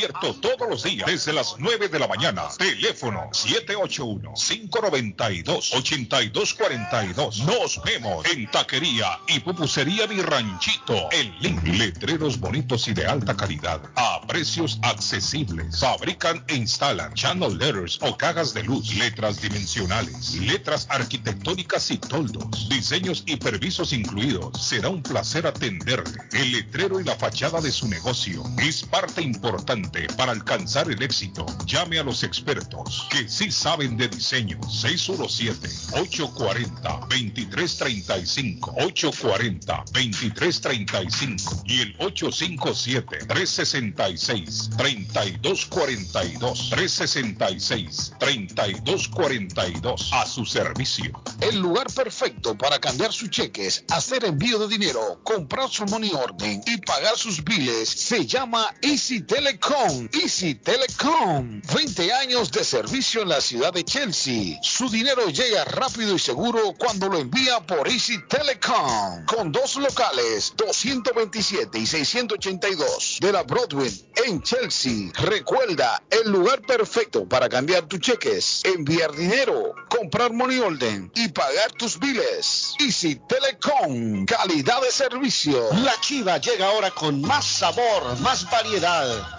Abierto todos los días desde las 9 de la mañana. Teléfono 781-592-8242. Nos vemos en Taquería y Pupusería Mi Ranchito. El link. Letreros bonitos y de alta calidad. A precios accesibles. Fabrican e instalan channel letters o cajas de luz. Letras dimensionales. Letras arquitectónicas y toldos. Diseños y permisos incluidos. Será un placer atenderle. El letrero y la fachada de su negocio es parte importante para alcanzar el éxito. Llame a los expertos que sí saben de diseño. 617-840-2335. 840-2335 y el 857-366-3242. 366-3242. A su servicio. El lugar perfecto para cambiar sus cheques, hacer envío de dinero, comprar su money order y pagar sus biles se llama Easy Telecom. Easy Telecom. 20 años de servicio en la ciudad de Chelsea. Su dinero llega rápido y seguro cuando lo envía por Easy Telecom. Con dos locales, 227 y 682 de la Broadway en Chelsea. Recuerda, el lugar perfecto para cambiar tus cheques, enviar dinero, comprar money order y pagar tus biles. Easy Telecom. Calidad de servicio. La chiva llega ahora con más sabor, más variedad.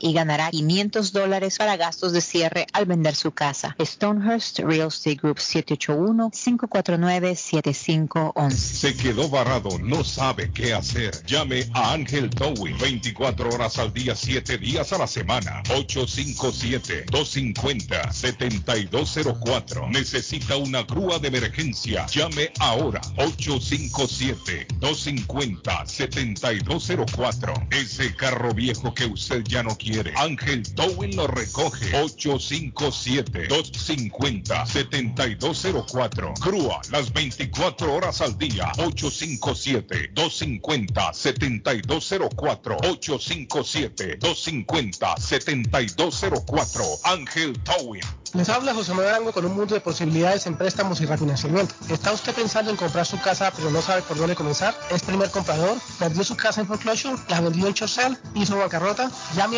y ganará 500 dólares para gastos de cierre al vender su casa. Stonehurst Real Estate Group 781-549-7511. Se quedó varado, no sabe qué hacer. Llame a Ángel Towing 24 horas al día, 7 días a la semana. 857-250-7204. Necesita una grúa de emergencia. Llame ahora. 857-250-7204. Ese carro viejo que usted ya no quiere. Ángel Towing lo recoge. 857-250-7204. Grúa las 24 horas al día. 857-250-7204. 857-250-7204. Ángel Towing. Les habla José Manuel Arango con un mundo de posibilidades en préstamos y refinanciamiento. ¿Está usted pensando en comprar su casa pero no sabe por dónde comenzar? ¿Es primer comprador? ¿Perdió su casa en foreclosure? ¿La vendió en Chorcel? ¿Hizo bancarrota? Llame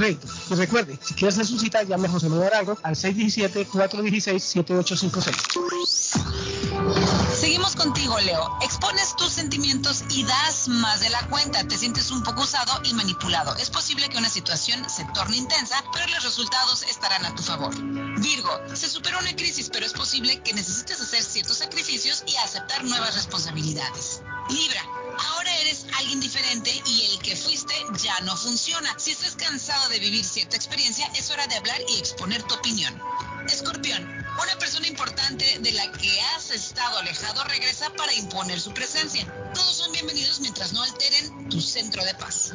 crédito. Y recuerde, si quiere hacer su cita, llame a José Manuel Arango al 617-416-7856. Seguimos contigo, Leo. Expones tus sentimientos y das más de la cuenta. Te sientes un poco usado y manipulado. Es posible que una situación se torne intensa, pero los resultados estarán a tu favor. Virgo, se superó una crisis, pero es posible que necesites hacer ciertos sacrificios y aceptar nuevas responsabilidades. Libra, ahora eres alguien diferente y el que fuiste ya no funciona. Si estás cansado de vivir cierta experiencia, es hora de hablar y exponer tu opinión. Escorpión, una persona importante de la que has estado alejado regresa para imponer su presencia. Todos son bienvenidos mientras no alteren tu centro de paz.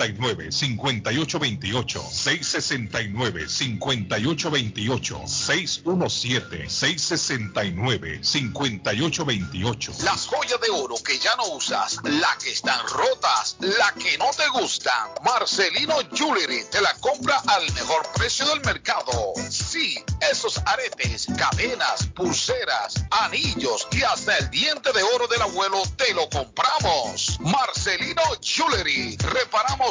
669-5828. 669-5828. 617-669-5828. Las joyas de oro que ya no usas, la que están rotas, la que no te gustan. Marcelino Jewelry te la compra al mejor precio del mercado. Sí, esos aretes, cadenas, pulseras, anillos y hasta el diente de oro del abuelo te lo compramos. Marcelino Jewelry. Reparamos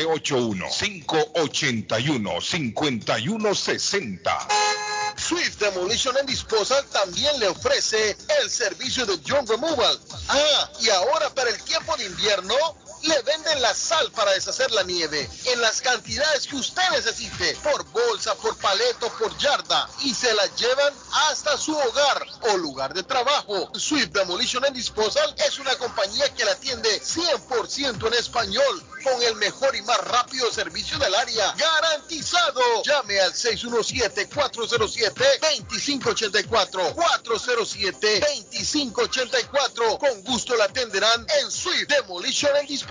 781-581-5160. Swift Demolition and Disposal también le ofrece el servicio de John Removal. Ah, y ahora para el tiempo de invierno, le venden la sal para deshacer la nieve en las cantidades que usted necesite, por bolsa, por paleto, por yarda, y se la llevan hasta su hogar o lugar de trabajo. Swift Demolition and Disposal es una compañía que la atiende 100% en español, con el mejor y más rápido servicio del área, garantizado. Llame al 617-407-2584, 407-2584. Con gusto la atenderán en Swift Demolition and Disposal.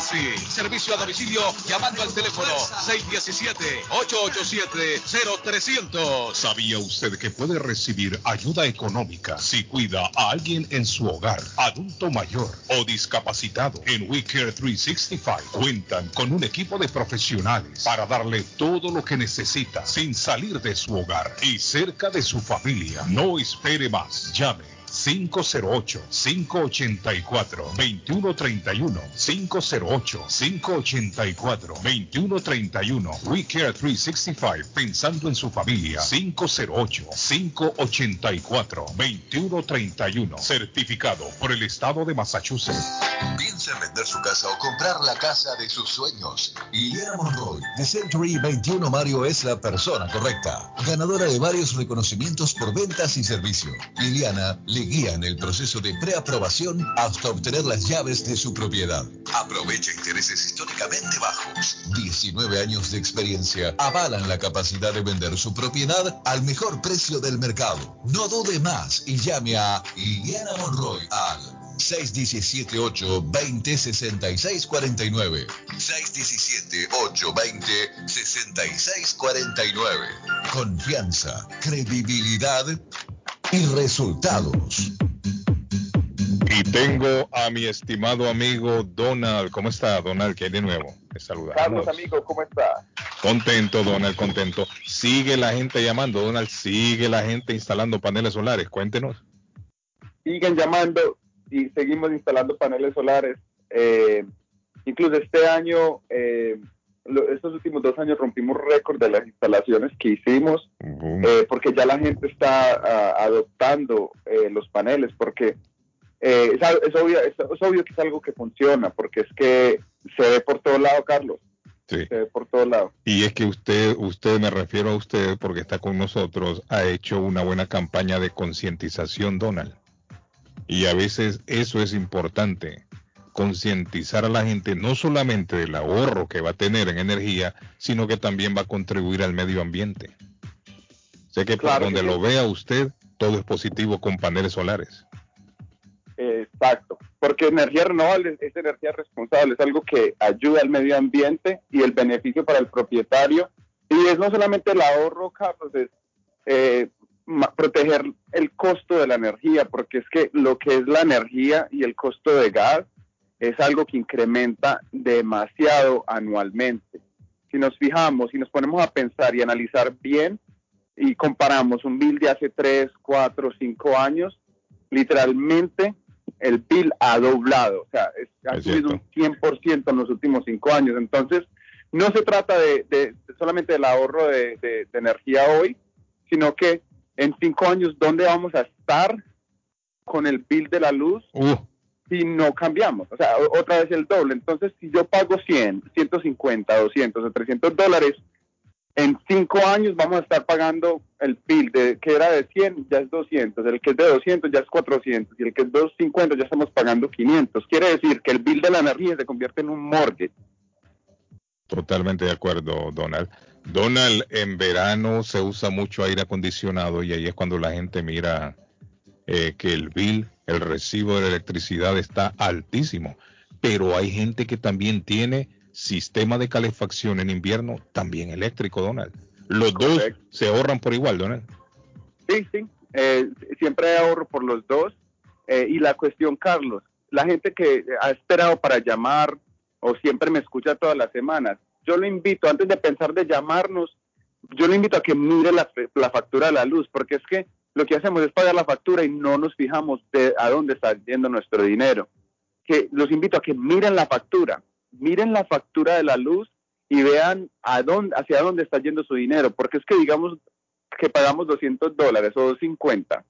Servicio a domicilio llamando al teléfono 617-887-0300. ¿Sabía usted que puede recibir ayuda económica si cuida a alguien en su hogar, adulto mayor o discapacitado? En WeCare 365 cuentan con un equipo de profesionales para darle todo lo que necesita sin salir de su hogar y cerca de su familia. No espere más. Llame 508-584-2131. 508-584-2131. We Care 365, pensando en su familia. 508-584-2131. Certificado por el Estado de Massachusetts. Piensa en vender su casa o comprar la casa de sus sueños. Liliana Monroy, de Century 21 Mario, es la persona correcta. Ganadora de varios reconocimientos por ventas y servicio. Liliana le guía en el proceso de preaprobación hasta obtener las llaves de su propiedad. Aprovecha intereses históricamente bajos. 19 años de experiencia avalan la capacidad de vender su propiedad al mejor precio del mercado. No dude más y llame a Liliana Monroy al 617-820-6649. 617-820-6649. Confianza, credibilidad y resultados. Y tengo a mi estimado amigo Donald. ¿Cómo está, Donald? ¿Qué hay de nuevo? Te saludamos. Carlos, amigo, ¿cómo está? Contento, Donald, contento. Sigue la gente llamando, Donald. Sigue la gente instalando paneles solares. Cuéntenos. Siguen llamando y seguimos instalando paneles solares. Eh, incluso este año eh, estos últimos dos años rompimos récord de las instalaciones que hicimos, eh, porque ya la gente está ah, adoptando eh, los paneles, porque eh, es, al- es obvio, es, es obvio que es algo que funciona, porque es que se ve por todo lado, Carlos. Sí. Se ve por todo lado. Y es que usted, usted, me refiero a usted porque está con nosotros, ha hecho una buena campaña de concientización, Donald. Y a veces eso es importante, concientizar a la gente no solamente del ahorro que va a tener en energía, sino que también va a contribuir al medio ambiente. Sé que por Claro donde que lo sí. vea usted, todo es positivo con paneles solares. Exacto, porque energía renovable es energía responsable, es algo que ayuda al medio ambiente y el beneficio para el propietario. Y es no solamente el ahorro, Carlos, es eh, proteger el costo de la energía, porque es que lo que es la energía y el costo de gas es algo que incrementa demasiado anualmente. Si nos fijamos y nos ponemos a pensar y analizar bien y comparamos un bill de hace 3, 4, 5 años, literalmente el bill ha doblado, o sea, es- ha Es subido un 100% en los últimos cinco años. Entonces, no se trata de, solamente del ahorro de, de- de energía hoy, sino que en cinco años, ¿dónde vamos a estar con el bill de la luz si no cambiamos? O sea, otra vez el doble. Entonces, si yo pago 100, 150, 200 o 300 dólares, en cinco años vamos a estar pagando el bill de, que era de 100, ya es 200, el que es de 200 ya es 400 y el que es 250 ya estamos pagando 500. Quiere decir que el bill de la energía se convierte en un mortgage. Totalmente de acuerdo, Donald. Donald, en verano se usa mucho aire acondicionado y ahí es cuando la gente mira eh, que el bill, el recibo de la electricidad está altísimo. Pero hay gente que también tiene sistema de calefacción en invierno, también eléctrico, Donald. Los dos se ahorran por igual, Donald. Sí, sí. Eh, siempre ahorro por los dos. Eh, y la cuestión, Carlos, la gente que ha esperado para llamar o siempre me escucha todas las semanas, yo lo invito, antes de pensar de llamarnos, yo lo invito a que mire la, la factura de la luz, porque es que lo que hacemos es pagar la factura y no nos fijamos de a dónde está yendo nuestro dinero. Que los invito a que miren la factura, miren la factura de la luz y vean hacia dónde está yendo su dinero, porque es que digamos que pagamos 200 dólares o 250.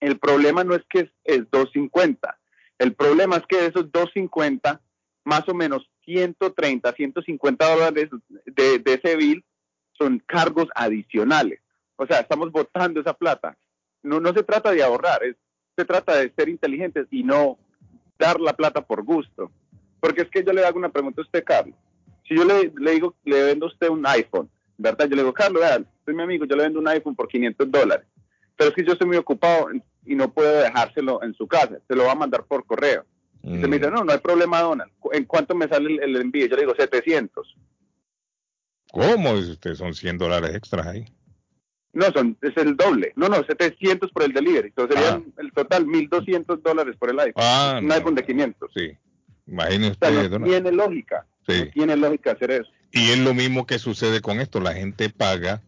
El problema no es que es, es 250, el problema es que de esos 250, más o menos 130, 150 dólares de, de ese bill son cargos adicionales. O sea, estamos botando esa plata. No, no se trata de ahorrar, es, se trata de ser inteligentes y no dar la plata por gusto. Porque es que yo le hago una pregunta a usted, Carlos. Si yo le, le digo, le vendo a usted un iPhone, ¿verdad? Yo le digo, Carlos, vea, soy mi amigo, yo le vendo un iPhone por 500 dólares. Pero es que yo estoy muy ocupado y no puedo dejárselo en su casa, se lo va a mandar por correo. Y usted me dice, no, no hay problema, Donald. ¿Cu- ¿En cuánto me sale el, el envío? Yo le digo, 700. ¿Cómo? Son 100 dólares extras ahí. No, son, es el doble. No, no, 700 por el delivery. Entonces serían el total 1.200 dólares por el iPhone. Ah, un no. iPhone de 500. Sí. Imagine O sea, usted, no Donald. tiene lógica. Sí. No tiene lógica hacer eso. Y es lo mismo que sucede con esto. La gente paga,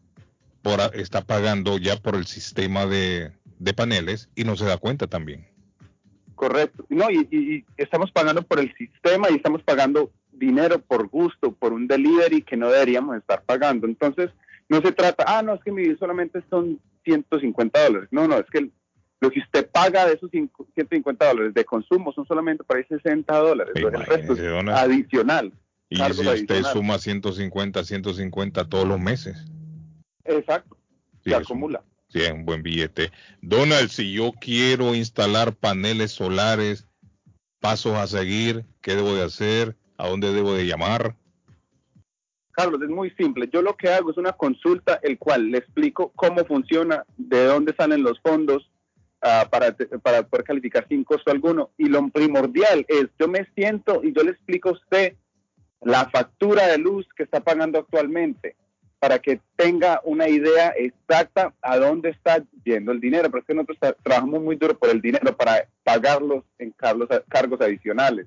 por, está pagando ya por el sistema de, de paneles y no se da cuenta también. Correcto. No, y, y- y estamos pagando por el sistema y estamos pagando dinero por gusto, por un delivery que no deberíamos estar pagando. Entonces, no se trata, ah, no, es que mi bill solamente son 150 dólares. No, no, es que lo que usted paga de esos cinco- 150 dólares de consumo son solamente para ahí 60 dólares. El resto es adicional. Y si usted suma 150, 150 todos los meses, Exacto. Sí, se un- acumula. sí, es un buen billete. Donald, si yo quiero instalar paneles solares, pasos a seguir, ¿qué debo de hacer? ¿A dónde debo de llamar? Carlos, es muy simple. Yo lo que hago es una consulta, el cual le explico cómo funciona, de dónde salen los fondos ah, para, poder calificar sin costo alguno. Y lo primordial es, yo me siento y yo le explico a usted la factura de luz que está pagando actualmente para que tenga una idea exacta a dónde está yendo el dinero. Pero es que nosotros tra- trabajamos muy duro por el dinero para pagarlos en cargos adicionales.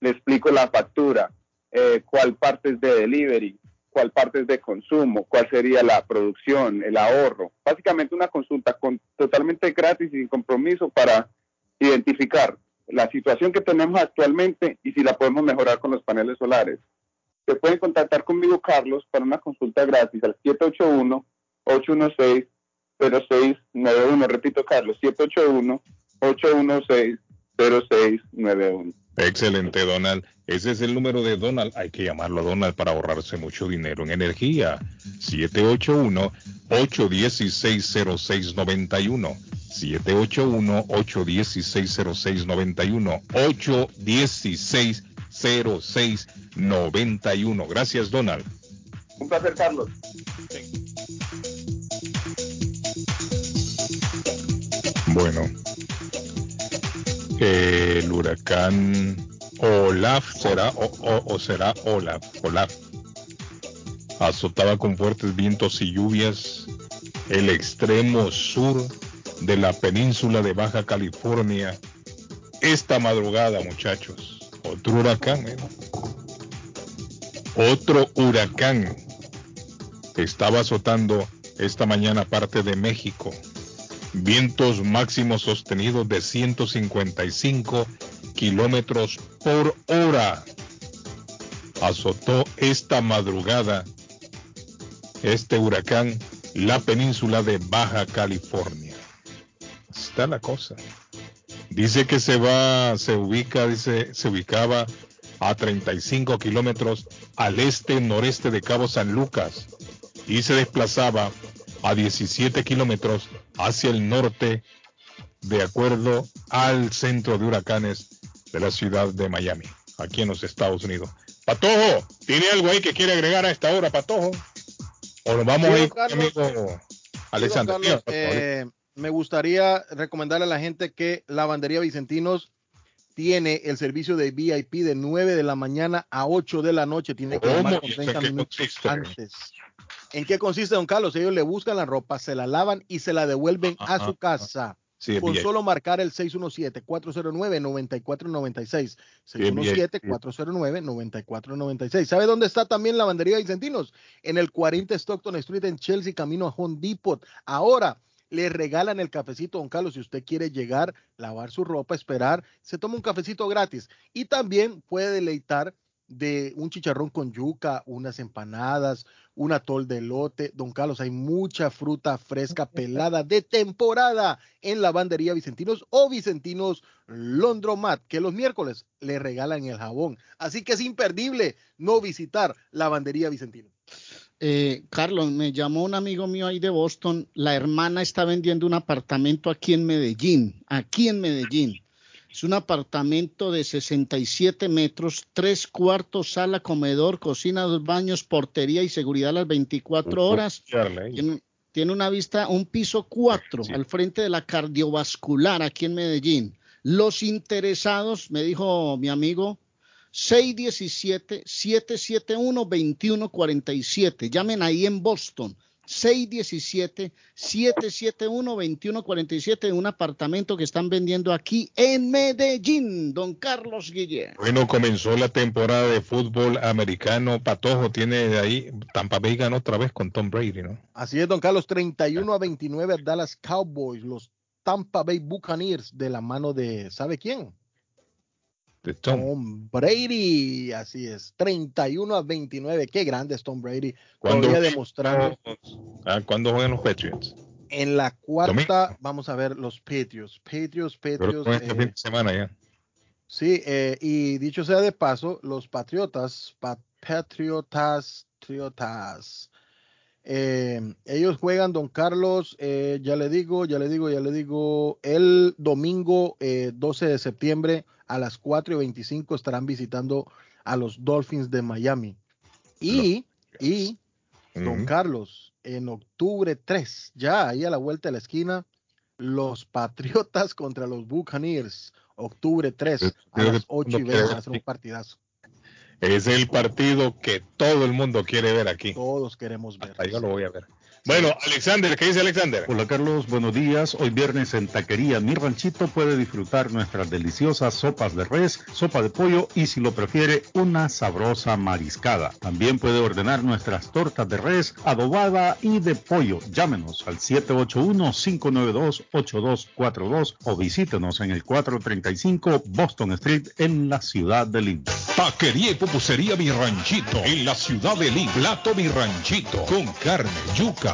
Le explico la factura, eh, cuál parte es de delivery, cuál parte es de consumo, cuál sería la producción, el ahorro. Básicamente una consulta con, totalmente gratis y sin compromiso para identificar la situación que tenemos actualmente y si la podemos mejorar con los paneles solares. se pueden contactar conmigo, Carlos, para una consulta gratis al 781-816-0691. Repito, Carlos, 781-816-0691. Excelente, Donald. Ese es el número de Donald. Hay que llamarlo a Donald para ahorrarse mucho dinero en energía. 781-816-0691. 781-816-0691. 816-0691. Gracias, Donald. Un placer, Carlos. Bueno, el huracán Olaf será o, o- o será Olaf, Olaf. Azotaba con fuertes vientos y lluvias el extremo sur de la península de Baja California esta madrugada, muchachos. Otro huracán, ¿eh? Otro huracán estaba azotando esta mañana parte de México. Vientos máximos sostenidos de 155 kilómetros por hora. Azotó esta madrugada este huracán la península de Baja California. Está la cosa. Dice que se va, se ubica, dice, se ubicaba a 35 kilómetros al este noreste de Cabo San Lucas y se desplazaba a 17 kilómetros hacia el norte de acuerdo al centro de huracanes de la ciudad de Miami, aquí en los Estados Unidos. Patojo, ¿tiene algo ahí que quiere agregar a esta hora, Patojo? O nos vamos Sí, a ir Carlos. amigo Alexander. Carlos, eh, me gustaría recomendarle a la gente que Lavandería Vicentinos tiene el servicio de VIP de 9 de la mañana a 8 de la noche. Tiene que ¿Cómo? llamar con ¿Y eso en 30 qué minutos antes. ¿En qué consiste, don Carlos? Ellos le buscan la ropa, se la lavan y se la devuelven a su casa. Sí, Con solo marcar el 617-409-9496. 617-409-9496. ¿Sabe dónde está también Lavandería Vicentinos? En el 40 Stockton Street en Chelsea, camino a Home Depot. Ahora le regalan el cafecito, don Carlos, si usted quiere llegar, lavar su ropa, esperar, se toma un cafecito gratis. Y también puede deleitar de un chicharrón con yuca, unas empanadas, un atol de lote. Don Carlos, hay mucha fruta fresca pelada de temporada en Lavandería Vicentinos o Vicentinos Londromat, que los miércoles le regalan el jabón. Así que es imperdible no visitar Lavandería Vicentinos. Eh, Carlos, me llamó un amigo mío ahí de Boston. La hermana está vendiendo un apartamento aquí en Medellín, aquí en Medellín. Es un apartamento de 67 metros, tres cuartos, sala, comedor, cocina, dos baños, portería y seguridad a las 24 horas. Tiene, tiene una vista, un piso 4 al frente de la cardiovascular aquí en Medellín. Los interesados, me dijo mi amigo, 617-771-2147. Llamen ahí en Boston. 617-771-2147 un apartamento que están vendiendo aquí en Medellín, don Carlos Guillén. Bueno, comenzó la temporada de fútbol americano. Patojo tiene ahí, Tampa Bay ganó otra vez con Tom Brady, ¿no? Así es, don Carlos, 31 a 29 Dallas Cowboys, los Tampa Bay Buccaneers de la mano de, ¿sabe quién? De Tom. Tom Brady, así es, 31 a 29, qué grande es Tom Brady, ¿Cuándo. Ah, ¿Cuándo juegan los Patriots? En la cuarta, Domingo. vamos a ver los Patriots, Patriots, Pero Patriots. con este eh, fin de semana ya. Sí, eh, y dicho sea de paso, los Patriotas, pa- Patriotas, Patriotas, eh, ellos juegan, don Carlos, eh, ya le digo, ya le digo, ya le digo, el domingo eh, 12 de septiembre a las 4 y 25 estarán visitando a los Dolphins de Miami. Y, y, don. Carlos, en octubre 3, ya ahí a la vuelta de la esquina, los Patriotas contra los Buccaneers, octubre 3 a las que todo el 8 y mundo 20, quiere va a ser un partidazo. Es el partido que todo el mundo quiere ver aquí. Todos queremos ver. Hasta yo lo voy a ver. Bueno, Alexander, ¿qué dice Alexander? Hola Carlos, buenos días. Hoy viernes en Taquería Mi Ranchito puede disfrutar nuestras deliciosas sopas de res, sopa de pollo y si lo prefiere una sabrosa mariscada. También puede ordenar nuestras tortas de res, adobada y de pollo. Llámenos al 781-592-8242 o visítenos en el 435 Boston Street en la ciudad de Lynn. Taquería y Pupusería Mi Ranchito en la ciudad de Lima. Plato Mi Ranchito con carne, yuca,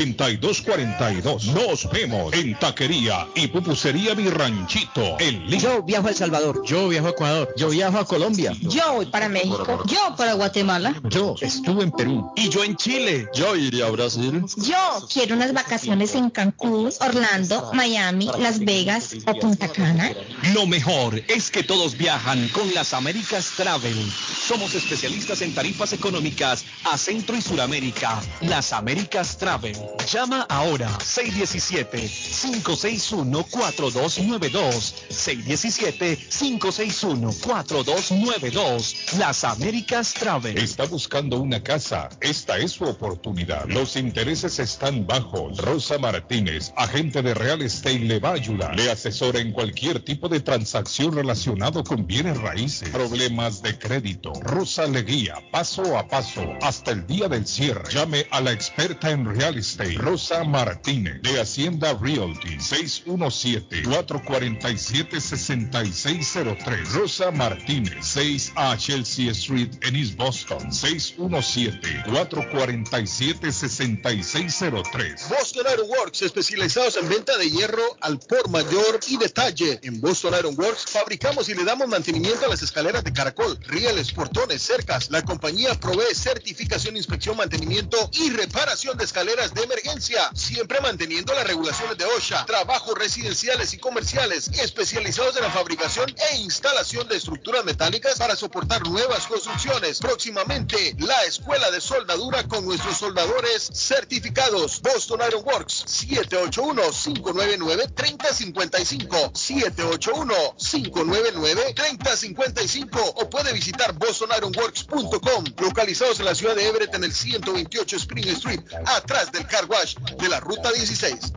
781-592-8242. Nos vemos en Taquería y Pupusería Mi Ranchito. Yo viajo a El Salvador. Yo viajo a Ecuador. Yo viajo a Colombia. Yo voy para México. Yo para Guatemala. Yo estuve en Perú. Y yo en Chile. Yo iría a Brasil. Yo quiero unas vacaciones en Cancún, Orlando, Miami, Las Vegas o Punta Cana. Lo mejor es que todos viajan con las Américas Travel. Somos especialistas en tarifas económicas a Centro y Suramérica. Las Américas Travel. Llama ahora 617-561-4292. 617-561-4292. Las Américas Travel. Está buscando una casa. Esta es su oportunidad. Los intereses están bajos. Rosa Martínez, agente de Real Estate, le va a ayudar. Le asesora en cualquier tipo de transacción relacionado con bienes raíces, problemas de crédito. Rosa le guía paso a paso hasta el día del cierre. Llame a la experta en Real Estate, Rosa Martínez, de Hacienda Realty, 617-447-6603. Rosa Martínez, 6 a Chelsea Street en East Boston, 617-447-6603. Boston Iron Works, especializados en venta de hierro al por mayor y detalle. En Boston Iron Works fabricamos y le damos mantenimiento a las escaleras de caracol, rieles, portones, cercas. La compañía provee certificación, inspección, mantenimiento y reparación de escaleras de emergencia, siempre manteniendo las regulaciones de OSHA. Trabajos residenciales y comerciales especializados en la fabricación e instalación de estructuras metálicas para soportar nuevas construcciones. Próximamente, la escuela de soldadura con nuestros soldadores certificados. Boston Iron Works 781-599-3055 781-599-3055 o puede visitar bostonironworks.com localizados en la ciudad de Everett en el 128 Spring Street atrás del car wash de la ruta 16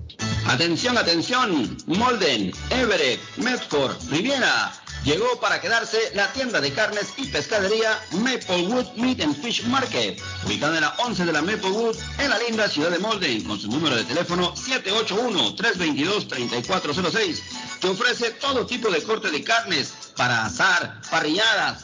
Atención, atención, Molden, Everett, Medford, Riviera. Llegó para quedarse la tienda de carnes y pescadería Maplewood Meat and Fish Market, ubicada en la 11 de la Maplewood, en la linda ciudad de Molden, con su número de teléfono 781-322-3406, que ofrece todo tipo de corte de carnes para asar, parrilladas,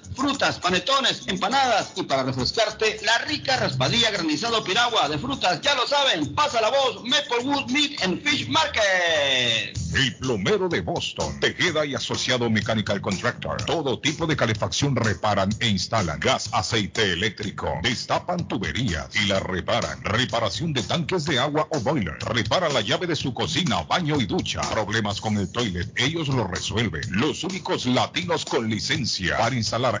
frutas, panetones, empanadas y para refrescarte la rica raspadilla granizado piragua de frutas. Ya lo saben, pasa la voz Maplewood Meat and Fish Market. El plomero de Boston, Tejeda y Asociado Mechanical Contractor. Todo tipo de calefacción reparan e instalan. Gas, aceite eléctrico. Destapan tuberías y la reparan. Reparación de tanques de agua o boiler. Repara la llave de su cocina, baño y ducha. Problemas con el toilet, ellos lo resuelven. Los únicos latinos con licencia para instalar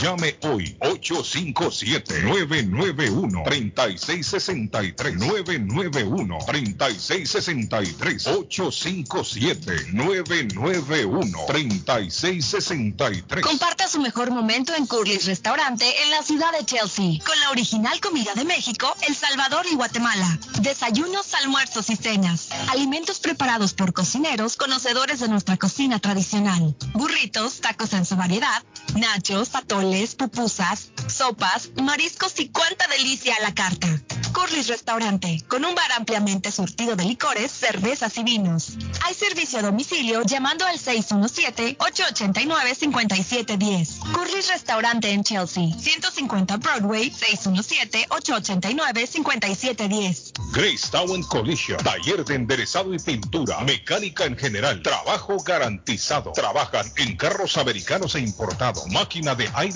Llame hoy. 857-991-3663. 991-3663. 857-991-3663. Comparta su mejor momento en Curly's Restaurante en la ciudad de Chelsea, con la original comida de México, El Salvador y Guatemala. Desayunos, almuerzos y cenas. Alimentos preparados por cocineros conocedores de nuestra cocina tradicional. Burritos, tacos en su variedad, nachos, pupusas, sopas, mariscos y cuánta delicia a la carta. Curly's Restaurante, con un bar ampliamente surtido de licores, cervezas y vinos. Hay servicio a domicilio llamando al 617-889-5710. Curly's Restaurante en Chelsea, 150 Broadway, 617-889-5710. Grace Town Collision, taller de enderezado y pintura, mecánica en general, trabajo garantizado. Trabajan en carros americanos e importados, máquina de aire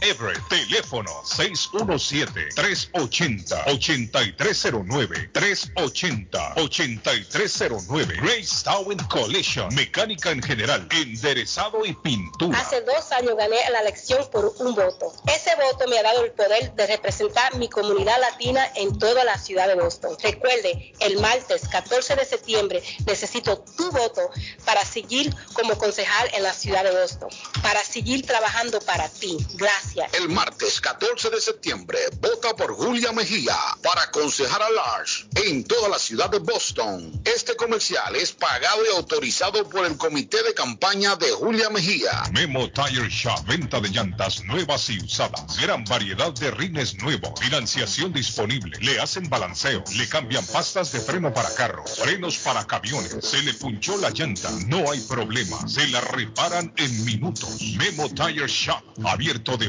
Everett. Teléfono 617-380-8309. 380-8309. Grace Town Collision. Mecánica en general. Enderezado y pintura. Hace dos años gané la elección por un voto. Ese voto me ha dado el poder de representar mi comunidad latina en toda la ciudad de Boston. Recuerde, el martes 14 de septiembre necesito tu voto para seguir como concejal en la ciudad de Boston, para seguir trabajando para ti. Gracias. El martes 14 de septiembre, vota por Julia Mejía para concejal a large en toda la ciudad de Boston. Este comercial es pagado y autorizado por el comité de campaña de Julia Mejía. Memo Tire Shop, venta de llantas nuevas y usadas. Gran variedad de rines nuevos. Financiación disponible. Le hacen balanceo. Le cambian pastas de freno para carros. Frenos para camiones. Se le punchó la llanta. No hay problema. Se la reparan en minutos. Memo Tire Shop. Abierto de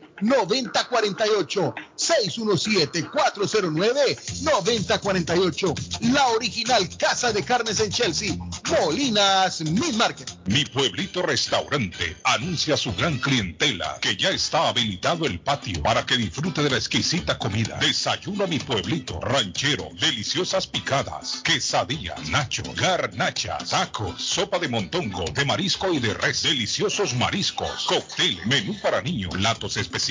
9048 617-409-9048 La original Casa de Carnes en Chelsea Molinas Meat Market Mi pueblito restaurante anuncia a su gran clientela que ya está habilitado el patio para que disfrute de la exquisita comida. Desayuno a mi pueblito ranchero, deliciosas picadas, quesadilla, nacho, garnacha, tacos, sopa de montongo, de marisco y de res, deliciosos mariscos, cóctel, menú para niños, platos especiales,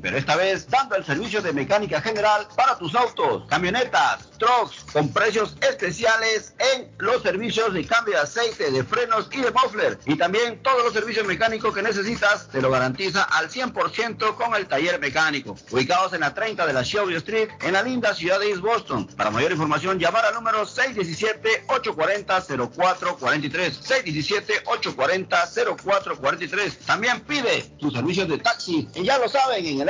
pero esta vez dando el servicio de mecánica general para tus autos, camionetas, trucks, con precios especiales en los servicios de cambio de aceite, de frenos y de muffler. Y también todos los servicios mecánicos que necesitas te lo garantiza al 100% con el taller mecánico. Ubicados en la 30 de la Shelby Street, en la linda ciudad de East Boston. Para mayor información, llamar al número 617-840-0443. 617-840-0443. También pide tus servicios de taxi. Y ya lo saben, en el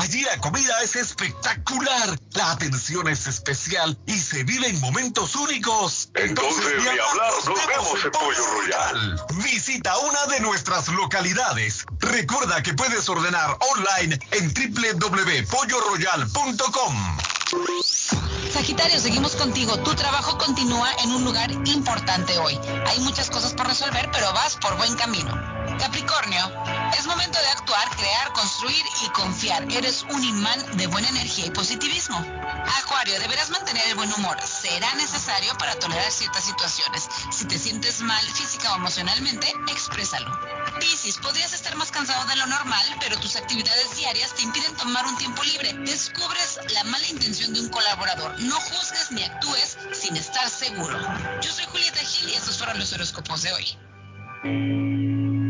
Allí la comida es espectacular, la atención es especial y se viven momentos únicos. Entonces, ni hablar, nos vemos en Pollo Royal. Visita una de nuestras localidades. Recuerda que puedes ordenar online en www.polloroyal.com. Sagitario, seguimos contigo. Tu trabajo continúa en un lugar importante hoy. Hay muchas cosas por resolver, pero vas por buen camino. Capricornio, es momento de actuar, crear, construir y confiar. eres un imán de buena energía y positivismo. Acuario, deberás mantener el buen humor. Será necesario para tolerar ciertas situaciones. Si te sientes mal física o emocionalmente, exprésalo. Piscis, podrías estar más cansado de lo normal, pero tus actividades diarias te impiden tomar un tiempo libre. Descubres la mala intención de un colaborador. No juzgues ni actúes sin estar seguro. Yo soy Julieta Gil y estos fueron los horóscopos de hoy.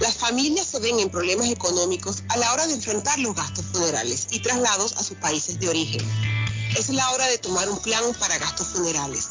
Las familias se ven en problemas económicos a la hora de enfrentar los gastos funerales y traslados a sus países de origen. Es la hora de tomar un plan para gastos funerales.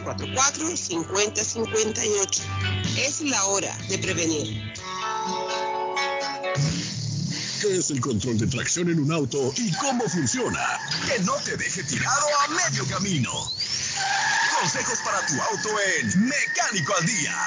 617-744-5058. Es la hora de prevenir. ¿Qué es el control de tracción en un auto y cómo funciona? Que no te deje tirado a medio camino. Consejos para tu auto en Mecánico al Día.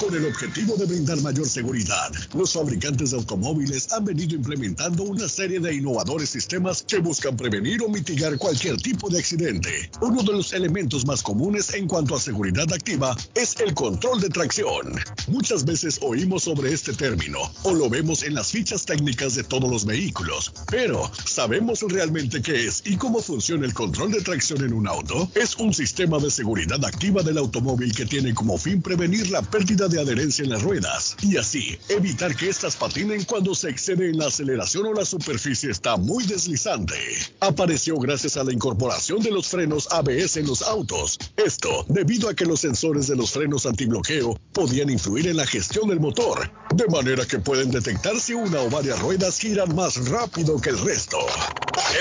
Con el objetivo de brindar mayor seguridad, los fabricantes de automóviles han venido implementando una serie de innovadores sistemas que buscan prevenir o mitigar cualquier tipo de accidente. Uno de los elementos más comunes en cuanto a seguridad activa es el control de tracción. Muchas veces oímos sobre este término o lo vemos en las fichas técnicas de todos los vehículos, pero ¿sabemos realmente qué es y cómo funciona el control de tracción en un auto? Es un sistema de seguridad activa del automóvil que tiene como fin prevenir la pérdida de adherencia en las ruedas y así evitar que éstas patinen cuando se excede en la aceleración o la superficie está muy deslizante. Apareció gracias a la incorporación de los frenos ABS en los autos. Esto debido a que los sensores de los frenos antibloqueo podían influir en la gestión del motor, de manera que pueden detectar si una o varias ruedas giran más rápido que el resto.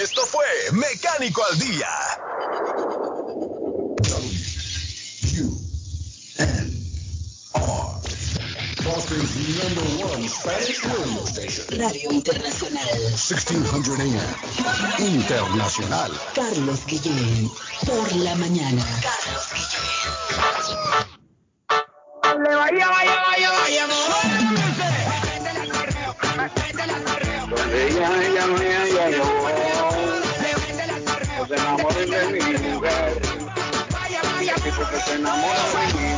Esto fue Mecánico al Día. Boston's number one Spanish radio station. Radio Internacional. 1600 AM. Internacional. Carlos Guillén. Por la mañana. Carlos Guillén. Le vaya, vaya, vaya, vaya, ella, ella, ella, ella, yo. No se enamoren de mi mujer. Que se enamoran de mi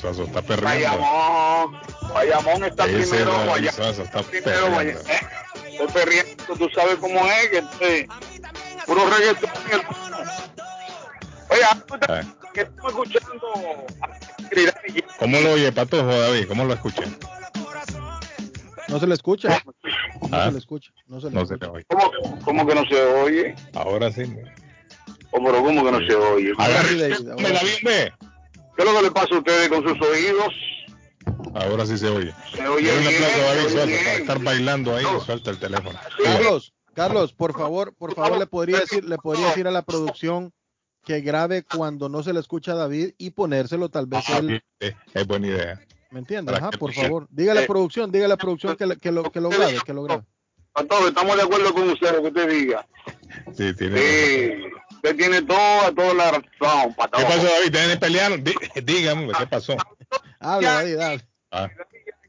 Suazo? Está perdiendo. Bayamón, Bayamón está Ese primero, Bayamón Suazo está primero, perdiendo. Bayamón. Eh, Estoy perdiendo, tú sabes cómo es, que este, puro reggaetón. hermano. Oye, tú estás- que estamos escuchando ¿Cómo lo oye, Patojo, David? ¿Cómo lo escucha? No se le escucha. No Ah, se le escucha. No se le No se escucha. le oye. ¿Cómo, cómo que no se oye? Ahora sí. ¿O pero cómo que no se oye? Me la vi, ve. ¿Qué es lo que le pasa a ustedes con sus oídos? Ahora sí se oye. Se oye un bien, aplauso a David se oye Suazo bien. para estar bailando ahí. Suelta el teléfono. Carlos, Carlos, por favor, por favor, le podría decir, le podría decir a la producción que grabe cuando no se le escucha a David y ponérselo tal vez Ah, él. sí, es buena idea. ¿Me entiendes? Ajá, por favor. Dígale a Eh, la producción, dígale a la producción que, lo- que lo, que lo grabe, que lo grabe. Pastor, estamos de acuerdo con usted, lo que usted diga. Sí, tiene Sí, usted tiene toda, toda la razón, ¿Qué pasó, David? ¿Tienen pelearon? Dí- Dígame, ¿qué pasó? Habla, David, habla. Ah,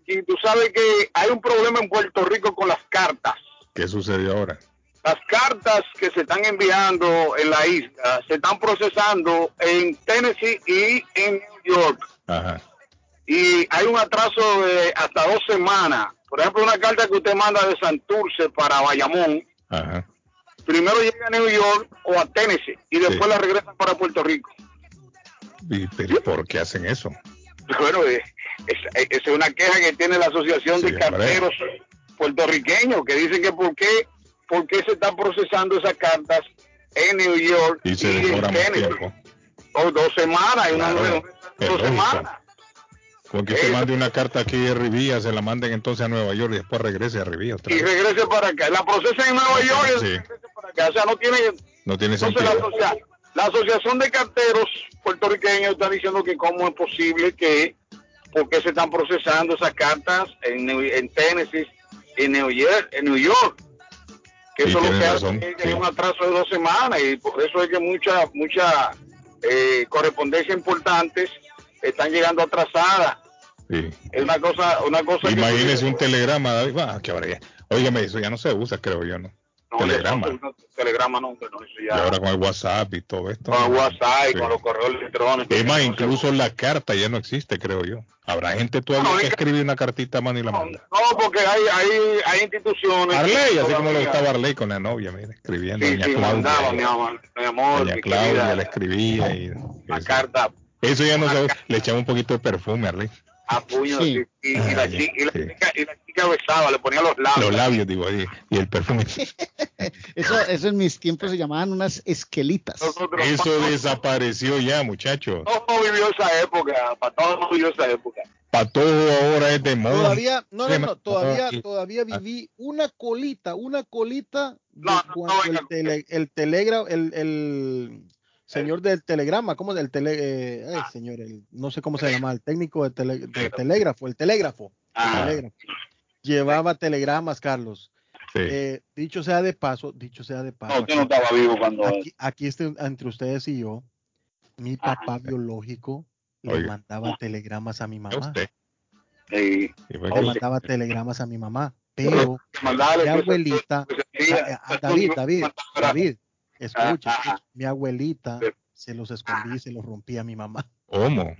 Y tú sabes que hay un problema en Puerto Rico con las cartas. ¿Qué sucedió ahora? Las cartas que se están enviando en la isla se están procesando en Tennessee y en New York. Ajá. Y hay un atraso de hasta dos semanas. Por ejemplo, una carta que usted manda de Santurce para Bayamón, Ajá. Primero llega a New York o a Tennessee y después la regresan para Puerto Rico. ¿Y pero por qué hacen eso? Bueno, eh, es- eh, es una queja que tiene la Asociación de hombre. Carteros Puertorriqueños, que dicen que por qué, por qué se están procesando esas cartas en New York Y se en Tennessee. O dos semanas, una- Claro, es dos lógico. Semanas. Porque usted mande una carta aquí de Rivilla, se la manden entonces a Nueva York y después regrese a Rivilla Y regrese para acá. La procesa en Nueva York y Sí, regrese para acá. O sea, no tiene... no tiene Entonces la, sentido. asocia- la Asociación de Carteros Puertorriqueños está diciendo que cómo es posible que, por qué se están procesando esas cartas en, Tennessee, en New York, en New York. Que Sí, eso lo que razón, hace es que sí. hay un atraso de dos semanas y por eso es que mucha, mucha eh, correspondencia importantes están llegando atrasadas. Sí. Es una cosa, una cosa que- Imagínese un telegrama, David. Ah, qué barbaridad. Óigame, eso ya no se usa, creo yo, ¿no? No, telegrama. eso no- telegrama no, no, eso Y ya. ahora con el WhatsApp y todo esto. con el WhatsApp y Sí. con los correos electrónicos. Es más, incluso la carta ya no existe, creo yo. Habrá gente todavía que escribe una cartita a mano y la manda. No, porque hay, hay, hay instituciones. Arley, que así como le gustaba Arley con la novia, escribiendo. Sí, Doña sí, mandaba, Claudia. mi amor, mi amor, Doña mi Claudia le escribía y la eso, carta eso ya no se le echaba un poquito de perfume Arley. A puño Sí. y, y- y la, Ah, sí. chica, y la chica besaba, le ponía los labios. Los labios, digo, y el perfume. Eso, eso en mis tiempos se llamaban unas esquelitas. Nosotros- Eso desapareció ya, muchachos. Todo no vivió esa época, para todos no vivió esa época. Patojo ahora es de moda. Todavía, no, no, no, todavía, y- todavía viví una colita, una colita de No, no, cuando no, el, tele, el telegra, el, el señor del telegrama, ¿cómo es el tele, eh, ay, Ah. señor, el, no sé cómo se llama, el técnico de, tele- de telégrafo, el telégrafo, el Ah. telégrafo. llevaba telegramas, Carlos. Sí. Eh, dicho sea de paso, dicho sea de paso, No, usted no estaba vivo cuando... aquí, aquí este- entre ustedes y yo, mi papá biológico le Oiga. mandaba telegramas a mi ¿A mamá. usted? Sí. Le mandaba telegramas a mi mamá, pero mi abuelita, a- a- David, David, David, escucha, Ah, ah, mi abuelita se los escondía y se los rompía a mi mamá. ¿Cómo?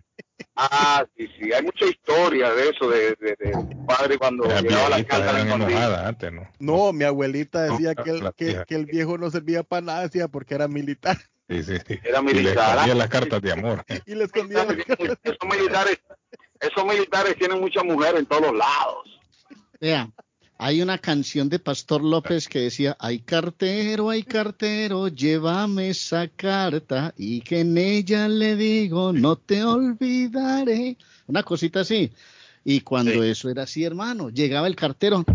Ah, sí, sí, hay mucha historia de eso, de, de, de padre cuando llegaba la carta eran la enojadas antes, ¿no? No, mi abuelita decía No, que el, que, el viejo no servía para nada, decía porque era militar Sí, sí, sí. Era Y le militar. escondía las cartas de amor. y le escondía las cartas. Esos militares, esos militares tienen muchas mujeres en todos lados. Vea, hay una canción de Pastor López que decía, ay cartero, ay cartero, llévame esa carta y que en ella le digo, no te olvidaré. Una cosita así. Y cuando eso era así, hermano, llegaba el cartero.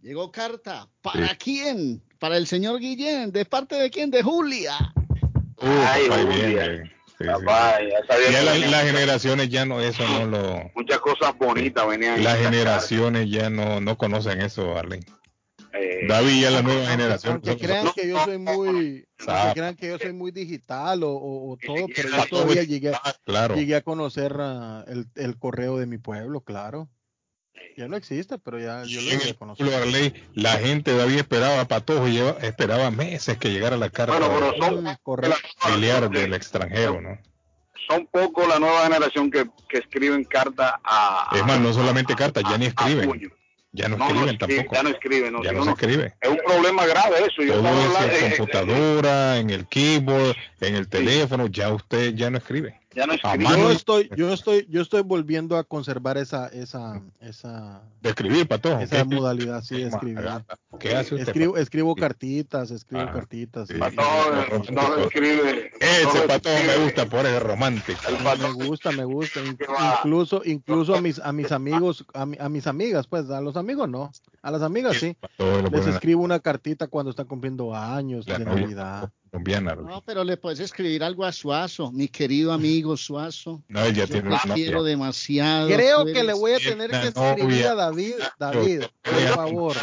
Llegó carta. ¿Para Sí. quién? Para el señor Guillén. ¿De parte de quién? De Julia. Uh, Ay, Julia. bien, Sí, sí. Papá, ya sabía Ya la- las generaciones ya no, eso no lo... muchas cosas bonitas venían. en Las generaciones ya no, no conocen eso, carta. Eh, David ya la nueva generación. Aunque crean que yo soy muy, crean que yo soy muy digital o, o- o todo, pero yo todavía llegué, Ah, Claro. llegué a conocer ah, el, el correo de mi pueblo, claro. Ya no existe, pero ya yo lo de Arley, la gente todavía esperaba a Patojo, lleva- esperaba meses que llegara la carta bueno, pero son, familiar del extranjero, ¿no? son pocos la nueva generación que, que escriben carta a. Es más, no solamente cartas, ya ni escriben. Ya no No, escriben tampoco. Ya no escriben, no, Ya si no no, se escribe. Es un problema grave eso. Yo Todo es en eh, eh, computadora, en el keyboard, en el teléfono, ya usted ya no escribe. Ya no mano Yo estoy, yo estoy, yo estoy volviendo a conservar esa, esa, esa, De escribir, Patojo. esa ¿Qué- modalidad, sí, de escribir. ¿Qué hace usted? Escribo, escribo cartitas, escribo Ah, cartitas. sí. y- No, no, no escribe. Ese no Patojo me gusta, por es romántico. El Me gusta, me gusta. Incluso, incluso a mis, a mis amigos, a, mi- a mis amigas, pues, a los amigos no. A las amigas sí. Todo Les escribo una cartita cuando están cumpliendo años la de novia Navidad. colombiana. No, pero le puedes escribir algo a Suazo, mi querido amigo Suazo. No, él ya Yo tiene una quiero novia. demasiado. Creo que eres- le voy a tener que escribir novia. a David. David, por favor,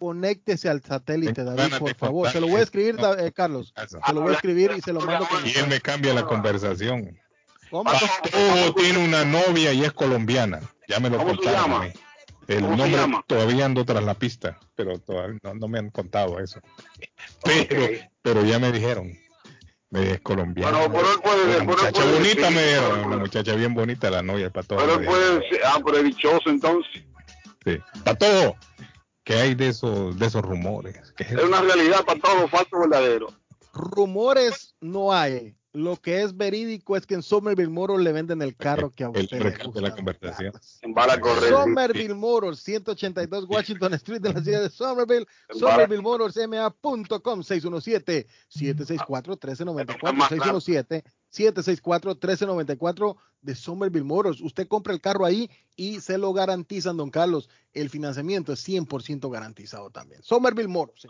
conéctese al satélite, David, por favor. Se lo voy a escribir, eh, Carlos. Eso. Se lo voy a escribir y se lo mando con Y él me cambia la conversación. ¿Cómo? Patojo tiene una novia y es colombiana. Ya me lo ¿Cómo se contaron. El ¿Cómo se nombre llama? todavía ando tras la pista, pero todavía no, no me han contado eso. Pero, ya me dijeron. Es colombiana. Bueno, pero él puede- Una pero él muchacha puede bonita decir- me dijeron. Una muchacha bien bonita, la novia del patojo. Pero me él puede ser, ah, pero es dichoso entonces. Sí. Patojo, ¿qué hay de esos, de esos rumores? ¿Qué es Es una realidad para todo, falso o verdadero. Rumores no hay. Lo que es verídico es que en Somerville Motors le venden el carro que a el usted le recambio de la gusta. conversación? Somerville Motors, 182 Washington Street de la ciudad de Somerville. Somerville Motors, ma.com, 617-764-1394. 617-764-1394 de Somerville Motors. Usted compra el carro ahí y se lo garantizan, don Carlos. El financiamiento es 100% garantizado también. Somerville Motors.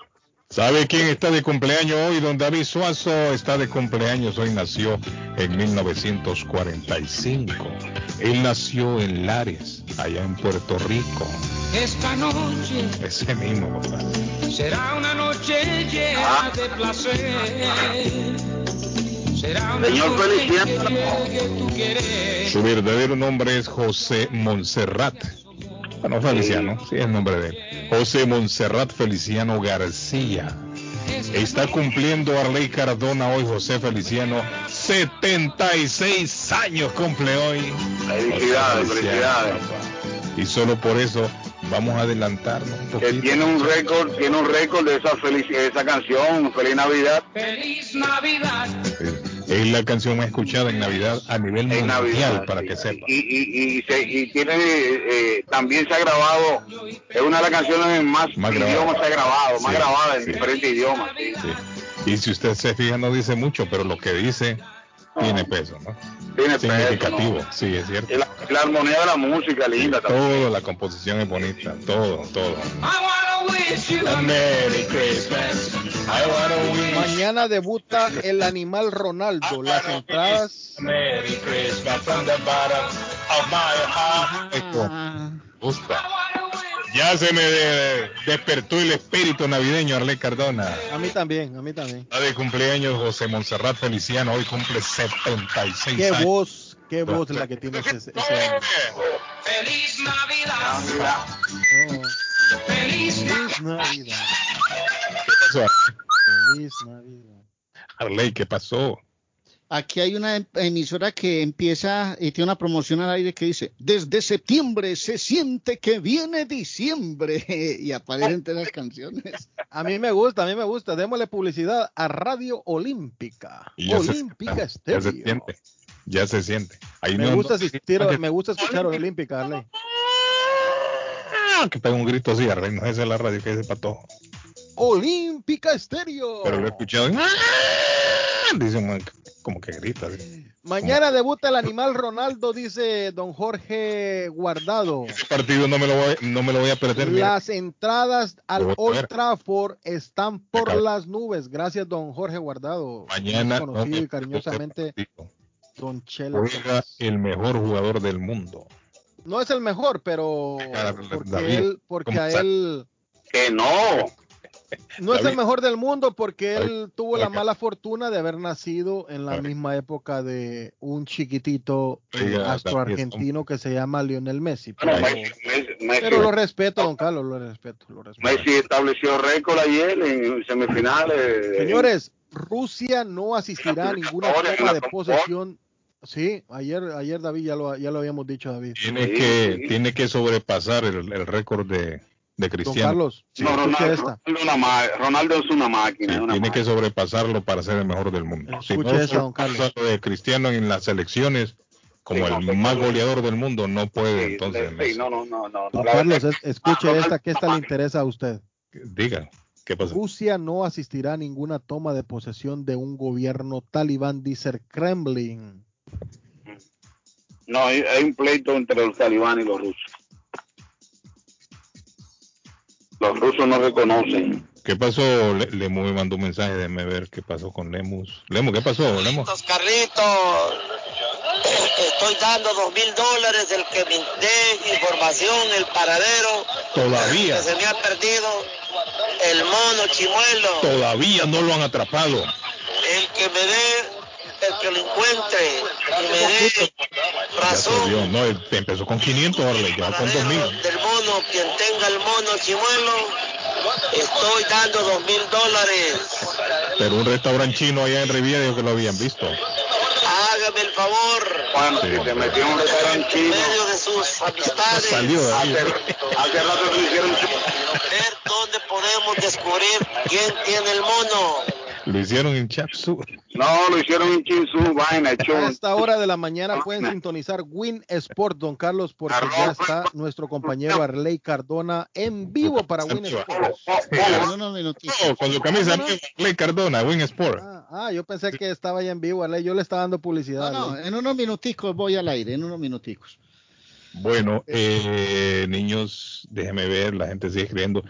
¿Sabe quién está de cumpleaños hoy? Don David Suazo está de cumpleaños. Hoy nació en 1945. Él nació en Lares, allá en Puerto Rico. Esta noche Ese mismo, papá. será una noche llena de placer. Será una Señor noche Feliciano. que tú quieres. Su verdadero nombre es José Montserrat. Bueno, Feliciano, sí es el nombre de él. José Montserrat Feliciano García. Está cumpliendo Arley Cardona hoy, José Feliciano. 76 años cumple hoy. Felicidades, felicidades. Y solo por eso vamos a adelantarnos un Que tiene un récord, tiene un récord de esa felici- de esa canción, Feliz Navidad. Feliz Navidad. Es la canción más escuchada en Navidad a nivel En mundial, Navidad, para sí. que sepa. Y, y, y, se- y tiene, eh, también se ha grabado, es una de las canciones en más, Más idiomas se ha grabado, más Sí, grabada en sí. diferentes idiomas. Y si usted se fija, no dice mucho, pero lo que dice tiene peso, ¿no? Tiene peso, Significativo, ¿no? sí, es cierto. Y la, la armonía de la música linda también. Todo, la composición es bonita, todo, todo. Mañana debuta el animal Ronaldo. Las entradas. Merry Christmas from the bottom of my heart. Ah, gusta. Ya se me de- despertó el espíritu navideño, Arley Cardona. A mí también, a mí también. Está de cumpleaños José Monserrat Feliciano, hoy cumple 76 Qué años. voz, qué voz la que tiene ese, ese hombre. feliz Navidad. Feliz Navidad. ¿Qué pasó? Feliz Navidad. Arley, ¿qué pasó? Aquí hay una em- emisora que empieza y tiene una promoción al aire que dice, desde septiembre se siente que viene diciembre y aparecen entre las canciones. A mí me gusta, a mí me gusta. Démosle publicidad a Radio Olímpica. Se- Olímpica Ya se Estéreo. siente. Ya se siente. Me gusta asistir, me gusta escuchar Olímpica, Arley. Ah, que pega un grito así, Arley, no esa es la radio que dice patojo. Olímpica Estéreo. Pero lo he escuchado. ¡ah! Dice un- como que grita. así. Mañana debuta el animal Ronaldo, dice don Jorge Guardado. Ese partido no me lo voy, no me lo voy a perder. mira. Las entradas al. Old Trafford están por las nubes. Gracias, don Jorge Guardado. Mañana no Conocido me y cariñosamente, don Chela. el mejor jugador del mundo. No es el mejor, pero porque David, él, porque ¿cómo a él Que no. No es el mejor del mundo porque él David, tuvo la mala fortuna de haber nacido en la David. misma época de un chiquitito eh, Oiga, astro David, argentino que se llama Lionel Messi. Pero, Messi, Messi- Messi- pero lo respeto, don Carlos, lo respeto, lo respeto. Messi estableció récord ayer en semifinales. Señores, Rusia no asistirá a ninguna la de posesión. Sí, ayer, ayer David ya lo, ya lo habíamos dicho, David. Tiene que, tiene que sobrepasar el, el récord de, de Don Cristiano. Carlos, No, Ronaldo, esta. Ronaldo, una ma- Ronaldo es una máquina. Sí, una tiene que sobrepasarlo para ser el mejor del mundo. Si Escuche no esa, don Carlos. de Cristiano en las elecciones como Sí, el más goleador del mundo, no puede Sí, entonces. no, no, no, no. Don Carlos, es- escuche Ah, esta, que esta le interesa a usted. Diga, ¿qué pasa? Rusia no asistirá a ninguna toma de posesión de un gobierno talibán, dice el Kremlin. No, hay, hay un pleito entre los talibanes y los rusos. Los rusos no reconocen. ¿Qué pasó? Le- Lemus me mandó un mensaje, déjeme ver qué pasó con Lemus. Lemus, ¿qué pasó, Lemus? Carlitos, estoy dando dos mil dólares del que me dé información, el paradero. Todavía. Que se me ha perdido el mono chimuelo. Todavía no lo han atrapado. El que me dé, el que lo encuentre, y me dé Ya se vio, no, él empezó con 500, ahora le lleva con 2000. del mono, quien tenga el mono chimuelo, estoy dando dos mil dólares. Pero un restaurante chino allá en Riviera dijo que lo habían visto. Hágame el favor. Bueno, Sí, si te metió en un restaurante En chino, medio de sus amistades. Salió de ahí. hace rato hicieron ver dónde podemos descubrir quién tiene el mono. Lo hicieron en Chapsu. No, lo hicieron en Chinsu, vaina, A esta hora de la mañana pueden sintonizar Win Sport, don Carlos, porque ya está nuestro compañero Arley Cardona en vivo para Win Sport. En unos minutitos. Oh, con su camisa Ley Cardona, Wing Sport. Ah, ah, yo pensé que estaba ya en vivo, Arley. Yo le estaba dando publicidad. No, no, Arley. en unos minuticos voy al aire, en unos minuticos. Bueno, eh, niños, déjeme ver, la gente sigue escribiendo.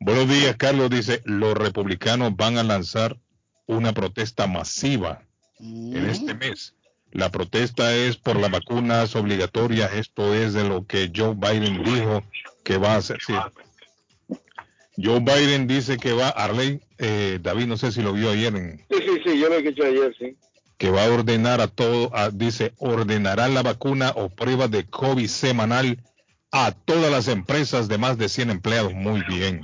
Buenos días, Carlos dice, los republicanos van a lanzar una protesta masiva en este mes. La protesta es por las vacunas obligatorias. Esto es de lo que Joe Biden dijo que va a hacer. sí. Joe Biden dice que va, Arley, eh, David, no sé si lo vio ayer, en, Sí, sí, sí, yo lo he hecho ayer, sí. que va a ordenar a todo, a- dice, ordenará la vacuna o prueba de COVID semanal a todas las empresas de más de 100 empleados. Muy bien.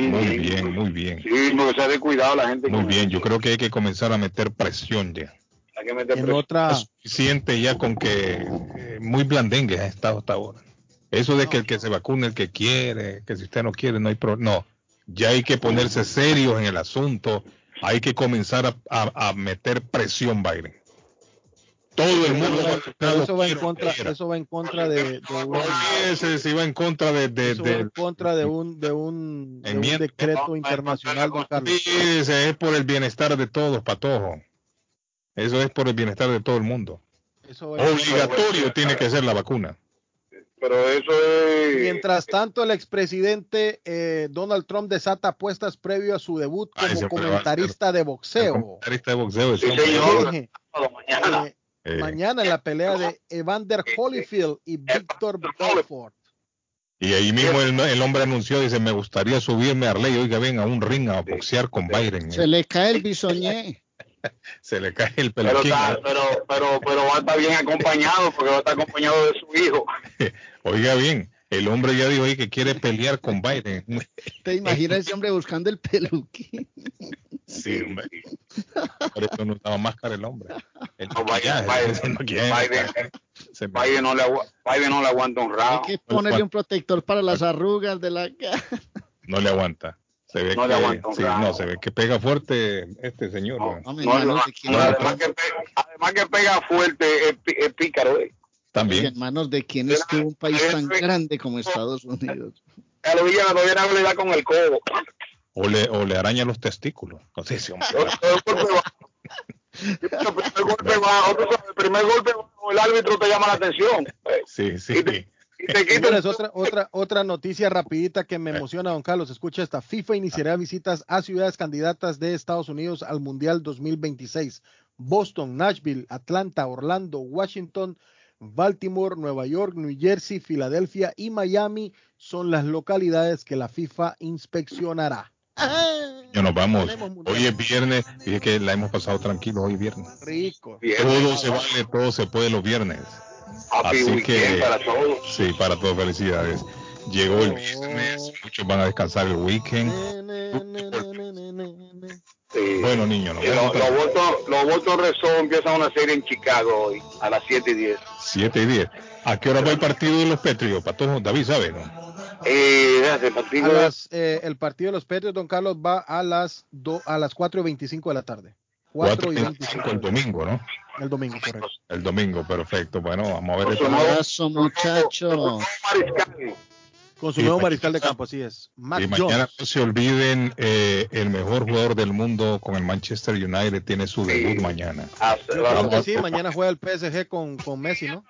Muy bien, muy bien. Sí, porque se ha descuidado la gente. Muy bien, yo creo que hay que comenzar a meter presión ya. Hay que meter En presión. otra, Es suficiente ya con que eh, muy blandengue ha estado hasta ahora. Eso de que el que se vacune el que quiere, que si usted no quiere no hay problema. No, ya hay que ponerse serios en el asunto. Hay que comenzar a, a- a meter presión, Biden. Todo el mundo. pero eso va en contra, eso va en contra de, de un, Olvídese si va en contra de, en contra de un, de un, de un decreto internacional, don Carlos. es por el bienestar de todos, patojo. Eso es por el bienestar de todo el mundo. Eso Obligatorio tiene que ser la vacuna. Pero eso es. Mientras tanto, el expresidente eh, Donald Trump desata apuestas previo a su debut como comentarista de boxeo. Comentarista de boxeo. Sí, señor. Eh, Eh, mañana en la pelea de Evander Holyfield y Víctor Belfort. Y ahí mismo el, el hombre anunció, dice, me gustaría subirme a Arley, oiga, ven a un ring a boxear con Biden. Se le cae el bisoñé. Se le cae el Pero, peluquín. está- pero, pero, pero va a estar bien acompañado porque va a estar acompañado de su hijo. Oiga bien, el hombre ya dijo ahí que quiere pelear con Biden. ¿Te imaginas ese hombre buscando el peluquín? Sí, hombre. Por eso no usaba máscara el hombre. El No, Biden, Biden, no quiere. Biden, Se- Biden no le, Biden no le aguanta un Hay rabo. que ponerle un protector para las arrugas de la cara. no le aguanta. Se ve No que, le aguanta un sí, no, se ve que pega fuerte este señor. Además, que pega, además que pega fuerte, es pícaro. eh. También. Hermanos, ¿de quién estuvo un país tan grande como Estados Unidos? A los villanos todavía no le da con el codo. O le, o le araña los testículos. No sé si hombre. El golpe bajo. El primer golpe bajo, el primer golpe bajo, el árbitro te llama la atención. eh, Sí, sí. Y te, y te quita Señores, otra, otra, otra noticia rapidita que me emociona, don Carlos. Escucha esta. FIFA iniciará visitas a ciudades candidatas de Estados Unidos al Mundial 2026. Boston, Nashville, Atlanta, Orlando, Washington, Baltimore, Nueva York, New Jersey, Filadelfia y Miami son las localidades que la FIFA inspeccionará. Ya nos vamos. Hoy es viernes. Dije que la hemos pasado tranquilo hoy es viernes. Rico. Todo se vale, todo se puede los viernes. Happy Así que, para todos. sí, para todos, felicidades. Llegó el viernes, muchos van a descansar el weekend. Sí. Bueno, Y vemos los, los votos, los votos rezó empiezan una serie en Chicago hoy, a las 7 y 10. 7 y 10. ¿A qué hora va el partido de los Patriots? Patojo, David sabe, ¿no? Eh, el partido A las, eh, el partido de los Patriots, don Carlos, va a las, do- a las 4 y 25 de la tarde. 4 y 25 el domingo, ¿no? el domingo, correcto. El domingo, perfecto. Bueno, vamos a ver. Su Abrazo, muchacho. Con su Sí, nuevo mariscal de campo, así es. Mac Y mañana Jones. no se olviden, eh, el mejor jugador del mundo con el Manchester United tiene su debut mañana. Ah, Yo va- creo que sí, mañana juega el PSG con, con Messi, ¿no?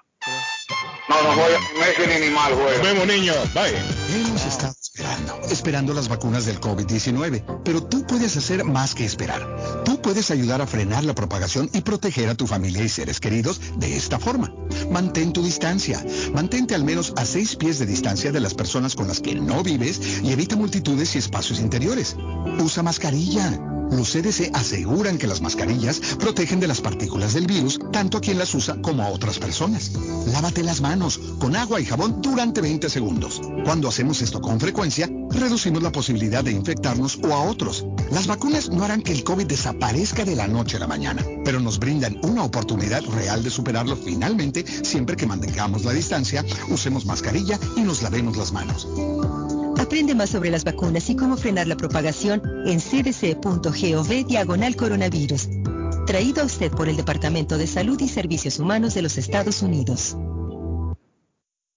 No, no juega ni Messi ni Neymar Nos juega. vemos, niños. Bye. Hemos estado esperando, esperando las vacunas del COVID-19, pero tú puedes hacer más que esperar. Tú puedes ayudar a frenar la propagación y proteger a tu familia y seres queridos de esta forma. Mantén tu distancia. Mantente al menos a seis pies de distancia de las personas con las que no vives y evita multitudes y espacios interiores. Usa mascarilla. Los CDC aseguran que las mascarillas protegen de las partículas del virus tanto a quien las usa como a otras personas. Las manos con agua y jabón durante 20 segundos. Cuando hacemos esto con frecuencia, reducimos la posibilidad de infectarnos o a otros. Las vacunas no harán que el COVID desaparezca de la noche a la mañana, pero nos brindan una oportunidad real de superarlo finalmente siempre que mantengamos la distancia, usemos mascarilla y nos lavemos las manos. Aprende más sobre las vacunas y cómo frenar la propagación en cdc.gov diagonal coronavirus. Traído a usted por el Departamento de Salud y Servicios Humanos de los Estados Unidos.